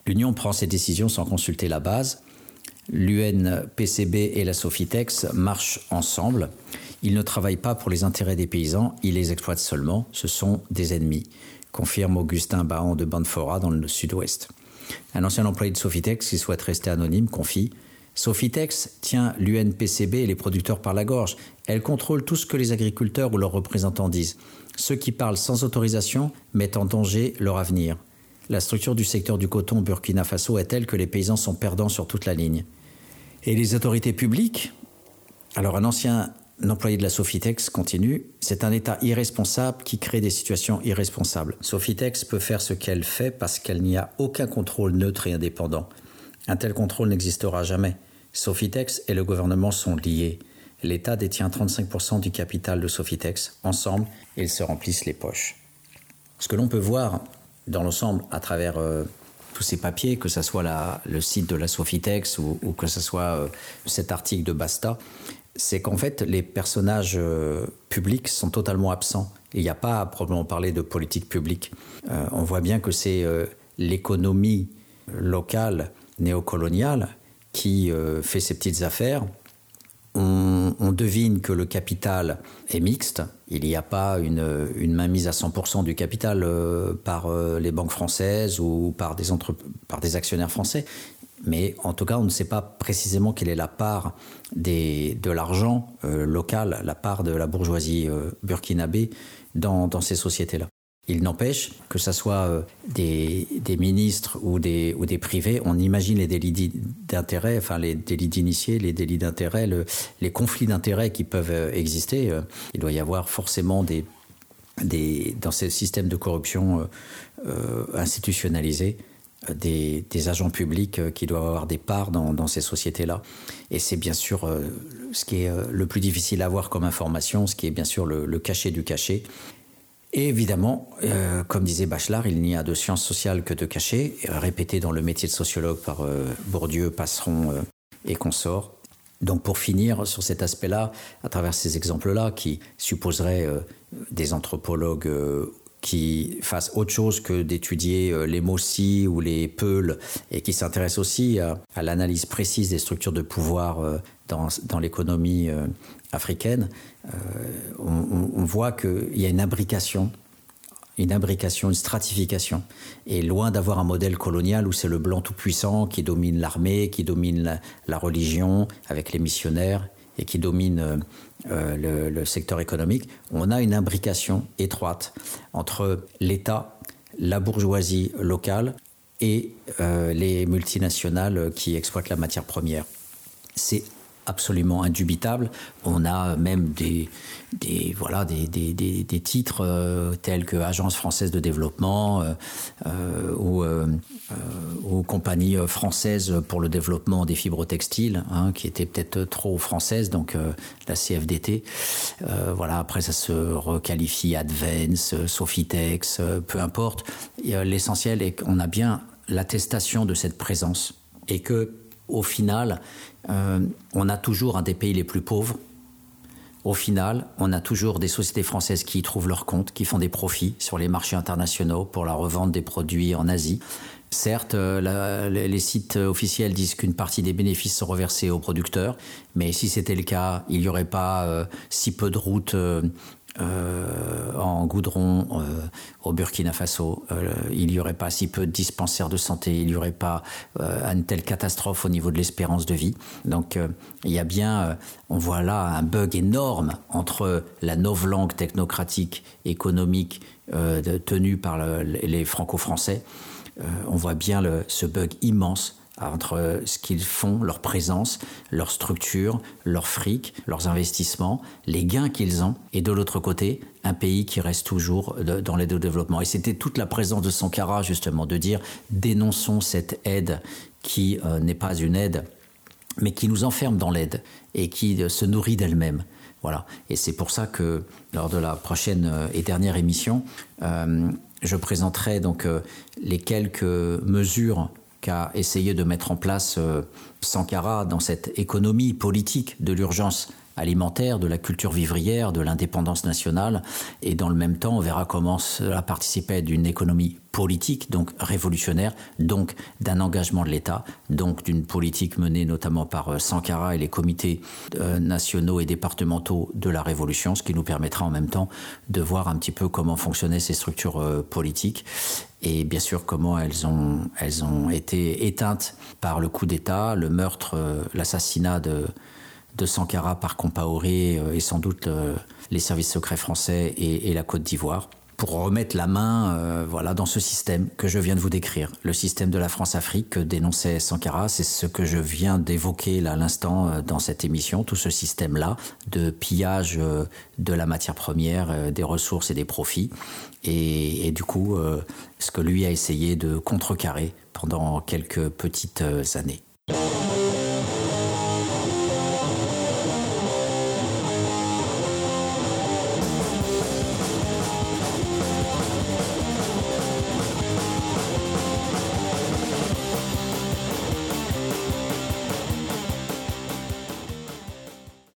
L'Union prend ses décisions sans consulter la base. L'UNPCB et la Sofitex marchent ensemble. Ils ne travaillent pas pour les intérêts des paysans, ils les exploitent seulement, ce sont des ennemis, confirme Augustin Bahan de Banfora dans le sud-ouest. Un ancien employé de Sofitex qui souhaite rester anonyme confie Sofitex tient l'UNPCB et les producteurs par la gorge. Elle contrôle tout ce que les agriculteurs ou leurs représentants disent. Ceux qui parlent sans autorisation mettent en danger leur avenir. La structure du secteur du coton Burkina Faso est telle que les paysans sont perdants sur toute la ligne. Et les autorités publiques? Alors un ancien L'employé de la Sofitex continue C'est un État irresponsable qui crée des situations irresponsables. Sofitex peut faire ce qu'elle fait parce qu'elle n'y a aucun contrôle neutre et indépendant. Un tel contrôle n'existera jamais. Sofitex et le gouvernement sont liés. L'État détient 35% du capital de Sofitex. Ensemble, ils se remplissent les poches. Ce que l'on peut voir dans l'ensemble à travers euh, tous ces papiers, que ce soit le site de la Sofitex ou, que ce soit euh, cet article de Basta, c'est qu'en fait, les personnages euh, publics sont totalement absents. Il n'y a pas à proprement parler de politique publique. On voit bien que c'est l'économie locale néocoloniale qui fait ses petites affaires. On, devine que le capital est mixte. Il n'y a pas une, une, mainmise à 100% du capital par les banques françaises ou par des, par des actionnaires français mais en tout cas, on ne sait pas précisément quelle est la part de l'argent euh, local, la part de la bourgeoisie euh, burkinabé dans, ces sociétés-là. Il n'empêche que ce soit euh, des, ministres ou des, privés, on imagine les délits d'intérêt, enfin les délits d'initiés, les délits d'intérêt, les conflits d'intérêt qui peuvent exister. il doit y avoir forcément des, dans ces systèmes de corruption institutionnalisés des, agents publics euh, qui doivent avoir des parts dans, ces sociétés-là. Et c'est bien sûr euh, ce qui est euh, le plus difficile à avoir comme information, ce qui est bien sûr le, cachet du cachet. Et évidemment, comme disait Bachelard, il n'y a de sciences sociales que de cachet, répété dans le métier de sociologue par Bourdieu, Passeron et consorts. Donc pour finir sur cet aspect-là, à travers ces exemples-là, qui supposeraient des anthropologues qui fasse autre chose que d'étudier euh, les Mossi ou les Peuls et qui s'intéresse aussi à, l'analyse précise des structures de pouvoir euh, dans, l'économie euh, africaine, on, voit qu'il y a une imbrication une imbrication, une stratification. Et loin d'avoir un modèle colonial où c'est le blanc tout-puissant qui domine l'armée, qui domine la, religion avec les missionnaires et qui domine le, le, secteur économique, on a une imbrication étroite entre l'État, la bourgeoisie locale et les multinationales qui exploitent la matière première. C'est absolument indubitable. On a même des, voilà, des, des, des, titres euh, tels que Agence française de développement euh, ou, euh, ou, Compagnie française pour le développement des fibres textiles, hein, qui était peut-être trop française, donc la CFDT. voilà, après ça se requalifie Advance, Sofitex, peu importe. L'essentiel est qu'on a bien l'attestation de cette présence et que au final, euh, on a toujours un des pays les plus pauvres. Au final, on a toujours des sociétés françaises qui y trouvent leur compte, qui font des profits sur les marchés internationaux pour la revente des produits en Asie. Certes, euh, les sites officiels disent qu'une partie des bénéfices sont reversés aux producteurs, mais si c'était le cas, il n'y aurait pas euh, si peu de routes en goudron euh, au Burkina Faso, euh, il n'y aurait pas si peu de dispensaires de santé, il n'y aurait pas une telle catastrophe au niveau de l'espérance de vie. Donc il y a bien, on voit là un bug énorme entre la novlangue technocratique économique tenue par les franco-français. on voit bien ce bug immense entre ce qu'ils font, leur présence, leur structure, leur fric, leurs investissements, les gains qu'ils ont, et de l'autre côté, un pays qui reste toujours dans l'aide au développement. Et c'était toute la présence de Sankara, justement, de dire dénonçons cette aide qui euh, n'est pas une aide, mais qui nous enferme dans l'aide et qui euh, se nourrit d'elle-même. Voilà. Et c'est pour ça que lors de la prochaine euh, et dernière émission, je présenterai donc les quelques mesures qu'a essayé de mettre en place euh, Sankara dans cette économie politique de l'urgence alimentaire, de la culture vivrière, de l'indépendance nationale. Et dans le même temps, on verra comment cela participait d'une économie politique, donc révolutionnaire, donc d'un engagement de l'État, donc d'une politique menée notamment par euh, Sankara et les comités euh, nationaux et départementaux de la Révolution, ce qui nous permettra en même temps de voir un petit peu comment fonctionnaient ces structures politiques et bien sûr comment elles ont, elles ont été éteintes par le coup d'État, le meurtre, euh, l'assassinat de, de Sankara par Compaoré euh, et sans doute euh, les services secrets français et, la Côte d'Ivoire pour remettre la main euh, voilà dans ce système que je viens de vous décrire, le système de la France-Afrique que dénonçait Sankara, c'est ce que je viens d'évoquer là à l'instant dans cette émission, tout ce système-là de pillage de la matière première, des ressources et des profits, et du coup ce que lui a essayé de contrecarrer pendant quelques petites années.